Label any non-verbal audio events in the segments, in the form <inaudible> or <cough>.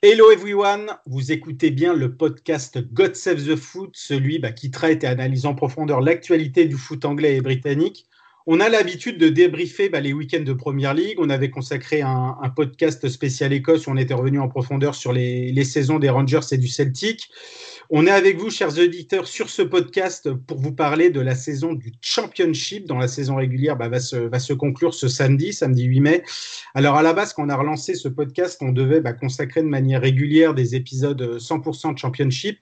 Hello everyone, vous écoutez bien le podcast God Save the Foot, celui bah, qui traite et analyse en profondeur l'actualité du foot anglais et britannique. On a l'habitude de débriefer bah, les week-ends de Première League. On avait consacré un, podcast spécial Écosse où on était revenu en profondeur sur les saisons des Rangers et du Celtic. On est avec vous, chers auditeurs, sur ce podcast pour vous parler de la saison du Championship, dont la saison régulière bah, va, se, va, se, conclure ce samedi, samedi 8 mai. Alors, à la base, quand on a relancé ce podcast, on devait bah, consacrer de manière régulière des épisodes 100% de Championship.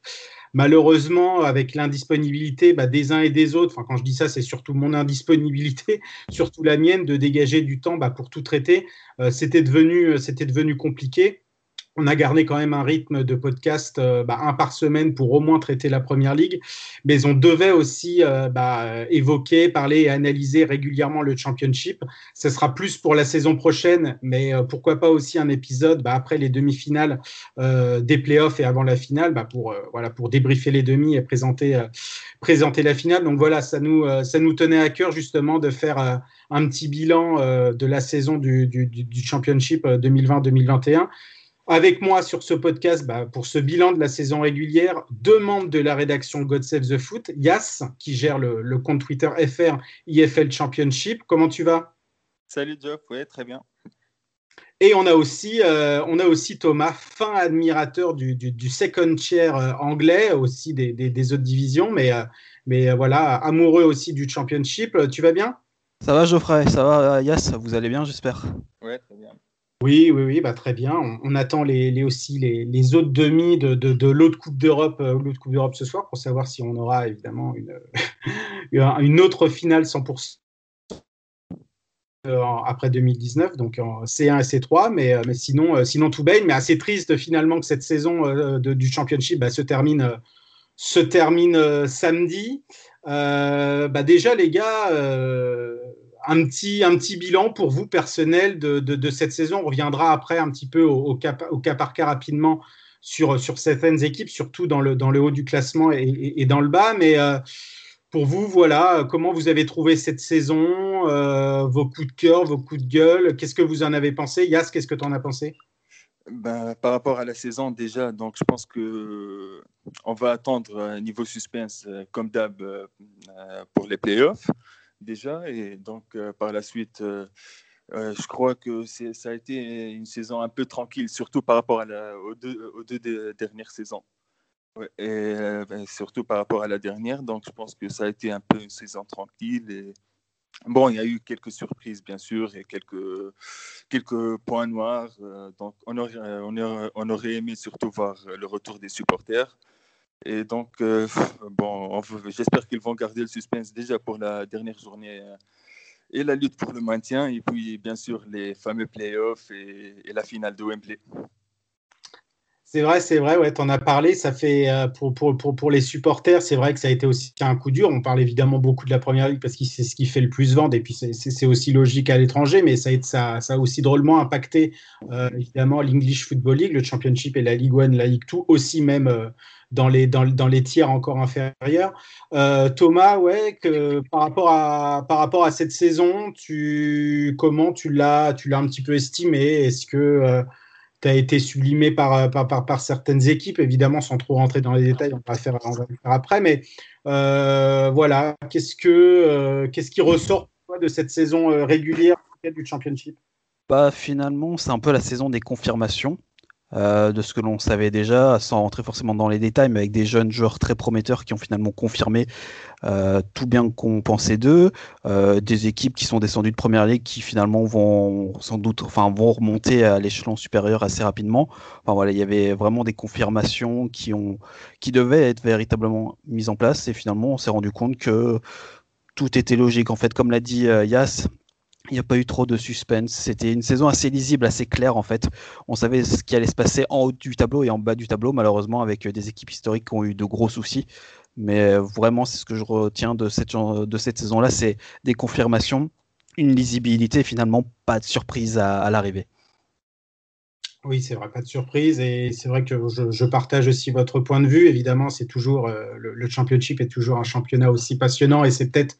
Malheureusement, avec l'indisponibilité bah, des uns et des autres, enfin, quand je dis ça, c'est surtout mon indisponibilité, <laughs> surtout la mienne, de dégager du temps pour tout traiter, euh, c'était devenu, c'était devenu compliqué on a gardé quand même un rythme de podcast euh, bah, un par semaine pour au moins traiter la première ligue, mais on devait aussi euh, bah, évoquer, parler et analyser régulièrement le championship. Ce sera plus pour la saison prochaine, mais euh, pourquoi pas aussi un épisode bah, après les demi-finales des playoffs et avant la finale, bah, pour voilà pour débriefer les demi et présenter présenter la finale. Donc voilà, ça nous ça nous tenait à cœur justement de faire un petit bilan de la saison du, du, du championship 2020-2021. Avec moi sur ce podcast, bah, pour ce bilan de la saison régulière, deux membres de la rédaction God Save the Foot, Yas, qui gère le, le, compte Twitter FR IFL Championship. Comment tu vas? Salut Jeff, oui, très bien. Et on a aussi, euh, on a aussi Thomas, fin admirateur du, du, du second chair euh, anglais, aussi des, des, des, autres divisions, mais, euh, mais voilà, amoureux aussi du championship. Tu vas bien? Ça va Geoffrey, ça va Yas, vous allez bien j'espère? Oui, très bien. Oui, oui, oui, bah, très bien. On, attend les, aussi les, autres demi de, de, l'autre Coupe d'Europe euh, l'autre Coupe d'Europe ce soir pour savoir si on aura évidemment une, <laughs> une autre finale 100% euh, après 2019, donc en C1 et C3, mais, mais sinon, euh, sinon tout baigne. Mais assez triste finalement que cette saison euh, du Championship bah, se termine, se termine samedi. Bah, déjà, les gars un petit, bilan pour vous personnel de, cette saison. On reviendra après un petit peu au, cas, par cas rapidement sur, certaines équipes, surtout dans le, haut du classement et, dans le bas. Mais euh, pour vous, voilà, comment vous avez trouvé cette saison, euh, vos coups de cœur, vos coups de gueule, qu'est-ce que vous en avez pensé? Yas, qu'est-ce que tu en as pensé? Ben, par rapport à la saison déjà, donc je pense que on va attendre niveau suspense euh, comme d'hab pour les playoffs déjà. Et donc, euh, par la suite, euh, euh, je crois que ça a été une saison un peu tranquille, surtout par rapport aux, deux, dernières saisons. Et ben, surtout par rapport à la dernière. Donc, je pense que ça a été un peu une saison tranquille. Et... Bon, il y a eu quelques surprises, bien sûr, et quelques, quelques points noirs. donc, on, aurait, on aurait aimé surtout voir le retour des supporters. Et donc, euh, <laughs> bon, j'espère qu'ils vont garder le suspense déjà pour la dernière journée euh, et la lutte pour le maintien, et puis bien sûr les fameux playoffs et, et la finale de Wembley. C'est vrai, c'est vrai, ouais, tu en as parlé. Ça fait euh, pour, pour, pour, pour les supporters, c'est vrai que ça a été aussi un coup dur. On parle évidemment beaucoup de la première ligue parce que c'est ce qui fait le plus vendre et puis c'est aussi logique à l'étranger, mais ça a, ça, ça a aussi drôlement impacté euh, évidemment l'English Football League, le Championship et la Ligue 1, la Ligue 2, aussi même euh, dans, les, dans, dans, les tiers encore inférieurs. Thomas, ouais, que, par, rapport à, par rapport à cette saison, tu, comment tu l'as un petit peu estimé? Est-ce que tu as été sublimé par, par, certaines équipes, évidemment, sans trop rentrer dans les détails, on va le faire, après, mais euh, voilà, qu'est-ce, que, euh, qu'est-ce qui ressort de cette saison euh, régulière du Championship? Bah, Finalement, c'est un peu la saison des confirmations. Euh, de ce que l'on savait déjà, sans rentrer forcément dans les détails, mais avec des jeunes joueurs très prometteurs qui ont finalement confirmé euh, tout bien qu'on pensait d'eux, euh, des équipes qui sont descendues de première ligue qui finalement vont sans doute, enfin vont remonter à l'échelon supérieur assez rapidement. Enfin voilà, il y avait vraiment des confirmations qui ont, qui devaient être véritablement mises en place, et finalement on s'est rendu compte que tout était logique. En fait, comme l'a dit Yas, Il n'y a pas eu trop de suspense. C'était une saison assez lisible, assez claire en fait. On savait ce qui allait se passer en haut du tableau et en bas du tableau, malheureusement, avec des équipes historiques qui ont eu de gros soucis. Mais vraiment, c'est ce que je retiens de cette, saison-là, c'est des confirmations, une lisibilité, finalement pas de surprise à, l'arrivée. Oui, c'est vrai, pas de surprise. Et c'est vrai que je, partage aussi votre point de vue. Évidemment, c'est toujours euh, le, championship est toujours un championnat aussi passionnant. Et c'est peut-être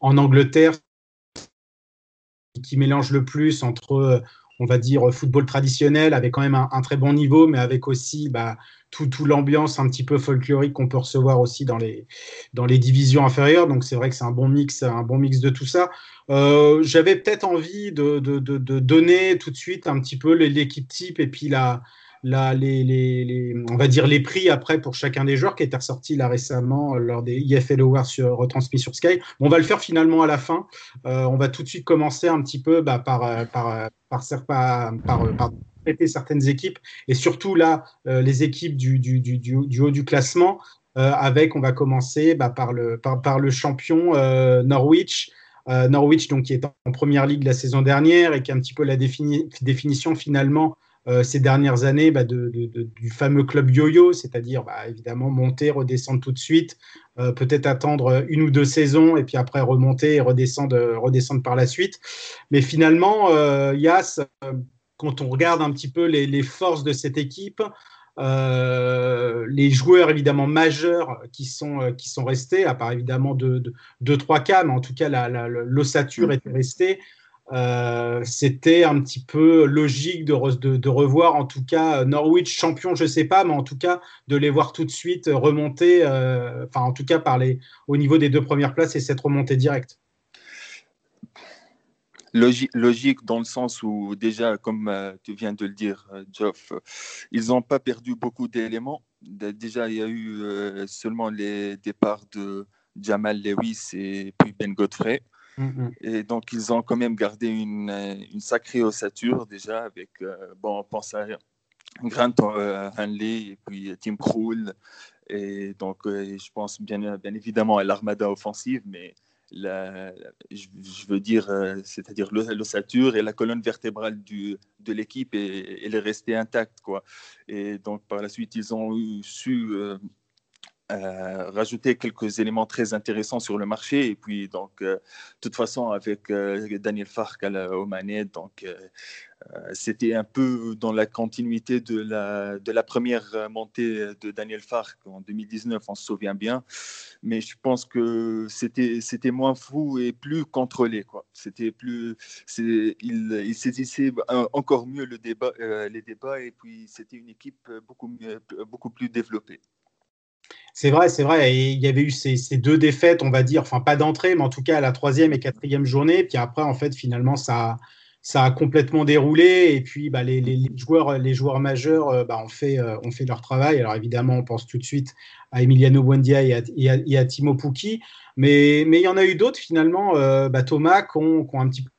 en Angleterre qui mélange le plus entre, on va dire, football traditionnel avec quand même un, très bon niveau, mais avec aussi bah, tout, l'ambiance un petit peu folklorique qu'on peut recevoir aussi dans les, divisions inférieures. Donc c'est vrai que c'est un bon mix, un bon mix de tout ça. Euh, j'avais peut-être envie de, de, donner tout de suite un petit peu l'équipe type et puis la, les, les, on va dire les prix après pour chacun des joueurs qui étaient ressortis là récemment lors des IFL Awards sur, retransmis sur Sky. on va le faire finalement à la fin. Euh, on va tout de suite commencer un petit peu bah, par, euh, par, par, par, par, traiter certaines équipes et surtout là euh, les équipes du, du, du, haut du classement. avec, on va commencer bah, par, le, par, le champion Norwich. Norwich, donc, qui est en première ligue la saison dernière et qui est un petit peu la définition finalement euh, ces dernières années bah, du fameux club yo-yo, c'est-à-dire bah, évidemment monter, redescendre tout de suite, euh, peut-être attendre une ou deux saisons et puis après remonter et redescendre, redescendre par la suite. Mais finalement, euh, Yas, quand on regarde un petit peu les, forces de cette équipe, les joueurs évidemment majeurs qui sont, qui sont restés, à part évidemment deux, deux, trois cas, mais en tout cas l'ossature la, était restée. Euh, c'était un petit peu logique de, revoir en tout cas Norwich champion, je sais pas, mais en tout cas de les voir tout de suite remonter, euh, enfin en tout cas par au niveau des deux premières places et cette remontée directe. Logique, logique dans le sens où déjà, comme euh, tu viens de le dire, Geoff, ils n'ont pas perdu beaucoup d'éléments. Déjà, il y a eu seulement les départs de Jamal Lewis et puis Ben Godfrey. Mm-hmm. Et donc, ils ont quand même gardé une, une sacrée ossature déjà avec, euh, bon, on pense à Grant euh, Hanley et puis Tim Krul. Et donc, euh, je pense bien, bien évidemment à l'armada offensive, mais la, je, veux dire, c'est-à-dire l'ossature et la colonne vertébrale du, de l'équipe, elle est restée intacte. Quoi. Et donc, par la suite, ils ont su euh, rajouter quelques éléments très intéressants sur le marché. Et puis, euh, de toute façon, avec euh, Daniel Fark aux manettes, donc, c'était un peu dans la continuité de la, de la première montée de Daniel Fark en 2019, on se souvient bien. Mais je pense que c'était, c'était moins fou et plus contrôlé. Quoi. C'était plus, il, il saisissait encore mieux le débat, les débats et puis c'était une équipe beaucoup, beaucoup plus développée. C'est vrai, c'est vrai. Et il y avait eu ces, deux défaites, on va dire, enfin pas d'entrée, mais en tout cas à la troisième et quatrième journée. Puis après, en fait, finalement, ça, a complètement déroulé. Et puis, bah, les, joueurs, majeurs euh, bah, ont, fait, euh, ont fait leur travail. Alors évidemment, on pense tout de suite à Emiliano Buendia et à, Timo Pukki. Mais, mais il y en a eu d'autres, finalement, euh, bah, Thomas, qui ont, un petit peu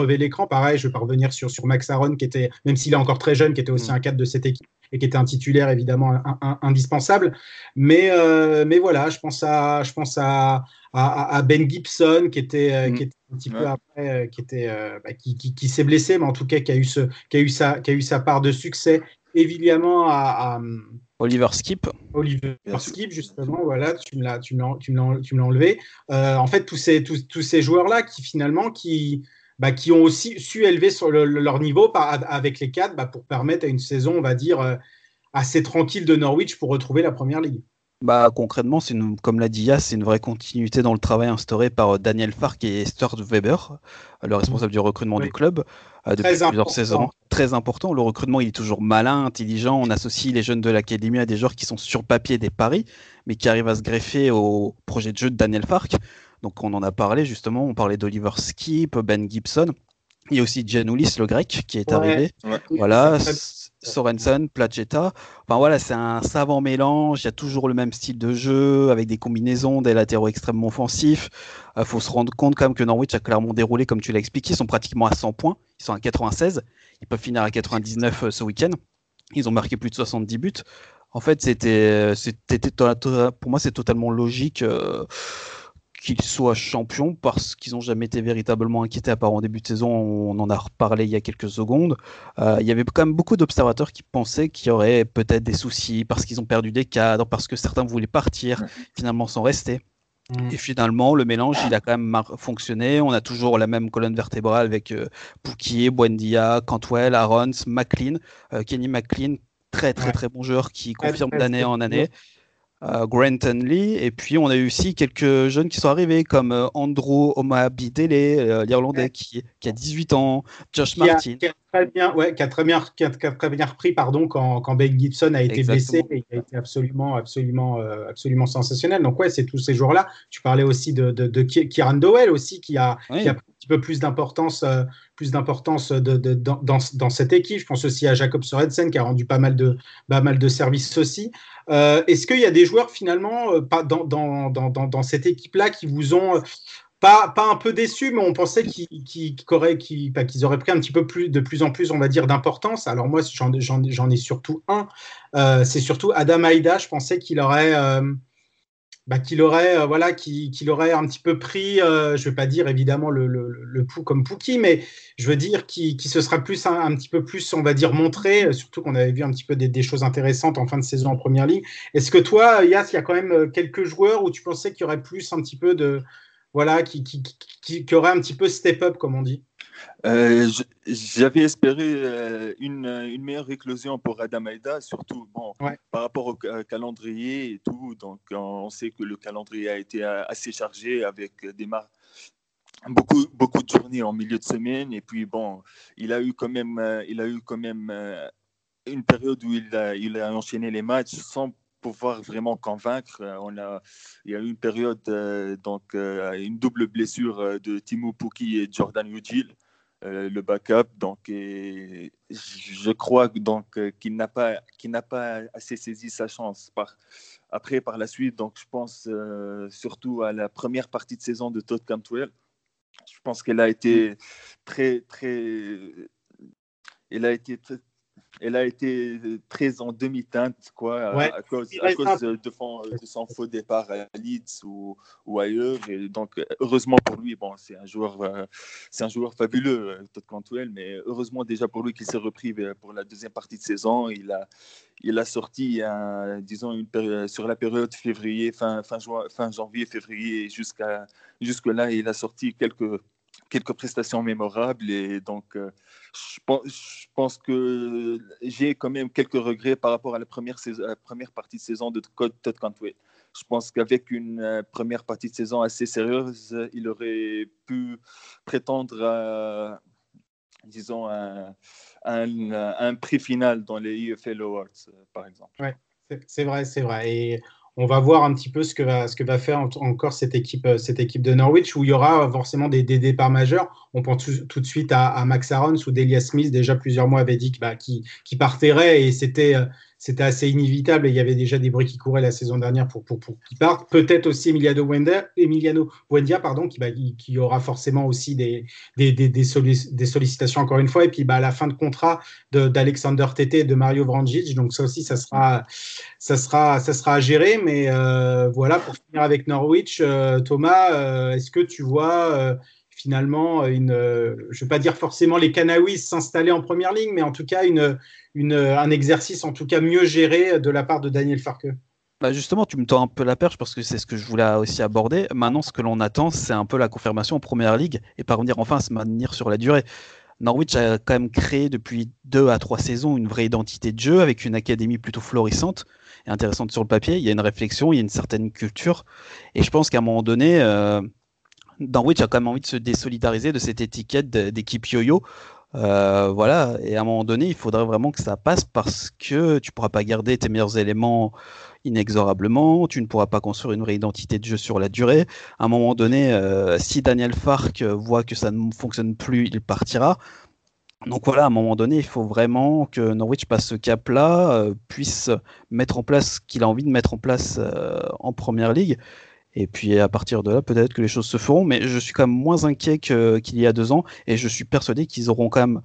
crevé l'écran. Pareil, je vais pas revenir sur, sur Max Aaron, qui était, même s'il est encore très jeune, qui était aussi mm. un cadre de cette équipe et qui était un titulaire évidemment indispensable. Mais, euh, mais voilà, je pense à, je pense à, à, Ben Gibson qui était, euh, mm. qui était un petit peu après, euh, qui, était, bah, qui, qui, s'est blessé, mais en tout cas qui a eu, ce, qui a eu, sa, qui a eu sa part de succès. Évidemment à, Oliver Skip. Oliver Skip, justement, voilà, tu me l'as, tu me enlevé. en fait, tous ces, tous, tous ces joueurs-là qui finalement, qui, bah, qui ont aussi su élever sur leur niveau avec les quatre bah, pour permettre à une saison, on va dire, euh, assez tranquille de Norwich pour retrouver la première ligue. Bah, concrètement, c'est comme l'a dit Yass, c'est une vraie continuité dans le travail instauré par euh, Daniel Fark et Stuart Weber, euh, le responsable du recrutement du club, depuis plusieurs saisons. Très important. Le recrutement, il est toujours malin, intelligent. On associe les jeunes de l'académie à des joueurs qui sont sur papier des paris, mais qui arrivent à se greffer au projet de jeu de Daniel Fark. Donc on en a parlé justement, on parlait d'Oliver Skip, Ben Gibson. Il y a aussi Gianoulis, le grec, qui est arrivé. Voilà, Sorensen, Placetta. Enfin voilà, c'est un savant mélange. Il y a toujours le même style de jeu, avec des combinaisons, des latéraux extrêmement offensifs. Il faut se rendre compte quand même que Norwich a clairement déroulé, comme tu l'as expliqué. Ils sont pratiquement à 100 points. Ils sont à 96. Ils peuvent finir à 99 euh, ce week-end. Ils ont marqué plus de 70 buts. En fait, c'était, c'était, pour moi, c'est totalement logique. Euh, qu'ils soient champions parce qu'ils n'ont jamais été véritablement inquiétés à part en début de saison. On en a reparlé il y a quelques secondes. Euh, il y avait quand même beaucoup d'observateurs qui pensaient qu'il y aurait peut-être des soucis parce qu'ils ont perdu des cadres, parce que certains voulaient partir, finalement sans rester. Mm. Et finalement, le mélange, il a quand même fonctionné. On a toujours la même colonne vertébrale avec euh, Pouquier, Buendia, Cantwell, Arons, McLean, euh, Kenny McLean, très très Ouais. très bon joueur qui confirme d'année en année. Euh, Granton Lee, et puis on a eu aussi quelques jeunes qui sont arrivés comme euh, Andrew Omabidele, euh, l'Irlandais qui, qui a 18 ans, Josh qui a, Martin. qui a très bien, ouais, qui a très bien, qui a, qui a très bien repris, pardon, quand, quand Ben Gibson a été Exactement. blessé, et il a été absolument, absolument, euh, absolument sensationnel. Donc ouais, c'est tous ces joueurs-là. Tu parlais aussi de, de, de Ki- Kieran Dowell aussi, qui a, Oui. qui a pris un petit peu plus d'importance, euh, plus d'importance de, de- dans, dans, cette équipe. Je pense aussi à Jacob Sorensen qui a rendu pas mal de, pas mal de services aussi. Euh, Est-ce qu'il y a des joueurs finalement pas dans, dans, dans, dans, dans cette équipe-là qui vous ont pas, pas un peu déçus, mais on pensait qu'ils qu'ils- pas qu'ils auraient pris un petit peu plus, de plus en plus, on va dire, d'importance. Alors moi, j'en ai surtout un. Euh, c'est surtout Adam Aïda. Je pensais qu'il aurait, euh, bah, qu'il aurait, euh, voilà, qu'il aurait un petit peu pris. euh, je vais pas dire évidemment le, le, comme Pouki, mais je veux dire qu'il se sera plus un, petit peu plus, on va dire, montré. Surtout qu'on avait vu un petit peu des, des choses intéressantes en fin de saison en première ligue. Est-ce que toi, Yass, il y a quand même quelques joueurs où tu pensais qu'il y aurait plus un petit peu de voilà, qui, qui, qui, qui aurait un petit peu step up, comme on dit. Euh, J'avais espéré euh, une, une meilleure éclosion pour Adam Aïda, surtout bon, Ouais. par rapport au ca- calendrier et tout. Donc, on sait que le calendrier a été euh, assez chargé avec des beaucoup, beaucoup de journées en milieu de semaine. Et puis, bon, il a eu quand même, euh, il a eu quand même euh, une période où il a, il a enchaîné les matchs sans pouvoir vraiment convaincre. Euh, On a, il y a eu une période, euh, donc euh, une double blessure de Timo Pukki et Jordan euh, le backup. Donc, et je crois donc qu'il n'a pas, qu'il n'a pas assez saisi sa chance. Par, après, par la suite, donc je pense euh, surtout à la première partie de saison de Todd Cantwell. Je pense qu'elle a été très, très, elle a été très, elle a été très en demi-teinte, quoi, Ouais. à, cause, à de, son, de son faux départ à Leeds ou, ou ailleurs. Et donc, heureusement pour lui, bon, c'est un joueur, euh, c'est un joueur fabuleux, euh, Todd Cantwell, mais heureusement déjà pour lui qu'il s'est repris euh, pour la deuxième partie de saison. Il a, il a sorti, un, disons, une sur la période février, fin, fin, juin, fin janvier, février, jusqu'à jusque là, il a sorti quelques quelques prestations mémorables et donc euh, je, pense, que j'ai quand même quelques regrets par rapport à la première, première partie de saison de Todd Cantwell. Je pense qu'avec une euh, première partie de saison assez sérieuse, il aurait pu prétendre à, disons, un, un, prix final dans les EFL Awards, euh, par exemple. Ouais, c'est- vrai, c'est vrai. On va voir un petit peu ce que va, faire en- encore cette équipe, euh, cette équipe de Norwich, où il y aura forcément des, départs majeurs. On pense tout, de suite à, Max Aaron ou Delia Smith. Déjà plusieurs mois avait dit bah, qu'il partirait et c'était euh, c'était assez inévitable. Et il y avait déjà des bruits qui couraient la saison dernière pour, pour, pour. Peut-être aussi Emiliano Buendia, Emiliano pardon, qui, bah, qui, aura forcément aussi des, des, des, des, sollic- des sollicitations encore une fois. Et puis bah, à la fin de contrat de- d'Alexander Tété et de Mario Vranjic. Donc ça aussi, ça sera, ça sera, ça à gérer. Mais euh, voilà, pour finir avec Norwich, euh, Thomas, euh, est-ce que tu vois finalement une, euh, je ne vais pas dire forcément les Canaouis s'installer en première ligne, mais en tout cas une, une, un exercice en tout cas mieux géré de la part de Daniel Farke Bah justement, tu me tends un peu la perche parce que c'est ce que je voulais aussi aborder. Maintenant, ce que l'on attend, c'est un peu la confirmation en première ligue et parvenir enfin à se maintenir sur la durée. Norwich a quand même créé depuis deux à trois saisons une vraie identité de jeu avec une académie plutôt florissante et intéressante sur le papier. Il y a une réflexion, il y a une certaine culture. Et je pense qu'à un moment donné, euh, Norwich a quand même envie de se désolidariser de cette étiquette d'équipe yo-yo. Euh, voilà, et à un moment donné, il faudrait vraiment que ça passe parce que tu pourras pas garder tes meilleurs éléments inexorablement, tu ne pourras pas construire une vraie identité de jeu sur la durée. À un moment donné, euh, si Daniel Fark voit que ça ne fonctionne plus, il partira. Donc voilà, à un moment donné, il faut vraiment que Norwich passe ce cap-là, euh, puisse mettre en place ce qu'il a envie de mettre en place en première ligue. Et puis à partir de là, peut-être que les choses se feront, mais je suis quand même moins inquiet qu'il y a deux ans, et je suis persuadé qu'ils auront quand même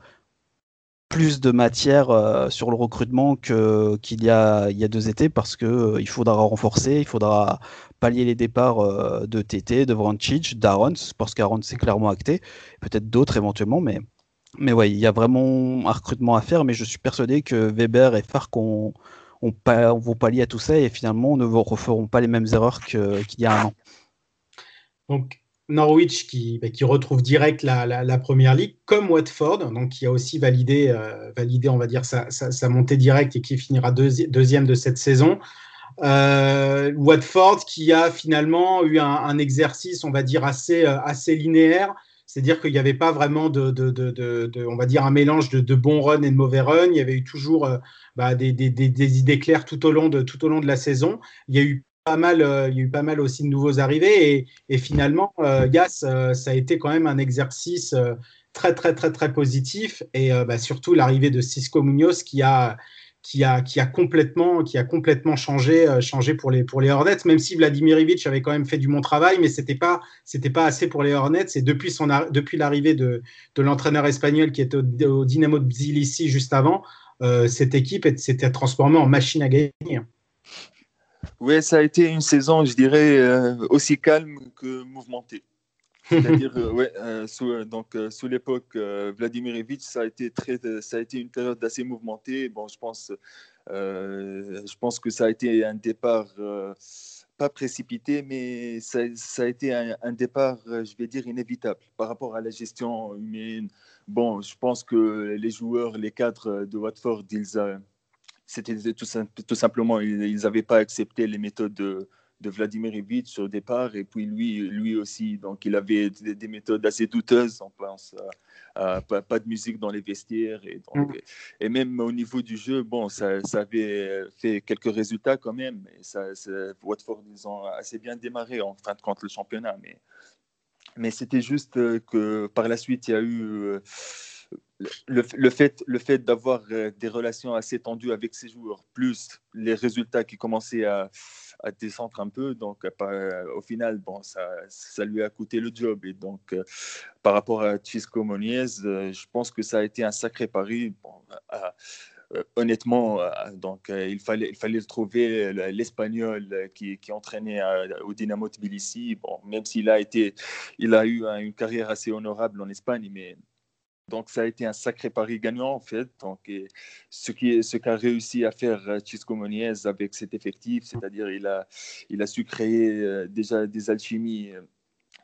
plus de matière euh, sur le recrutement qu'il y, a, deux étés parce qu'il euh, faudra renforcer, il faudra pallier les départs euh, de TT, de Vrancic, d'Aaron, parce qu'Aaron c'est clairement acté, peut-être d'autres éventuellement, mais, mais ouais, il y a vraiment un recrutement à faire, mais je suis persuadé que Weber et Farc ont, on, vont pallier à tout ça et finalement ne referont pas les mêmes erreurs qu'il y a un an. Donc Norwich qui, bah, retrouve direct la, première ligue, comme Watford, donc qui a aussi validé, euh, validé on va dire, sa, montée directe et qui finira deuxième de cette saison. Euh, Watford qui a finalement eu un, exercice, on va dire, assez, euh, assez linéaire. C'est-à-dire qu'il n'y avait pas vraiment de, on va dire, un mélange de, bons runs et de mauvais runs. Il y avait eu toujours bah, des, idées claires tout au long de, tout au long de la saison. Il y a eu pas mal, euh, il y a eu pas mal aussi de nouveaux arrivés et, finalement, euh, Gas, euh, ça a été quand même un exercice très très très très positif et bah, surtout l'arrivée de Cisco Munoz qui a qui a, complètement, qui a complètement changé, changé pour, les, pour les Hornets, même si Vladimir Ivic avait quand même fait du bon travail, mais ce n'était pas, pas assez pour les Hornets. Et depuis, son, depuis l'arrivée de, de l'entraîneur espagnol qui était au, Dynamo de Tbilissi juste avant, cette équipe s'était transformée en machine à gagner. Oui, ça a été une saison, je dirais, euh, aussi calme que mouvementée. C'est-à-dire, euh, ouais, euh, sous, donc, sous l'époque Vladimir Evich, ça a été très, ça a été une période assez mouvementée. Bon, je pense, je pense que ça a été un départ pas précipité, mais ça, a été un, départ, je vais dire, inévitable par rapport à la gestion humaine. Bon, je pense que les joueurs, les cadres de Watford, ils, c'était tout, simplement, ils n'avaient pas accepté les méthodes de, Vladimir Ivic au départ, et puis lui, lui aussi, donc il avait des, méthodes assez douteuses, on pense à, pas, de musique dans les vestiaires, et, donc, mm. et, même au niveau du jeu, bon, ça, ça, avait fait quelques résultats quand même, et ça, Watford, ils ont assez bien démarré en fin de compte le championnat, mais, mais c'était juste que par la suite, il y a eu... Euh, le, le, fait, le fait d'avoir euh, des relations assez tendues avec ses joueurs, plus les résultats qui commençaient à, à descendre un peu, donc euh, euh, au final, bon, ça, ça, lui a coûté le job. Et donc, par rapport à Chisco Moniez, je pense que ça a été un sacré pari. honnêtement, donc il fallait il fallait trouver l'espagnol qui, qui, entraînait au Dynamo Tbilissi. Bon, même s'il a a eu une carrière assez honorable en Espagne, mais donc, ça a été un sacré pari gagnant, en fait. Donc, ce qu'a ce qu'a réussi à faire euh, Chisco Moniez avec cet effectif, c'est-à-dire il a, il a su créer euh, déjà des alchimies euh,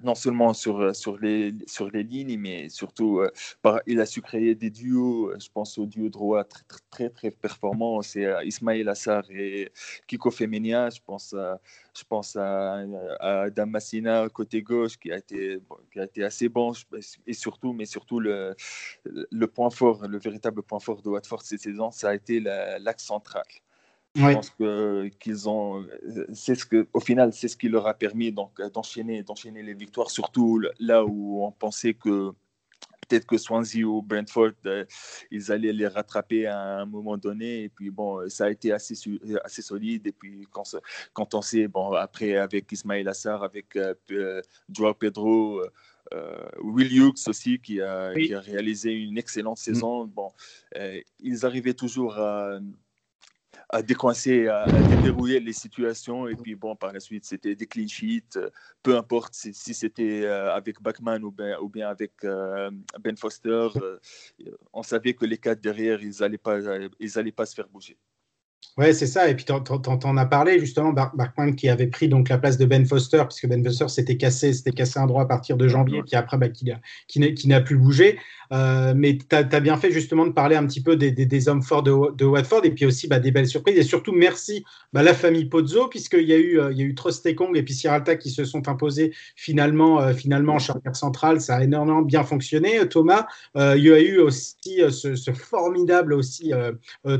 non seulement sur, sur, les, sur les lignes, mais surtout, euh, il a su créer des duos. Euh, je pense au duo droit très, très, très, performant. C'est euh, Ismaël Assar et Kiko Femenia. Je pense à, je pense à, à Damasina côté gauche qui a été, qui a été assez bon. Et surtout, mais surtout, le, le point fort, le véritable point fort de Watford cette saison, ça a été l'axe central. Je pense que, qu'ils ont, c'est ce que, au final, c'est ce qui leur a permis donc d'enchaîner, d'enchaîner les victoires, surtout là où on pensait que peut-être que Swansea ou Brentford, euh, ils allaient les rattraper à un moment donné. Et puis bon, ça a été assez, assez solide. Et puis quand, quand on sait, bon, après avec Ismail Assar, avec euh, euh Joao Pedro, euh, Will Hughes aussi qui a, qui a, réalisé une excellente mm. saison. Bon, ils arrivaient toujours à à décoincer, à, déverrouiller les situations. Et puis, bon, par la suite, c'était des clean sheets. Euh, peu importe si, c'était euh, avec Bachman ou bien, avec euh, Ben Foster, on savait que les quatre derrière, ils n'allaient pas, ils pas se faire bouger. Ouais, c'est ça. Et puis, tu en, as parlé justement, Bachman qui avait pris donc la place de Ben Foster, puisque Ben Foster s'était cassé, s'était cassé un droit à partir de janvier, puis après, bah, qui, qui n'a plus bougé. Euh, mais tu as, bien fait justement de parler un petit peu des, des, hommes forts de, de, Watford et puis aussi bah, des belles surprises. Et surtout, merci bah, la famille Pozzo, puisqu'il y a eu, euh, il y a eu Trostekong et puis Siralta qui se sont imposés finalement, euh, finalement en charnière centrale. Ça a énormément bien fonctionné, Thomas. il y a eu aussi ce, ce, formidable aussi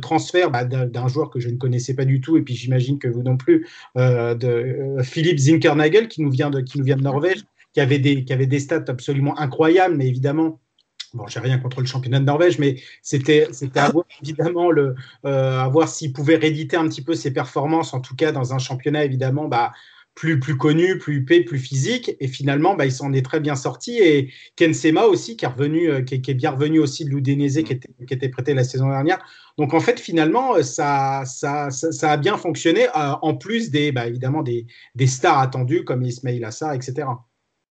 transfert bah, d'un joueur que je ne connaissais pas du tout, et puis j'imagine que vous non plus, de Philippe Zinkernagel qui nous vient de, qui nous vient de Norvège. Qui avait, des, qui avait des stats absolument incroyables, mais évidemment, Bon, j'ai rien contre le championnat de Norvège, mais c'était c'était à voir évidemment le euh, à voir s'il pouvait rééditer un petit peu ses performances, en tout cas dans un championnat évidemment bah plus, plus connu, plus huppé, plus physique. Et finalement, bah, il s'en est très bien sorti. Et Ken Sema aussi, qui est, revenu, euh, qui, est bien revenu aussi de l'Udinese, qui était, qui était prêté la saison dernière. Donc en fait, finalement, euh, ça, ça, ça, a bien fonctionné, euh, en plus des, bah, évidemment des, des stars attendues comme Ismail Assar, etc.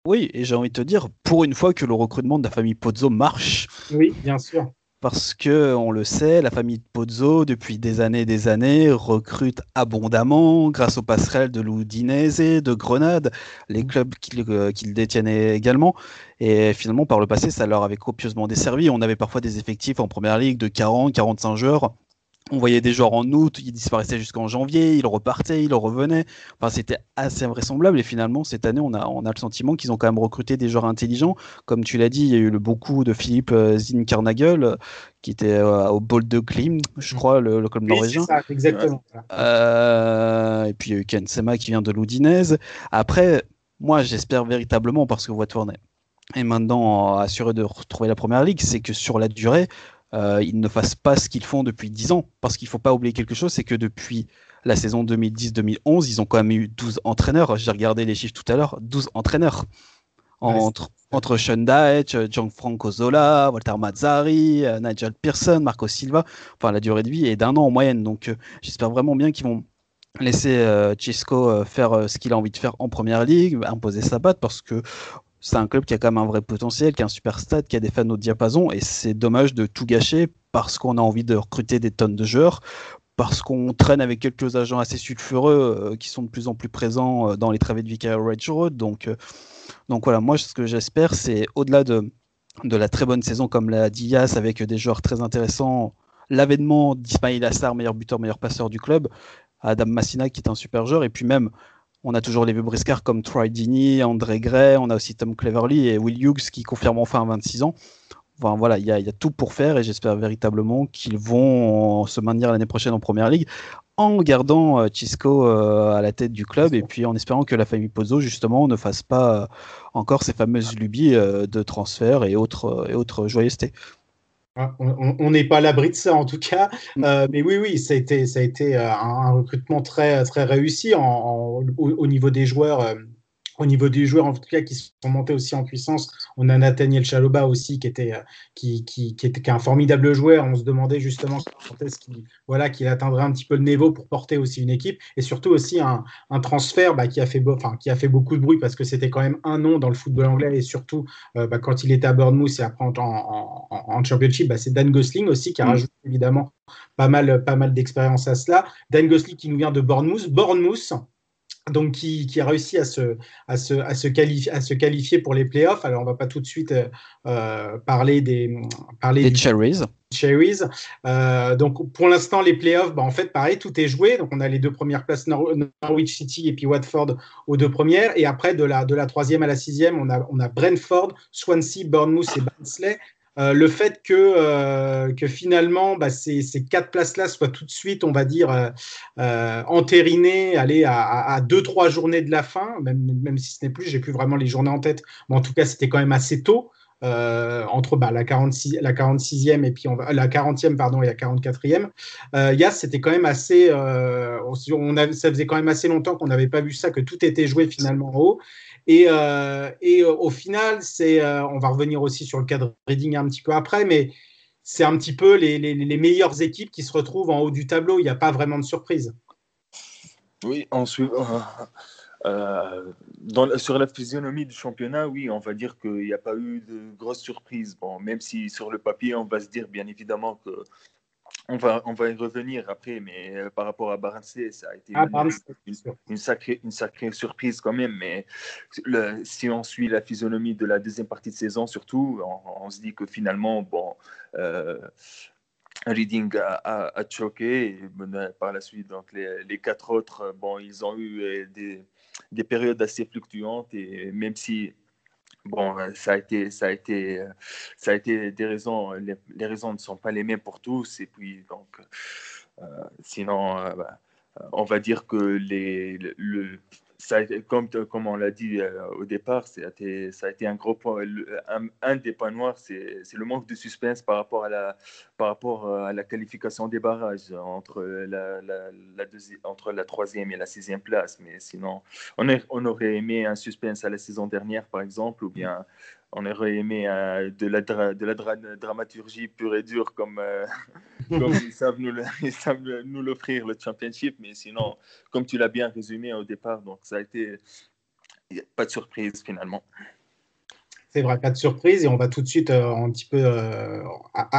Oui, et j'ai envie de te dire, pour une fois que le recrutement de la famille Pozzo marche. Oui, bien sûr parce que on le sait, la famille de Pozzo, depuis des années et des années, recrute abondamment grâce aux passerelles de l'Udinese, de Grenade, les clubs qu'ils euh, détiennent également. Et finalement, par le passé, ça leur avait copieusement desservi. On avait parfois des effectifs en première ligue de 40, 45 joueurs on voyait des joueurs en août, ils disparaissaient jusqu'en janvier, ils repartaient, ils revenaient. Enfin, c'était assez invraisemblable. Et finalement, cette année, on a, on a le sentiment qu'ils ont quand même recruté des joueurs intelligents. Comme tu l'as dit, il y a eu le beaucoup de Philippe euh, Zinkarnagel, euh, qui était euh, au Bold de Klim, je crois, le, club norvégien. Ça, exactement. et puis il y a eu Ken Sema qui vient de l'Oudinez. Après, moi, j'espère véritablement, parce que Watford est maintenant assuré de retrouver la première ligue, c'est que sur la durée, euh, ils ne fassent pas ce qu'ils font depuis 10 ans. Parce qu'il ne faut pas oublier quelque chose, c'est que depuis la saison 2010-2011, ils ont quand même eu 12 entraîneurs. J'ai regardé les chiffres tout à l'heure, 12 entraîneurs. Entre, entre Sean Dyche, Gianfranco Zola, Walter Mazzari, euh, Nigel Pearson, Marco Silva. Enfin, la durée de vie est d'un an en moyenne. Donc, euh, j'espère vraiment bien qu'ils vont laisser Chisco faire ce qu'il a envie de faire en première ligue, imposer sa patte, parce que c'est un club qui a quand même un vrai potentiel, qui a un super stade, qui a des fans au diapason, et c'est dommage de tout gâcher parce qu'on a envie de recruter des tonnes de joueurs, parce qu'on traîne avec quelques agents assez sulfureux euh, qui sont de plus en plus présents euh, dans les travées de Vicar Ridge Road. Donc, euh, donc voilà, moi ce que j'espère, c'est au-delà de, de la très bonne saison comme la Diaz avec des joueurs très intéressants, l'avènement d'Ismail Assar, meilleur buteur, meilleur passeur du club, Adam Massina qui est un super joueur, et puis même on a toujours les vieux briscards comme Troy Dini, André Gray, on a aussi Tom Cleverly et Will Hughes qui confirment enfin 26 ans. Enfin, voilà, il y, a tout pour faire et j'espère véritablement qu'ils vont se maintenir l'année prochaine en première ligue en gardant euh, Chisco euh, à la tête du club et puis en espérant que la famille Pozzo justement ne fasse pas euh, encore ces fameuses lubies de transfert et autres, et autres joyeusetés. Ah, on n'est pas à l'abri de ça en tout cas, mm. euh, mais oui, oui, ça a été, ça a été euh, un, recrutement très, très réussi au, niveau des joueurs. Euh, au niveau des joueurs, en tout cas, qui sont montés aussi en puissance, on a Nathaniel Chaloba aussi, qui était, euh, qui, qui, qui était un formidable joueur. On se demandait justement quand est-ce qu'il voilà, qu'il atteindrait un petit peu le niveau pour porter aussi une équipe. Et surtout aussi un, un transfert bah, qui, a fait enfin, qui a fait beaucoup de bruit parce que c'était quand même un nom dans le football anglais. Et surtout, euh, bah, quand il était à Bournemouth et après en, en, en Championship, bah, c'est Dan Gosling aussi qui a mm. rajouté évidemment pas mal, pas mal d'expérience à cela. Dan Gosling qui nous vient de Bournemouth. Bournemouth, donc qui, a réussi à se, à, se, à, se qualifier, à se qualifier pour les playoffs. Alors, on va pas tout de suite euh, parler des, parler des cherries. cherries. Euh, donc, pour l'instant, les playoffs, bah, en fait, pareil, tout est joué. Donc, on a les deux premières places, Norwich City et puis Watford aux deux premières. Et après, de la, de la troisième à la sixième, on a, on a Brentford, Swansea, Bournemouth et Barnsley. Euh, le fait que, euh, finalement bah, ces, quatre places-là soient tout de suite, on va dire, euh, entérinées, aller à, à, deux, trois journées de la fin, même, même si ce n'est plus, j'ai plus vraiment les journées en tête, mais en tout cas, c'était quand même assez tôt. entre bah, la, 46, la 46e et puis on la 40e pardon et la 44e. Euh, c'était quand même assez. on avait, ça faisait quand même assez longtemps qu'on n'avait pas vu ça, que tout était joué finalement en haut. Et, euh, et euh, au final, c'est, euh, on va revenir aussi sur le cadre reading un petit peu après, mais c'est un petit peu les, les, les, meilleures équipes qui se retrouvent en haut du tableau. Il n'y a pas vraiment de surprise. Oui, ensuite, euh, dans, sur la physionomie du championnat, oui, on va dire qu'il n'y a pas eu de grosses surprises. Bon, même si sur le papier, on va se dire bien évidemment que on va, on va y revenir après, mais euh, par rapport à Barnsley, ça a été ah, une, sacrée, une sacrée surprise quand même. Mais le, si on suit la physionomie de la deuxième partie de saison, surtout, on, se dit que finalement, bon, euh, Reading a, a, choqué. Et, par la suite, donc les, les, quatre autres, bon, ils ont eu euh, des, des périodes assez fluctuantes. Et même si Bon, euh, ça a été, ça a été, euh, ça a été des raisons. Les, raisons ne sont pas les mêmes pour tous. Et puis, donc, euh, sinon, bah, on va dire que les, le, comme, on l'a dit euh, au départ, ça a, été, un gros point. Un, des points noirs, c'est le manque de suspense par rapport à la, euh, qualification des barrages entre la, troisième et la sixième place. Mais sinon, on aurait aimé un suspense à la saison dernière, par exemple, ou bien on aurait aimé euh, de la, de la dramaturgie pure et dure comme, euh, <laughs> comme ils savent nous l'offrir le championship. Mais sinon, comme tu l'as bien résumé au départ, donc ça a été pas de surprise finalement. C'est vrai, pas de surprise. Et on va tout de suite euh, un petit peu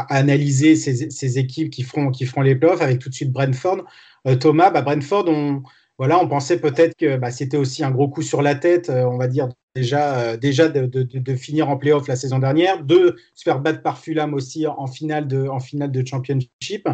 analyser ces, ces, équipes qui feront, qui feront les playoffs avec tout de suite Brentford. Thomas, bah Brentford, on, voilà, on pensait peut-être que bah, c'était aussi un gros coup sur la tête, on va dire, déjà, euh, déjà de, finir en playoff la saison dernière, de se faire battre par Fulham aussi en finale de, en finale de championship.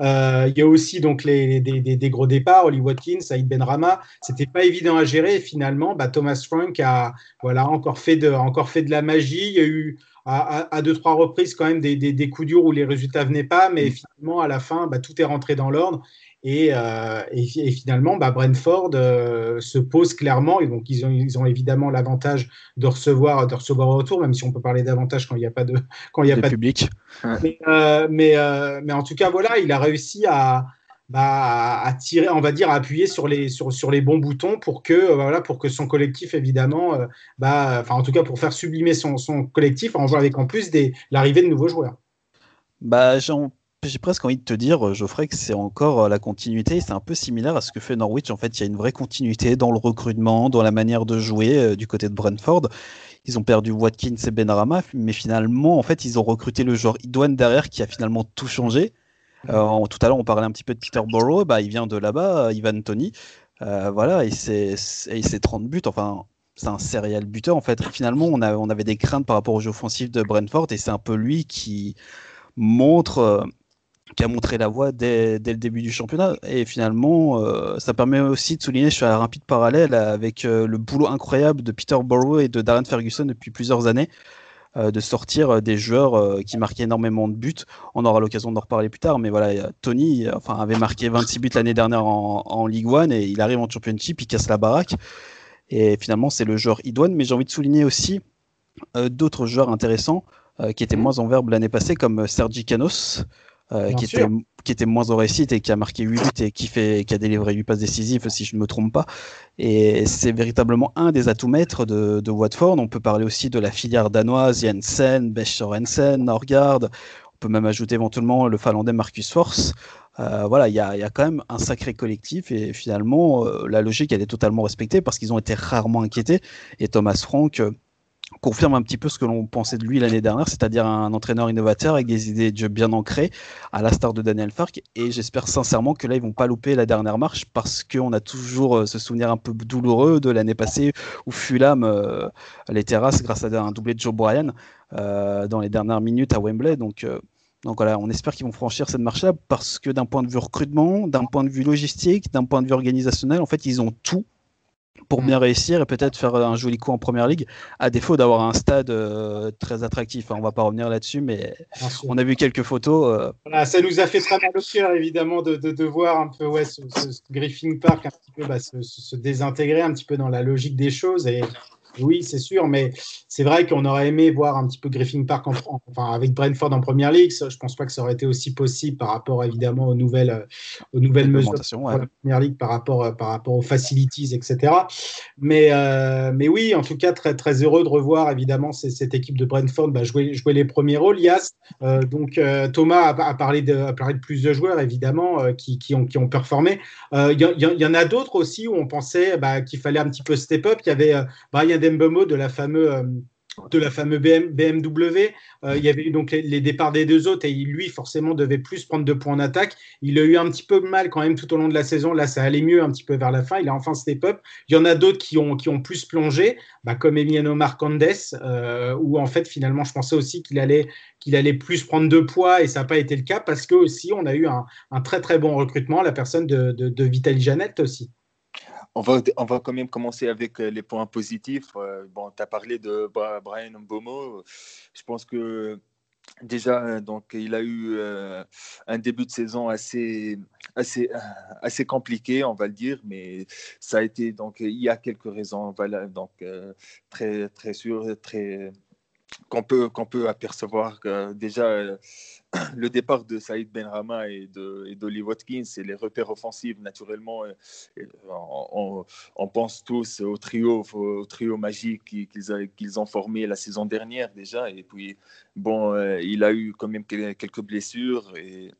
Euh, il y a aussi donc les, des, gros départs, Oli Watkins, Saïd Benrama. C'était pas évident à gérer. Et finalement, bah, Thomas Frank a voilà encore fait de encore fait de la magie. Il y a eu à, à, deux trois reprises quand même des, des, coups durs où les résultats venaient pas, mais finalement à la fin, bah, tout est rentré dans l'ordre. Euh, et, et, finalement, bah, Brentford euh, se pose clairement, et donc ils ont, ils ont évidemment l'avantage de recevoir, de recevoir au retour, même si on peut parler d'avantage quand il n'y a pas de, quand il y a pas public. <laughs> Mais, euh, mais, mais, en tout cas, voilà, il a réussi à, bah, à tirer, on va dire, à appuyer sur les, sur, sur les bons boutons pour que, voilà, pour que son collectif, évidemment, bah, enfin, en tout cas, pour faire sublimer son, son collectif, en jouant avec en plus l'arrivée de nouveaux joueurs. Bah, j'ai presque envie de te dire, euh, Geoffrey, que c'est encore euh, la continuité. C'est un peu similaire à ce que fait Norwich. En fait, il y a une vraie continuité dans le recrutement, dans la manière de jouer euh, du côté de Brentford. Ils ont perdu Watkins et Benrama, mais finalement, en fait, ils ont recruté le joueur Idouane derrière qui a finalement tout changé. Euh, tout à l'heure, on parlait un petit peu de Peterborough. Bah, il vient de là-bas, Ivan Tony. Euh, voilà, et c'est 30 buts. Enfin, c'est un serial buteur. En fait, finalement, on, a, on avait des craintes par rapport au jeu offensif de Brentford, et c'est un peu lui qui montre qui a montré la voie dès, dès, le début du championnat. Et finalement, euh, ça permet aussi de souligner, je fais un rapide parallèle avec euh, le boulot incroyable de Peter et de Darren Ferguson depuis plusieurs années, euh, de sortir des joueurs qui marquaient énormément de buts. On aura l'occasion d'en reparler plus tard, mais voilà, Tony enfin, avait marqué 26 buts l'année dernière en, en, League One et il arrive en Championship, il casse la baraque. Et finalement, c'est le joueur idoine, mais j'ai envie de souligner aussi d'autres joueurs intéressants qui étaient moins en verbe l'année passée, comme Sergi Canos. Euh, qui, était, qui était moins au récit et qui a marqué 8 buts et qui, fait, qui a délivré 8 passes décisives, si je ne me trompe pas. Et c'est véritablement un des atouts maîtres de, de, Watford. On peut parler aussi de la filière danoise, Jensen, Besch Sorensen, Norgard. On peut même ajouter éventuellement le finlandais Marcus Force. Euh, voilà, il y a, y a, quand même un sacré collectif et finalement, euh, la logique, elle est totalement respectée parce qu'ils ont été rarement inquiétés. Et Thomas Frank, confirme un petit peu ce que l'on pensait de lui l'année dernière, c'est-à-dire un entraîneur innovateur avec des idées de jeu bien ancrées, à la star de Daniel Fark. Et j'espère sincèrement que là, ils vont pas louper la dernière marche parce qu'on a toujours euh, ce souvenir un peu douloureux de l'année passée où Fulham euh, les terrasses grâce à un doublé de Joe Bryan euh, dans les dernières minutes à Wembley. Donc, donc voilà, on espère qu'ils vont franchir cette marche-là parce que d'un point de vue recrutement, d'un point de vue logistique, d'un point de vue organisationnel, en fait, ils ont tout pour mm. bien réussir et peut-être faire un joli coup en première ligue, à défaut d'avoir un stade euh, très attractif. Hein, on va pas revenir là-dessus, mais on a vu quelques photos. Euh. Voilà, ça nous a fait très mal au cœur, évidemment, de, de, de, voir un peu ouais, ce, ce, Griffin Park un petit peu bah, se, se, désintégrer un petit peu dans la logique des choses. Et oui, c'est sûr, mais c'est vrai qu'on aurait aimé voir un petit peu Griffin Park en, enfin, avec Brentford en première ligue. Je pense pas que ça aurait été aussi possible par rapport évidemment aux nouvelles, euh, aux nouvelles mesures de la première ligue par rapport, euh, par rapport aux facilities, etc. Mais, euh, mais oui, en tout cas, très, très heureux de revoir évidemment cette équipe de Brentford bah, jouer, jouer les premiers rôles. Yas, donc Thomas a, parlé de, a parlé de joueurs évidemment qui, qui, ont, qui ont performé. Il y, y, en a d'autres aussi où on pensait bah, qu'il fallait un petit peu step up. Il y avait Brian Mbemo de la fameuse euh, de la fameuse BMW. Euh, il y avait eu donc les, départs des deux autres et lui, forcément, devait plus prendre de points en attaque. Il a eu un petit peu mal quand même tout au long de la saison. Là, ça allait mieux un petit peu vers la fin. Il a enfin step up. Il y en a d'autres qui ont, qui ont plus plongé, bah, comme Emiliano Marcandes, euh, où en fait, finalement, je pensais aussi qu'il allait, allait plus prendre de poids et ça n'a pas été le cas parce que aussi, on a eu un, très très bon recrutement, la personne de, de, de Vitaly Janette aussi. On va, quand même commencer avec euh, les points positifs. Euh, bon, tu as parlé de Brian Mbomo. Je pense que déjà, donc, il a eu euh, un début de saison assez, assez, assez compliqué, on va le dire, mais ça a été donc il y a quelques raisons, voilà, donc très très sûr, très qu'on peut peut apercevoir que déjà <clears throat> le départ de Saïd Benrama et d'Oli Watkins et les repères offensifs naturellement on, on, pense tous au trio au trio magique qu'ils ont formé la saison dernière déjà et puis bon il a eu quand même quelques blessures et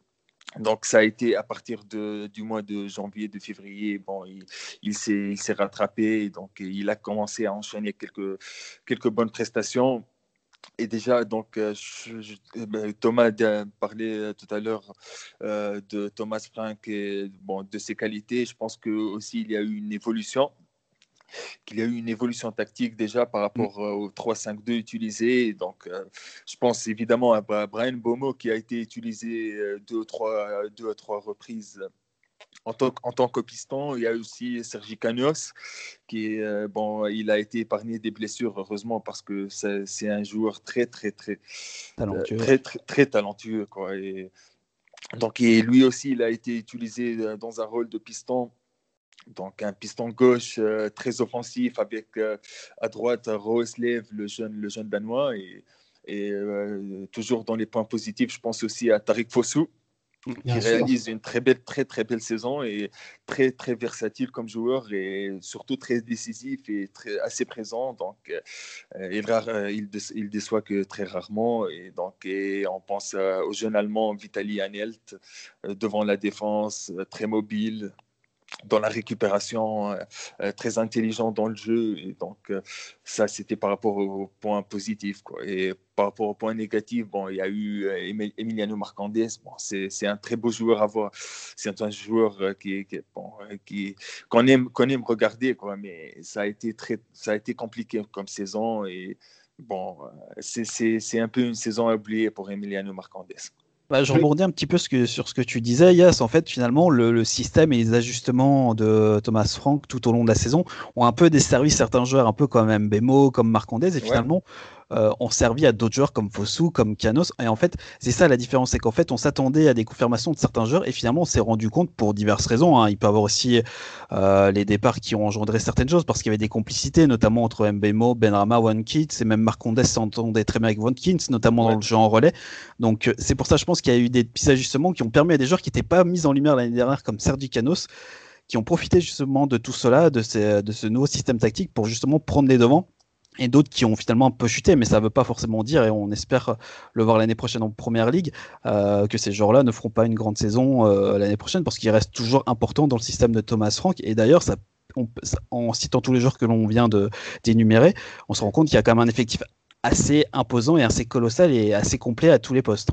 donc, ça a été à partir de, du mois de janvier, de février, bon, il, il s'est rattrapé, donc il a commencé à enchaîner quelques, quelques bonnes prestations. Et déjà, donc, euh, eh ben, Thomas a parlé euh, tout à l'heure euh, de Thomas Frank et bon, de ses qualités. Je pense que aussi il y a eu une évolution qu'il y a eu une évolution tactique déjà par rapport mm. au 3-5-2 utilisé. Donc, je pense évidemment à Brian Bomo qui a été utilisé deux ou trois, deux à trois reprises en tant, en tant que piston, il y a aussi Sergi Canos, qui euh, bon, il a été épargné des blessures, heureusement, parce que c'est un joueur très, très, très talentueux. très, très, très, talentueux quoi. Et, donc, et lui aussi, il a été utilisé euh, dans un rôle de piston. Donc, un piston gauche euh, très offensif avec à droite Roslev, le jeune, le jeune danois. Et, et toujours dans les points positifs, je pense aussi à Tariq Fossou qui réalise une très belle, très très belle saison et très très versatile comme joueur et surtout très décisif et très, assez présent. Donc, euh, il, euh, il, il, déçoit que très rarement. Et donc, et on pense euh, au jeune Allemand Vitali Anelt devant la défense, très mobile, dans la récupération, euh, euh, très intelligent dans le jeu. Donc, euh, ça, c'était par rapport au point positif. Et par rapport au point négatif, bon, il y a eu Emiliano Marcandes. Bon, c'est un très beau joueur à voir. C'est un joueur qui, qui, bon, qui qu'on aime, qu'on aime regarder, mais ça a, été très, ça a été compliqué comme saison. Et bon, c'est un peu une saison à oublier pour Emiliano Marcandes. Bah, je rebondis un petit peu sur ce que tu disais, Yas. En fait, finalement, le, système et les ajustements de Thomas Frank tout au long de la saison ont un peu desservi certains joueurs, un peu comme Mbemo, comme Marcondes. Et finalement, euh, ont servi à d'autres joueurs comme Fossou, comme Canos. Et en fait, c'est ça la différence, c'est qu'en fait, on s'attendait à des confirmations de certains joueurs et finalement, on s'est rendu compte pour diverses raisons. Hein. Il peut y avoir aussi euh, les départs qui ont engendré certaines choses parce qu'il y avait des complicités, notamment entre Mbemo, Benrama, Watkins et même Marcondes s'entendait très bien avec Watkins, notamment dans le jeu en relais. Donc, euh, c'est pour ça, je pense qu'il y a eu des petits ajustements qui ont permis à des joueurs qui n'étaient pas mis en lumière l'année dernière, comme Sergi Canos, qui ont profité justement de tout cela, de, ces, de ce nouveau système tactique pour justement prendre les devants et d'autres qui ont finalement un peu chuté, mais ça ne veut pas forcément dire, et on espère le voir l'année prochaine en première ligue, euh, que ces joueurs-là ne feront pas une grande saison euh, l'année prochaine, parce qu'ils restent toujours importants dans le système de Thomas Frank. Et d'ailleurs, en citant tous les joueurs que l'on vient d'énumérer, on se rend compte qu'il y a quand même un effectif assez imposant et assez colossal et assez complet à tous les postes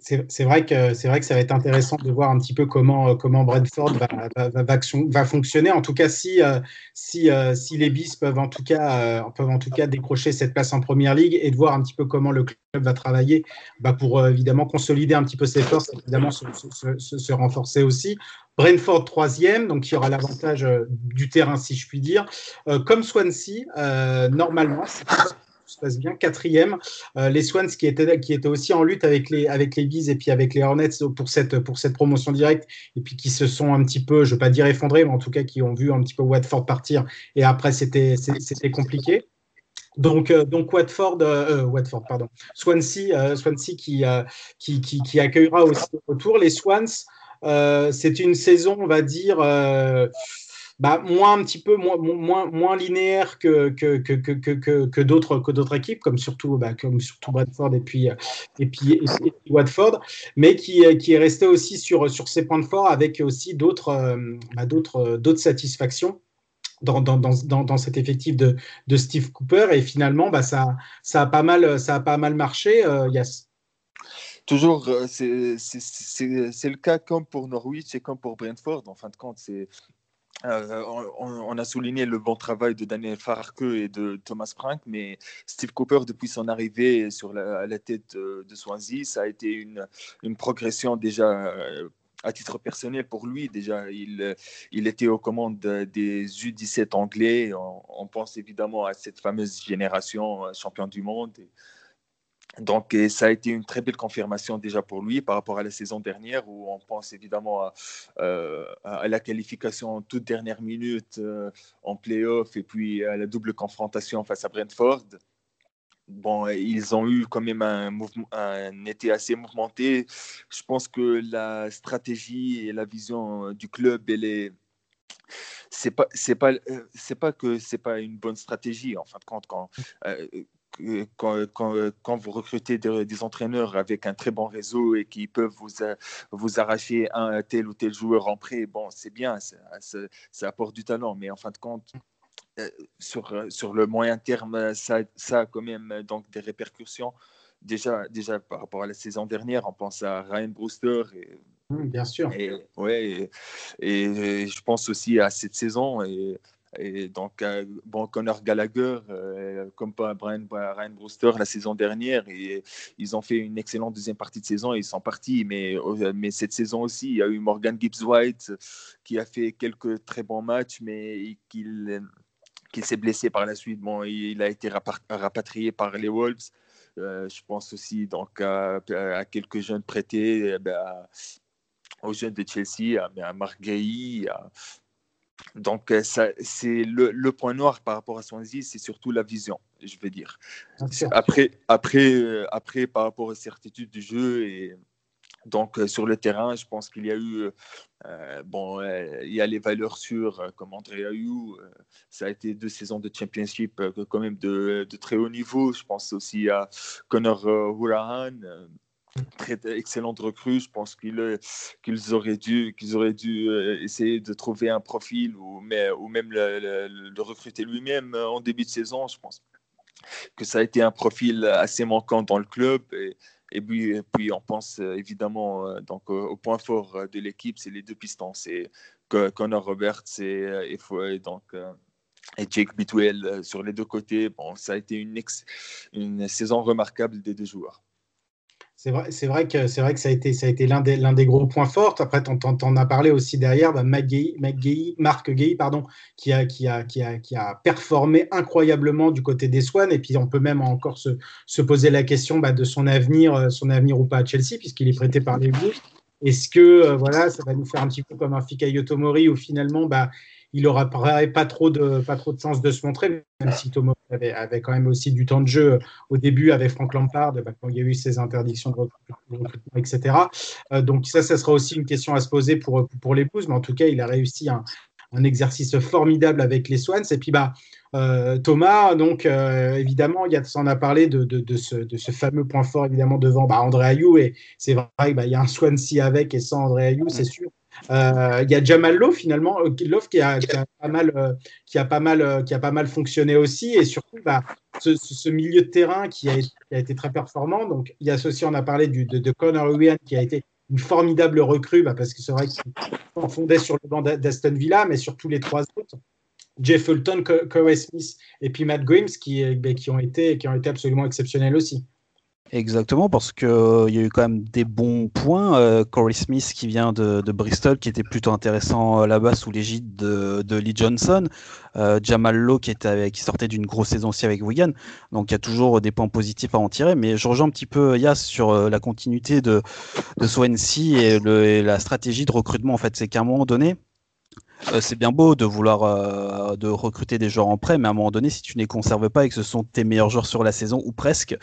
c'est vrai que c'est vrai que ça va être intéressant de voir un petit peu comment euh, comment Brentford va, fonctionner. En tout cas, si euh, si euh, si les bis peuvent en tout cas peuvent en tout cas décrocher cette place en première ligue et de voir un petit peu comment le club va travailler, bah pour évidemment consolider un petit peu ses forces, évidemment se, renforcer aussi. Brentford troisième, donc il y aura l'avantage du terrain si je puis dire. comme Swansea, normalement, se passe bien. Quatrième, euh, les Swans qui étaient, qui étaient aussi en lutte avec les, avec les Bees et puis avec les Hornets pour cette, pour cette promotion directe et puis qui se sont un petit peu, je ne veux pas dire effondrés, mais en tout cas qui ont vu un petit peu Watford partir et après c'était compliqué. Donc, euh, donc Watford, euh, Watford, pardon, Swansea, Swansea qui, qui, qui, qui, accueillera aussi le retour. Les Swans, c'est une saison, on va dire, bah, moins un petit peu moins, moins, moins linéaire que, que, que, que, que d'autres que d'autres équipes comme surtout bah, comme surtout Bradford et puis et puis, Watford mais qui, qui est resté aussi sur sur ses points de fort avec aussi d'autres euh, bah, d'autres d'autres satisfactions dans, dans, dans, dans, cet effectif de, de Steve Cooper et finalement bah, ça, ça, a pas mal, ça a pas mal marché. Euh, yes. Toujours, euh, c'est le cas comme pour Norwich et comme pour Brentford. En fin de compte, euh, on, a souligné le bon travail de Daniel Farke et de Thomas Frank, mais Steve Cooper, depuis son arrivée sur la, à la tête de, Swansea, ça a été une, progression déjà euh, à titre personnel pour lui. Déjà, il, il était aux commandes des U17 anglais. On, pense évidemment à cette fameuse génération euh, champion du monde. Donc, ça a été une très belle confirmation déjà pour lui par rapport à la saison dernière où on pense évidemment à, euh, la qualification en toute dernière minute euh, en playoff et puis à la double confrontation face à Brentford. Bon, ils ont eu quand même un, été assez mouvementé. Je pense que la stratégie et la vision du club, elle est, c'est pas pas c'est pas que c'est pas une bonne stratégie en fin de compte quand quand, quand, vous recrutez des, entraîneurs avec un très bon réseau et qui peuvent vous, vous arracher un tel ou tel joueur en prêt, bon, c'est bien, ça, ça, apporte du talent, mais en fin de compte, euh, sur, sur le moyen terme, ça, ça a quand même donc des répercussions. Déjà, déjà par rapport à la saison dernière, on pense à Ryan Brewster et Bien sûr. Et, ouais, et, et, je pense aussi à cette saison. Et et donc, euh, bon, Connor Gallagher, euh, comme Brian, Ryan Brewster la saison dernière, et, ils ont fait une excellente deuxième partie de saison et ils sont partis. Mais, euh, mais cette saison aussi, il y a eu Morgan Gibbs-White qui a fait quelques très bons matchs, mais qu'il s'est blessé par la suite. Bon, il a été rapatrié par les Wolves. je pense aussi donc à, quelques jeunes prêtés, eh ben, aux jeunes de Chelsea, à, à à, donc, euh, c'est le, point noir par rapport à Swansea, c'est surtout la vision, je veux dire. Après, après, euh, après, par rapport aux certitudes du jeu et donc euh, sur le terrain, je pense qu'il y a eu, bon, il y a les valeurs sûres comme André Ayou. ça a été deux saisons de championship quand même de, de, très haut niveau. Je pense aussi à Connor Hoolahan très excellente recrue. Je pense qu'ils qu'ils auraient dû, qu'ils auraient dû euh, essayer de trouver un profil ou, même le, recruter lui-même euh, en début de saison. Je pense que ça a été un profil assez manquant dans le club. Et, puis, on pense euh, évidemment donc, au point fort de l'équipe, c'est les deux pistons. C'est Connor Roberts et, et, donc, et Jake Bitwell sur les deux côtés. Bon, ça a été une, une saison remarquable des deux joueurs. C'est vrai, c'est vrai que c'est vrai que ça a été, ça a été l'un des, l'un des gros points forts. Après, tu en as parlé aussi derrière, bah, Marc Gay, pardon, qui a, qui, a, qui, a, qui a performé incroyablement du côté des Swans. Et puis, on peut même encore se, se poser la question bah, de son avenir, euh, son avenir ou pas à Chelsea, puisqu'il est prêté par les Blues. Est-ce que euh, voilà, ça va nous faire un petit peu comme un Fikayo Tomori où finalement, bah, il n'aura pas trop de pas trop de chance de se montrer, même si Thomas avait, avait, quand même aussi du temps de jeu au début avec Frank Lampard, bah, quand il y a eu ses interdictions de recrutement, etc. Euh, donc ça, ça sera aussi une question à se poser pour, pour les Blues, mais en tout cas, il a réussi un, un exercice formidable avec les Swans. Et puis bah, euh, Thomas, donc euh, évidemment, il y a, on a parlé de, de, de, ce, de, ce, fameux point fort évidemment devant bah, André Ayou, et c'est vrai qu'il bah, y a un Swansea avec et sans André Ayou, c'est sûr. Euh, il y a Jamal Lowe finalement, euh, Love qui a, pas mal, euh, qui a pas mal, qui a pas mal fonctionné aussi, et surtout bah, ce, milieu de terrain qui a, été très performant. Donc il y a ceci, on a parlé de, Connor Owen qui a été une formidable recrue, bah, parce que c'est vrai qu'on fondait sur le banc d'Aston Villa, mais sur tous les trois autres. Jeff Fulton, Corey Smith et puis Matt Grimes qui, bah, qui, ont été, qui ont été absolument exceptionnels aussi. Exactement, parce qu'il euh, y a eu quand même des bons points. Euh, Corey Smith qui vient de, Bristol, qui était plutôt intéressant euh, là-bas sous l'égide de, Lee Johnson. Jamal Lowe qui, sortait d'une grosse saison aussi avec Wigan. Donc il y a toujours des points positifs à en tirer. Mais je rejoins un petit peu Yas sur la continuité de, de Swansea et, et, la stratégie de recrutement. En fait, c'est qu'à un moment donné, euh, c'est bien beau de vouloir euh, de recruter des joueurs en prêt, mais à un moment donné, si tu ne les conserves pas et que ce sont tes meilleurs joueurs sur la saison ou presque,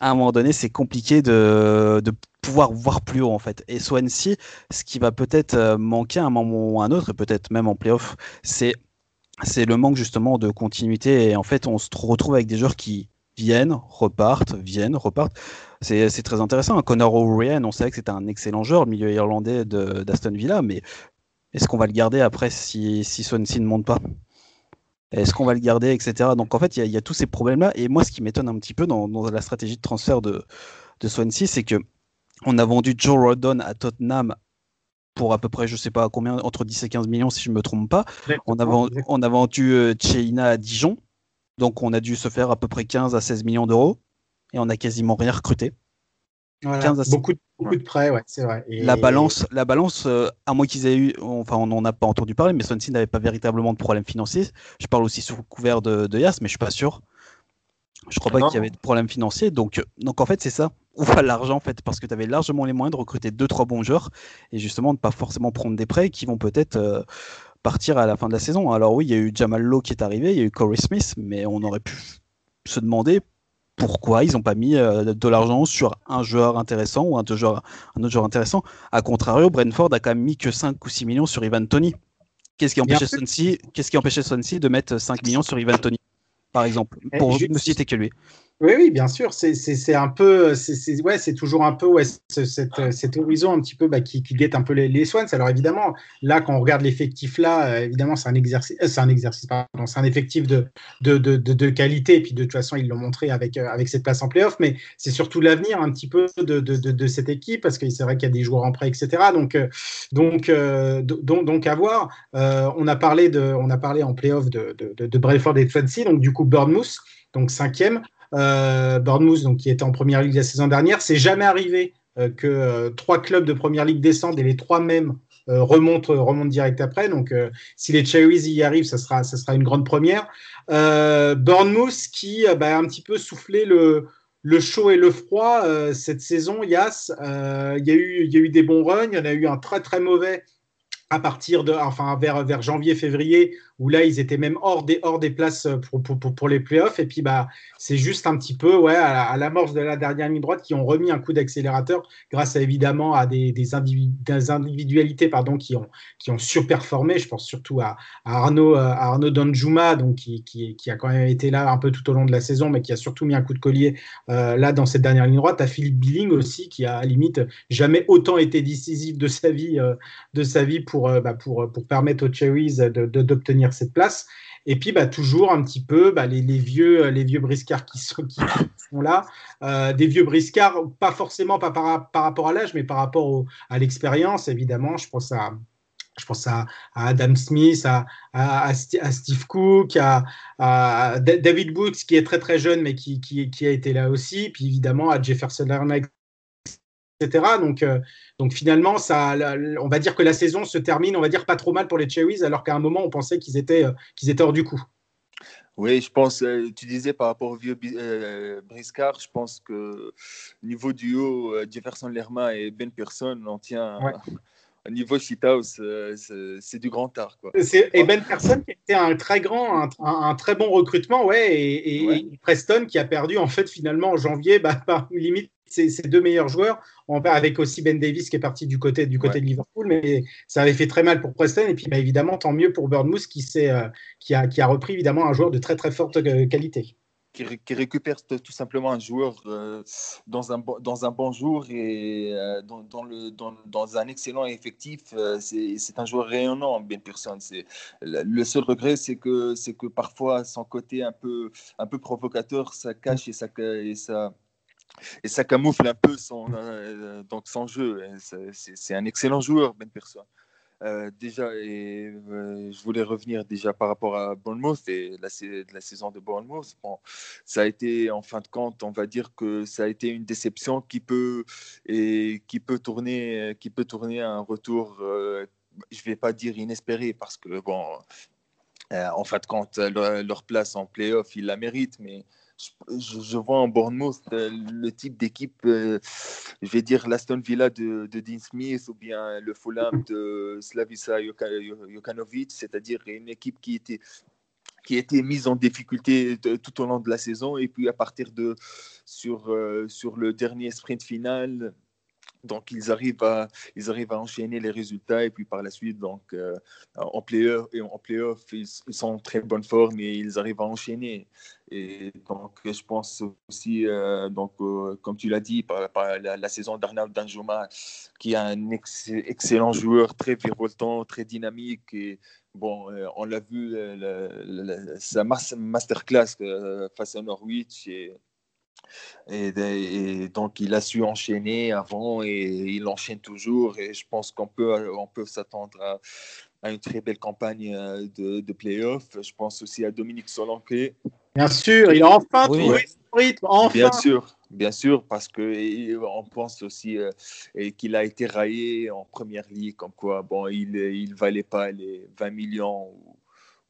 à un moment donné, c'est compliqué de, de, pouvoir voir plus haut en fait. Et Swansea, ce qui va peut-être euh, manquer à un moment ou à un autre, et peut-être même en playoff, c'est c'est le manque justement de continuité. Et en fait, on se retrouve avec des joueurs qui viennent, repartent, viennent, repartent. C'est très intéressant. Connor O'Brien, on savait que c'était un excellent joueur, milieu irlandais d'Aston Villa, mais est-ce qu'on va le garder après si, si Swansea ne monte pas? Est-ce qu'on va le garder, etc. Donc en fait, il y, a tous ces problèmes-là. Et moi, ce qui m'étonne un petit peu dans, la stratégie de transfert de, de Swansea, c'est que on a vendu Joe Rodon à Tottenham pour à peu près, je sais pas combien, entre 10 et 15 millions si je ne me trompe pas. On a, on a vendu euh, Cheina à Dijon. Donc on a dû se faire à peu près 15 à 16 millions d'euros. Et on n'a quasiment rien recruté beaucoup, beaucoup de prêts, ouais, c'est vrai. La balance, la balance euh, à moins qu'ils aient eu, enfin on n'en a pas entendu parler, mais Swansea n'avait pas véritablement de problème financier. Je parle aussi sous couvert de, de Yas, mais je suis pas sûr. Je crois pas qu'il y avait de problème financier. Donc, donc en fait, c'est ça. Où va l'argent en fait? Parce que tu avais largement les moyens de recruter deux trois bons joueurs et justement de pas forcément prendre des prêts qui vont peut-être euh, partir à la fin de la saison. Alors oui, il y a eu Jamal Lowe qui est arrivé, il y a eu Corey Smith, mais on aurait pu se demander pourquoi ils n'ont pas mis euh, de l'argent sur un joueur intéressant ou un, autre joueur intéressant. A contrario, Brentford a quand même mis que 5 ou 6 millions sur Ivan Tony. Qu'est-ce qui empêchait Swansea, qu'est-ce qui empêchait Swansea de mettre 5 millions sur Ivan Tony, par exemple, pour ne citer que lui oui, oui, bien sûr. C'est un peu, c'est toujours un peu ouais, cet, horizon un petit peu bah, qui, guette un peu les, Swans. Alors évidemment, là, quand on regarde l'effectif là, euh, évidemment, c'est un exercice, euh, c'est un exercice, pardon, c'est un effectif de de, de, de, qualité. Et puis de toute façon, ils l'ont montré avec euh, cette place en playoff. Mais c'est surtout l'avenir un petit peu de, de, cette équipe parce que c'est vrai qu'il y a des joueurs en prêt, etc. Donc donc à voir. on a parlé de, en playoff de de, de Brentford et Swansea. Donc du coup, Bournemouth, donc cinquième. Euh, Bournemouth, donc, qui était en première ligue la saison dernière. C'est jamais arrivé euh, que euh, trois clubs de première ligue descendent et les trois mêmes remontent, remontent direct après. Donc, si les Cherries y arrivent, ça sera, ça sera une grande première. Bournemouth qui bah, a un petit peu soufflé le, le chaud et le froid cette saison, Yas. Il y, a eu, y a eu des bons runs, il y en a eu un très très mauvais à partir de, enfin vers, vers janvier, février, où là, ils étaient même hors des, hors des places pour, pour, pour, les playoffs. Et puis, bah, c'est juste un petit peu ouais, à, l'amorce de la dernière ligne droite qui ont remis un coup d'accélérateur grâce évidemment à des, des, individualités pardon, qui, ont, qui ont surperformé. Je pense surtout à, Arnaud, à Arnaud Danjuma, donc, qui, qui, qui, a quand même été là un peu tout au long de la saison, mais qui a surtout mis un coup de collier euh, là dans cette dernière ligne droite. À Philippe Billing aussi, qui a à limite jamais autant été décisif de sa vie, euh, de sa vie pour, euh, bah, pour, pour permettre aux Cherries d'obtenir cette place. Et puis, bah, toujours un petit peu bah, les, vieux, les vieux briscards qui sont, qui sont là. Euh, des vieux briscards, pas forcément pas par, par rapport à l'âge, mais par rapport à l'expérience, évidemment. Je pense à, je pense à, Adam Smith, à, à, Steve Cook, à, David Books, qui est très très jeune, mais qui, qui, a été là aussi. Puis évidemment à Jefferson Donc, euh, donc finalement, ça, on va dire que la saison se termine, on va dire pas trop mal pour les Cherries, alors qu'à un moment, on pensait qu'ils étaient, euh, qu'ils étaient hors du coup. Oui, je pense, euh, tu disais par rapport au vieux Briscard, je pense que niveau duo, Jefferson Lerma et Ben Person, on tient. <laughs> Au niveau shithouse, c'est du grand art. Quoi. Et Ben Person qui était un très grand, un, très bon recrutement, ouais, et, Preston qui a perdu en fait finalement en janvier, bah, <laughs> par limite ses, deux meilleurs joueurs, avec aussi Ben Davis qui est parti du côté, du côté de Liverpool, mais ça avait fait très mal pour Preston. Et puis bah, évidemment, tant mieux pour Bournemouth qui, euh, qui, a, qui a repris évidemment un joueur de très très forte euh, qualité. Qui, récupère tout simplement un joueur euh, dans, un, dans un bon jour et dans, le, dans, un excellent effectif. c'est un joueur rayonnant, Ben Pearson. Le seul regret, c'est que, que parfois son côté un peu, un peu provocateur, ça cache et ça, et ça, et ça camoufle un peu son, euh, donc son jeu. C'est un excellent joueur, Ben Person. Euh, déjà, euh, je voulais revenir déjà par rapport à Bournemouth et la, saison de Bournemouth. Ça a été, en fin de compte, on va dire que ça a été une déception qui peut, et qui peut, tourner, qui peut tourner un retour, je ne vais pas dire inespéré, parce que, bon, en fin de compte, leur, leur place en playoff, ils la méritent, mais je, vois en Bournemouth euh, le type d'équipe, euh, je vais dire l'Aston Villa de, Dean Smith ou bien le Fulham de Slavisa Jokanovic, c'est-à-dire une équipe qui était qui était mise en difficulté tout au long de la saison et puis à partir de sur, euh, sur le dernier sprint final donc, ils arrivent, à, ils arrivent à enchaîner les résultats et puis par la suite, donc, euh, en playoff, en playoff ils, sont en très bonne forme et ils arrivent à enchaîner. Et donc, je pense aussi, euh, donc, euh, comme tu l'as dit, par, la, saison d'Arnaud Danjuma, qui est un excellent joueur, très virevoltant, très dynamique. Et bon, on l'a vu, sa masterclass face à Norwich. Et, donc, il a su enchaîner avant et il enchaîne toujours. Et je pense qu'on peut, on peut s'attendre à, une très belle campagne euh, de, de playoff. Je pense aussi à Dominique Solanke. Bien sûr, il a enfin trouvé son rythme. Enfin. Bien sûr, bien sûr, parce qu'on pense aussi euh, qu'il a été raillé en première ligue, comme quoi bon, il ne valait pas les 20 millions ou,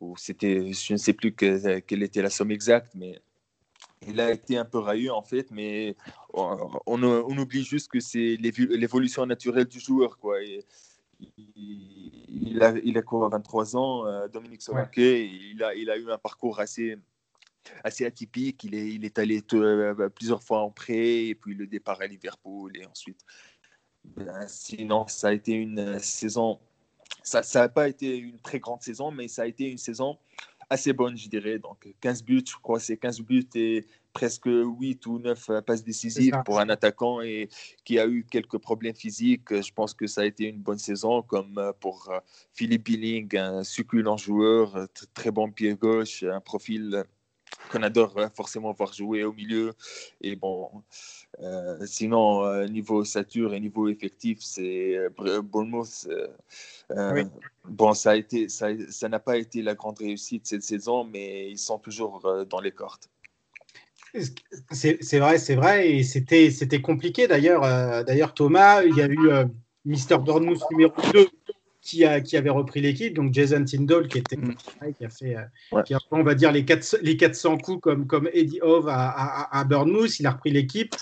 ou c'était, je ne sais plus quelle était la somme exacte, mais il a été un peu railleux en fait, mais on, on, oublie juste que c'est l'évolution naturelle du joueur. Quoi. il, a, il a quoi, 23 ans, euh, Dominique Solanke, il, a, il a eu un parcours assez, assez atypique. Il est, il est allé euh, plusieurs fois en prêt, et puis le départ à Liverpool, et ensuite. Ben, sinon, ça a été une saison. Ça n'a pas été une très grande saison, mais ça a été une saison assez bonne, je dirais. Donc 15 buts, je crois, c'est 15 buts et presque 8 ou 9 passes décisives pour un attaquant et qui a eu quelques problèmes physiques. Je pense que ça a été une bonne saison, comme euh, pour euh, Philippe Billing, un succulent joueur, euh, très bon pied gauche, un profil qu'on adore forcément voir jouer au milieu. Et bon, sinon, niveau sature et niveau effectif, c'est Bournemouth. Bon, ça a été, ça, ça n'a pas été la grande réussite cette saison, mais ils sont toujours dans les cordes. C'est vrai, c'est vrai, et c'était compliqué d'ailleurs. Euh, d'ailleurs, Thomas, il y a eu euh, Mister Bournemouth numéro 2 qui, a, qui avait repris l'équipe, donc Jason Tyndall qui était mm. qui a fait, euh, qui a, on va dire les, 400, les 400 coups comme, comme Eddie Hove à, à, à Bournemouth, il a repris l'équipe.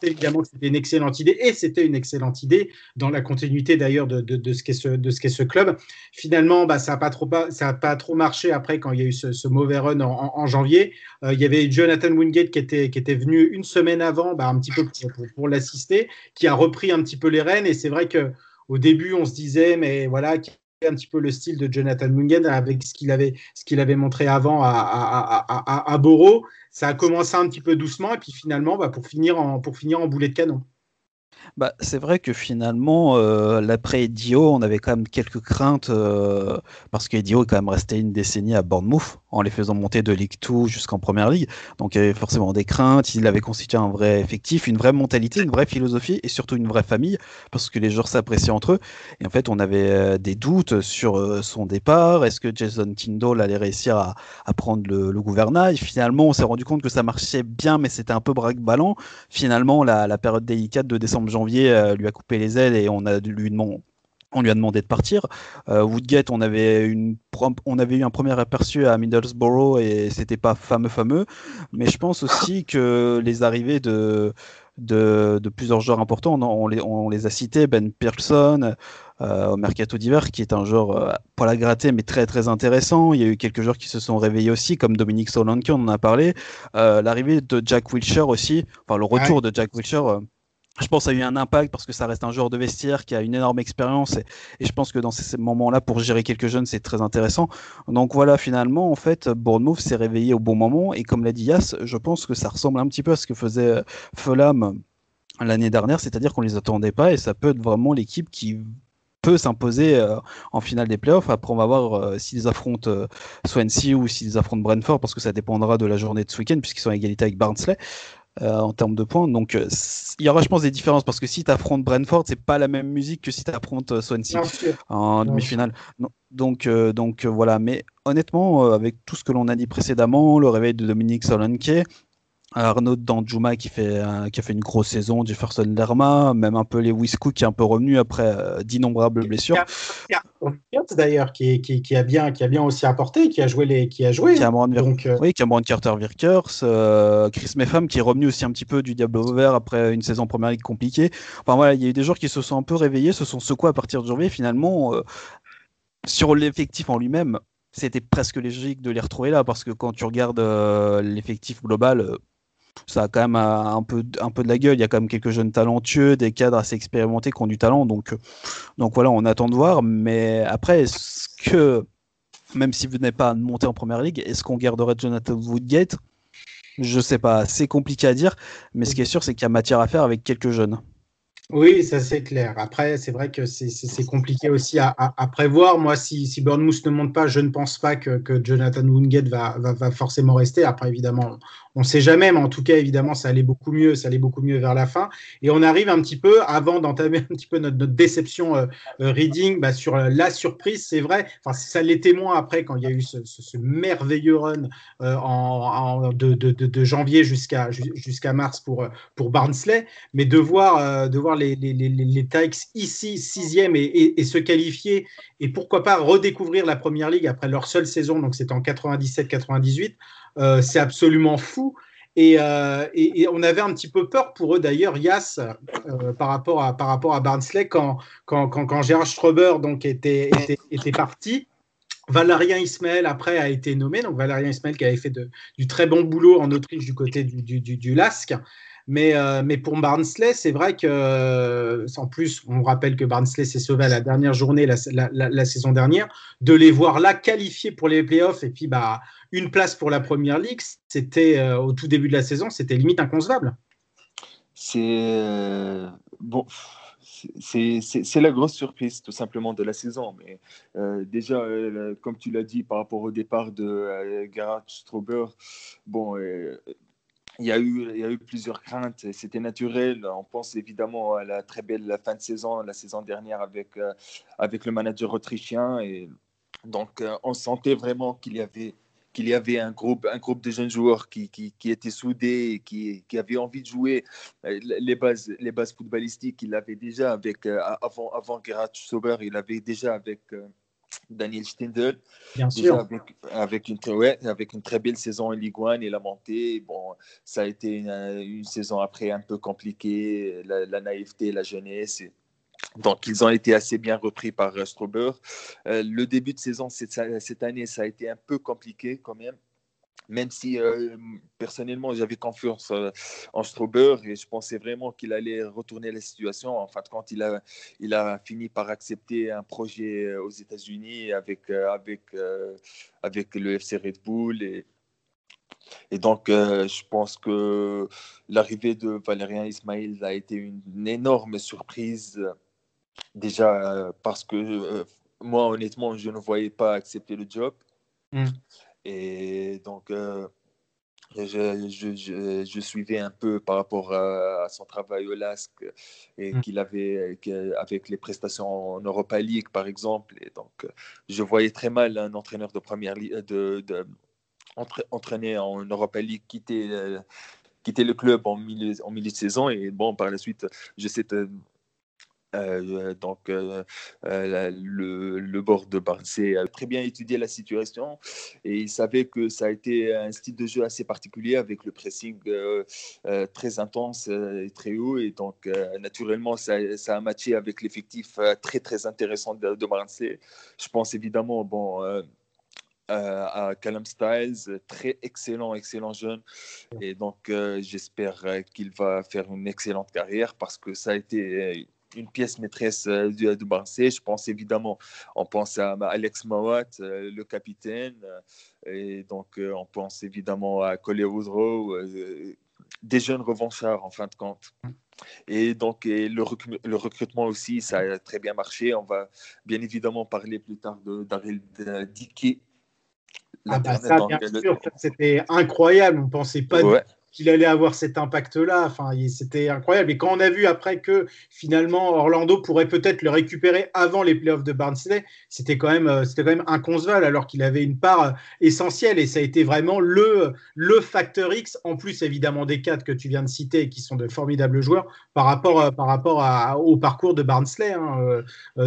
Évidemment, c'était une excellente idée et c'était une excellente idée dans la continuité d'ailleurs de, de, de, ce qu'est ce, de ce, ce club. Finalement, bah, ça n'a pas trop ça a pas trop marché après quand il y a eu ce, ce mauvais run en, en, janvier. Euh, il y avait Jonathan Wingate qui était, qui était venu une semaine avant, bah, un petit peu pour, pour, pour l'assister, qui a repris un petit peu les rênes et c'est vrai que au début, on se disait, mais voilà, un petit peu le style de Jonathan Mungen avec ce qu'il avait, montré avant à, à, Boro. Ça a commencé un petit peu doucement et puis finalement, bah, pour, finir en, boulet de canon. Bah, c'est vrai que finalement, euh, l'après Dio, on avait quand même quelques craintes euh, parce qu'Edio est quand même resté une décennie à Bournemouth en les faisant monter de Ligue 2 jusqu'en Première Ligue. Donc il y avait forcément des craintes. Il avait constitué un vrai effectif, une vraie mentalité, une vraie philosophie et surtout une vraie famille parce que les joueurs s'appréciaient entre eux. Et en fait, on avait euh, des doutes sur euh, son départ. Est-ce que Jason Tyndall allait réussir à, prendre le, gouvernail? Finalement, on s'est rendu compte que ça marchait bien, mais c'était un peu braque-ballant. Finalement, la, période délicate de décembre-janvier euh, lui a coupé les ailes et on a lui on lui a demandé de partir. Euh, Woodgate, on avait, une, on avait eu un premier aperçu à Middlesbrough et c'était pas fameux fameux. Mais je pense aussi que les arrivées de, de, de plusieurs joueurs importants, on, on, les, on, les, a cités, Ben Pearson euh, au mercato d'hiver, qui est un joueur euh, pas la gratter mais très très intéressant. Il y a eu quelques joueurs qui se sont réveillés aussi, comme Dominique Solanke, on en a parlé. Euh, L'arrivée de Jack Wilshere aussi, enfin le retour de Jack Wilshere je pense que ça a eu un impact parce que ça reste un joueur de vestiaire qui a une énorme expérience et, je pense que dans ces moments-là, pour gérer quelques jeunes, c'est très intéressant. Donc voilà, finalement, en fait, Bournemouth s'est réveillé au bon moment et comme l'a dit Yass, je pense que ça ressemble un petit peu à ce que faisait euh, Fulham l'année dernière, c'est-à-dire qu'on les attendait pas et ça peut être vraiment l'équipe qui peut s'imposer euh, en finale des playoffs. Après, on va voir euh, s'ils affrontent Swansea ou s'ils affrontent Brentford parce que ça dépendra de la journée de ce week-end puisqu'ils sont à égalité avec Barnsley. Euh, en termes de points. Donc, euh, il y aura, je pense, des différences parce que si tu affrontes Brentford, c'est pas la même musique que si tu affrontes euh, Swansea en demi-finale. Donc, donc voilà. Mais honnêtement, avec tout ce que l'on a dit précédemment, le réveil de Dominique Solanke, Arnaud Danjuma qui fait, qui a fait une grosse saison, Jefferson Lerma, même un peu les Wisco qui est un peu revenu après euh, d'innombrables blessures. D'ailleurs, qui, qui, qui, a bien, qui a bien aussi apporté, qui a joué. Les, qui a joué Cameron, Donc, euh... Oui, Cameron Carter-Virkers, euh, Chris Meffam qui est revenu aussi un petit peu du Diablo Vert après une saison première ligue compliquée. Enfin voilà, il y a eu des joueurs qui se sont un peu réveillés, se sont secoués à partir de janvier. Finalement, euh, sur l'effectif en lui-même, c'était presque logique de les retrouver là parce que quand tu regardes l'effectif global, ça a quand même euh, un peu, un peu de la gueule. Il y a quand même quelques jeunes talentueux, des cadres assez expérimentés qui ont du talent. Donc, euh, donc voilà, on attend de voir. Mais après, est-ce que, même si vous n'êtes pas monté en première ligue, est-ce qu'on garderait Jonathan Woodgate? Je sais pas. C'est compliqué à dire. Mais ce qui est sûr, c'est qu'il y a matière à faire avec quelques jeunes. Oui, ça c'est clair. Après, c'est vrai que c'est compliqué aussi à, prévoir. Moi, si, si ne monte pas, je ne pense pas que, que Jonathan Woodgate va, va, va, forcément rester. Après, évidemment, on ne sait jamais, mais en tout cas, évidemment, ça allait beaucoup mieux, ça allait beaucoup mieux vers la fin. Et on arrive un petit peu, avant d'entamer <laughs> un petit peu notre, déception euh, euh reading, bah, sur la surprise, c'est vrai. Enfin, ça l'était moins après quand il y a eu ce, merveilleux run euh, de, janvier jusqu'à mars pour, pour Barnsley. Mais de voir, euh, de voir les, les, les, les Tykes ici, sixième, et, se qualifier, et pourquoi pas redécouvrir la Première Ligue après leur seule saison, donc c'était en 97-98, euh, c'est absolument fou. Et, euh, et, on avait un petit peu peur pour eux d'ailleurs, Yas, euh, par, rapport à, par rapport à Barnsley, quand, quand, quand, quand Gérard Strauber donc, était, était, parti. Valérien Ismaël, après, a été nommé. Donc, Valérien Ismaël qui avait fait du très bon boulot en Autriche du côté du, du, du. Mais, mais pour Barnsley, c'est vrai que, en plus, on rappelle que Barnsley s'est sauvé à la dernière journée, la, la, la, la, saison dernière, de les voir là qualifiés pour les playoffs et puis bah, une place pour la première ligue, c'était euh, au tout début de la saison, c'était limite inconcevable. C'est euh, bon. C'est la grosse surprise tout simplement de la saison. Mais euh, déjà, comme tu l'as dit par rapport au départ de euh, Gerhard Strauber, bon, il y, a eu, y a eu plusieurs craintes, c'était naturel. On pense évidemment à la très belle fin de saison, la saison dernière avec, avec le manager autrichien. Et donc, on sentait vraiment qu'il y avait qu'il y avait un groupe, un groupe de jeunes joueurs qui, qui, qui étaient soudés qui, qui, avaient envie de jouer les bases, les bases footballistiques. Il avait déjà avec, avant, avant Gerhard Sauber, il avait déjà avec Daniel Stindl. Bien sûr. Avec, avec, une, ouais, avec une très belle saison en Ligue 1 et la montée. Bon, ça a été une, une saison après un peu compliquée, la, la naïveté, la jeunesse. Et, donc, ils ont été assez bien repris par Strauber. Euh, le début de saison cette, année, ça a été un peu compliqué quand même. Même si euh, personnellement j'avais confiance euh, en Strauber et je pensais vraiment qu'il allait retourner la situation. En fin de compte, il a, il a fini par accepter un projet aux États-Unis avec, avec, avec le FC Red Bull. Et, et donc, euh, je pense que l'arrivée de Valérien Ismail a été une énorme surprise. Déjà, euh, parce que euh, moi, honnêtement, je ne voyais pas accepter le job. Mm. Et donc, euh, je, je, je, je, suivais un peu par rapport à, à son travail au LASK et mm. qu'il avait avec les prestations en Europa League, par exemple. Et donc, je voyais très mal un entraîneur de première ligue, de, de entraîner en Europa League, quitter, quitter le club en milieu, en milieu de saison. Et bon, par la suite, je sais. Euh, donc, euh, euh, le, le bord de Barnsley a très bien étudié la situation et il savait que ça a été un style de jeu assez particulier avec le pressing très intense et très haut. Et donc, naturellement, ça, a matché avec l'effectif très, très intéressant de, de. Je pense évidemment, bon. À Callum Styles, très excellent, excellent jeune. Et donc, j'espère qu'il va faire une excellente carrière parce que ça a été une pièce maîtresse euh, de, de Barnsley. Je pense évidemment, on pense à Alex Mawat, euh, le capitaine, et donc on pense évidemment à Coley Woodrow, des jeunes revanchards en fin de compte. Et donc, et le, recru le, recrutement aussi, ça a très bien marché. On va bien évidemment parler plus tard de Daryl Dickey. Ah bah ça, bien sûr, c'était incroyable. On ne pensait pas ouais qu'il allait avoir cet impact-là. Enfin, c'était incroyable. Et quand on a vu après que finalement Orlando pourrait peut-être le récupérer avant les playoffs de Barnsley, c'était quand même, c'était quand même inconcevable alors qu'il avait une part essentielle et ça a été vraiment le, le facteur X, en plus évidemment des quatre que tu viens de citer qui sont de formidables joueurs par rapport, par rapport au parcours de Barnsley. Hein.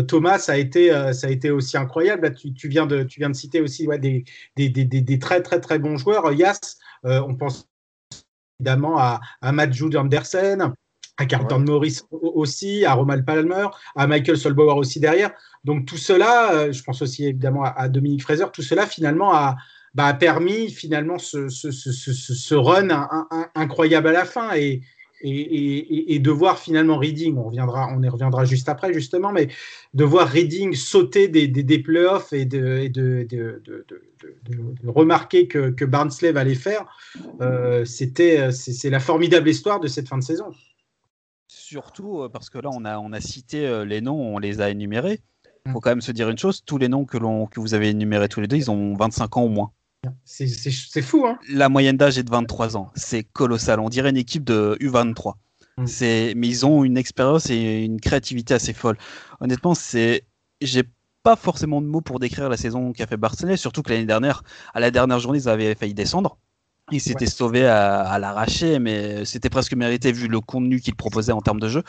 Thomas, ça a, été, ça a été aussi incroyable. Là, tu, viens, de, tu viens de citer aussi des, des, des, très très très bons joueurs. Yas, euh, on pense évidemment à, à Matt Jude Andersen, à Carlton ouais. Morris aussi, à Romal Palmer, à Michael Solbauer aussi derrière. Donc tout cela, euh, je pense aussi évidemment à, Dominique Fraser, tout cela finalement a, bah, a permis finalement ce, ce, ce, ce run un, un, incroyable à la fin. Et, et, et, et, de voir finalement Reading, on, reviendra, on y reviendra juste après justement, mais de voir Reading sauter des, des, des playoffs et de, et de, de, de, remarquer que, que Barnsley va les faire, euh, c'était c'est la formidable histoire de cette fin de saison. Surtout parce que là, on a, on a cité les noms, on les a énumérés. Il faut quand même se dire une chose, tous les noms que, que vous avez énumérés tous les deux, ils ont 25 ans au moins. C'est fou, hein La moyenne d'âge est de 23 ans. C'est colossal. On dirait une équipe de U23. Mm. Mais ils ont une expérience et une créativité assez folle. Honnêtement, c'est. J'ai pas forcément de mots pour décrire la saison qu'a fait Barcelone, surtout que l'année dernière, à la dernière journée, ils avaient failli descendre. Ils s'étaient ouais. sauvés à, à l'arracher, mais c'était presque mérité vu le contenu qu'ils proposaient en termes de jeu.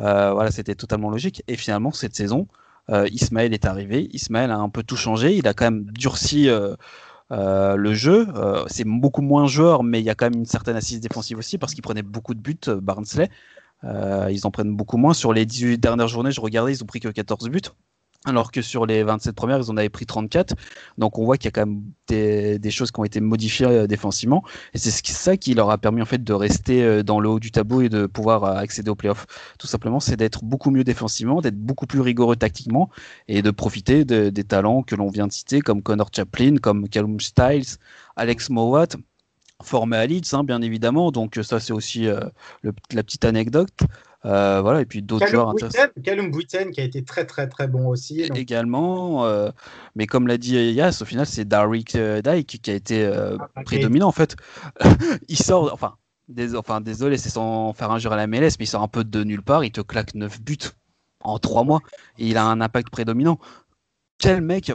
Euh, voilà, c'était totalement logique. Et finalement, cette saison, euh, Ismaël est arrivé. Ismaël a un peu tout changé. Il a quand même durci. Euh, euh, le jeu. Euh, c'est beaucoup moins joueur, mais il y a quand même une certaine assise défensive aussi parce qu'ils prenaient beaucoup de buts, Barnsley. ils en prennent beaucoup moins. Sur les 18 dernières journées, je regardais, ils ont pris que 14 buts alors que sur les 27 premières, ils en avaient pris 34. Donc on voit qu'il y a quand même des, choses qui ont été modifiées euh, défensivement. Et c'est ça qui leur a permis en fait de rester euh, dans le haut du tableau et de pouvoir euh, accéder aux playoffs. Tout simplement, c'est d'être beaucoup mieux défensivement, d'être beaucoup plus rigoureux tactiquement et de profiter des talents que l'on vient de citer, comme Connor Chaplin, comme Callum Styles, Alex Mowat formé à Leeds, hein, bien évidemment. Donc ça, c'est aussi la petite anecdote. Euh, voilà, et puis d'autres joueurs intéressants. Callum Buiten qui a été très très très bon aussi. Également, euh, mais comme l'a dit Yas, au final c'est Darwick euh, Dyke qui a été ah, prédominant en fait. <laughs> il sort, enfin, enfin désolé, c'est sans faire injure à la MLS, mais il sort un peu de nulle part, il te claque 9 buts en 3 mois et il a un impact prédominant. Quel mec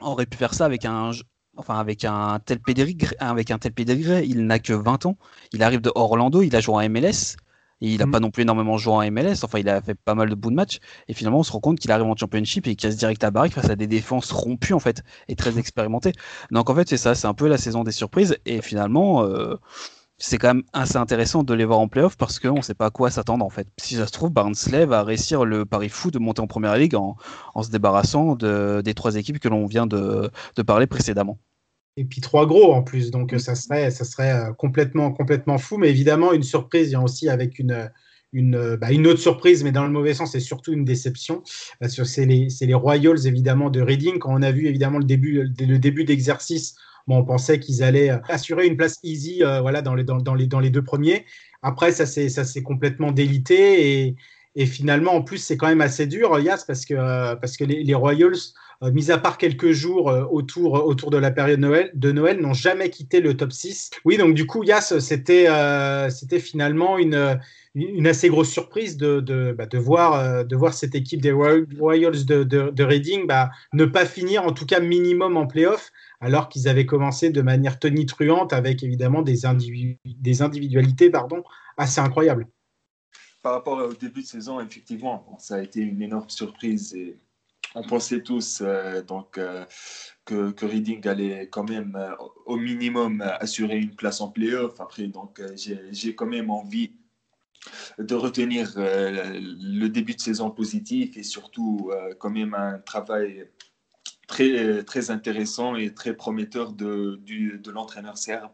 aurait pu faire ça avec un enfin avec un tel pédigré, avec un tel il n'a que 20 ans, il arrive de Orlando, il a joué en MLS, il n'a mm. pas non plus énormément joué en MLS. Enfin, il a fait pas mal de bouts de match. Et finalement, on se rend compte qu'il arrive en championship et qu'il casse direct à Barrick face à des défenses rompues, en fait, et très expérimentées. Donc, en fait, c'est ça. C'est un peu la saison des surprises. Et finalement, euh, c'est quand même assez intéressant de les voir en playoff parce qu'on ne sait pas à quoi s'attendre, en fait. Si ça se trouve, Barnsley va réussir le pari fou de monter en première ligue en, se débarrassant des trois équipes que l'on vient de parler précédemment et puis trois gros en plus. Donc ça serait, ça serait euh, complètement, complètement fou. Mais évidemment, une surprise vient aussi avec une, une, bah, une autre surprise, mais dans le mauvais sens, c'est surtout une déception. C'est les, les, Royals évidemment de Reading. Quand on a vu évidemment le début, le début d'exercice, bon, on pensait qu'ils allaient euh, assurer une place easy euh, voilà, dans, les, dans, dans, les, dans les deux premiers. Après, ça s'est complètement délité et, et finalement, en plus, c'est quand même assez dur, Yas, parce que, parce que les, Royals euh, mis à part quelques jours euh, autour, autour de la période de Noël, n'ont jamais quitté le top 6. Oui, donc du coup, Yas, c'était euh, c'était finalement une, une assez grosse surprise de, de, bah, de, voir, de voir cette équipe des Royals de, Reading bah, ne pas finir, en tout cas minimum en playoff, alors qu'ils avaient commencé de manière tonitruante avec évidemment des, des individualités pardon, assez incroyables. Par rapport au début de saison, effectivement, ça a été une énorme surprise on pensait tous euh, donc euh, que, Reading allait quand même euh, au minimum assurer une place en playoff. Après, donc j'ai quand même envie de retenir le début de saison positif et surtout quand même un travail très, très intéressant et très prometteur de, de l'entraîneur serbe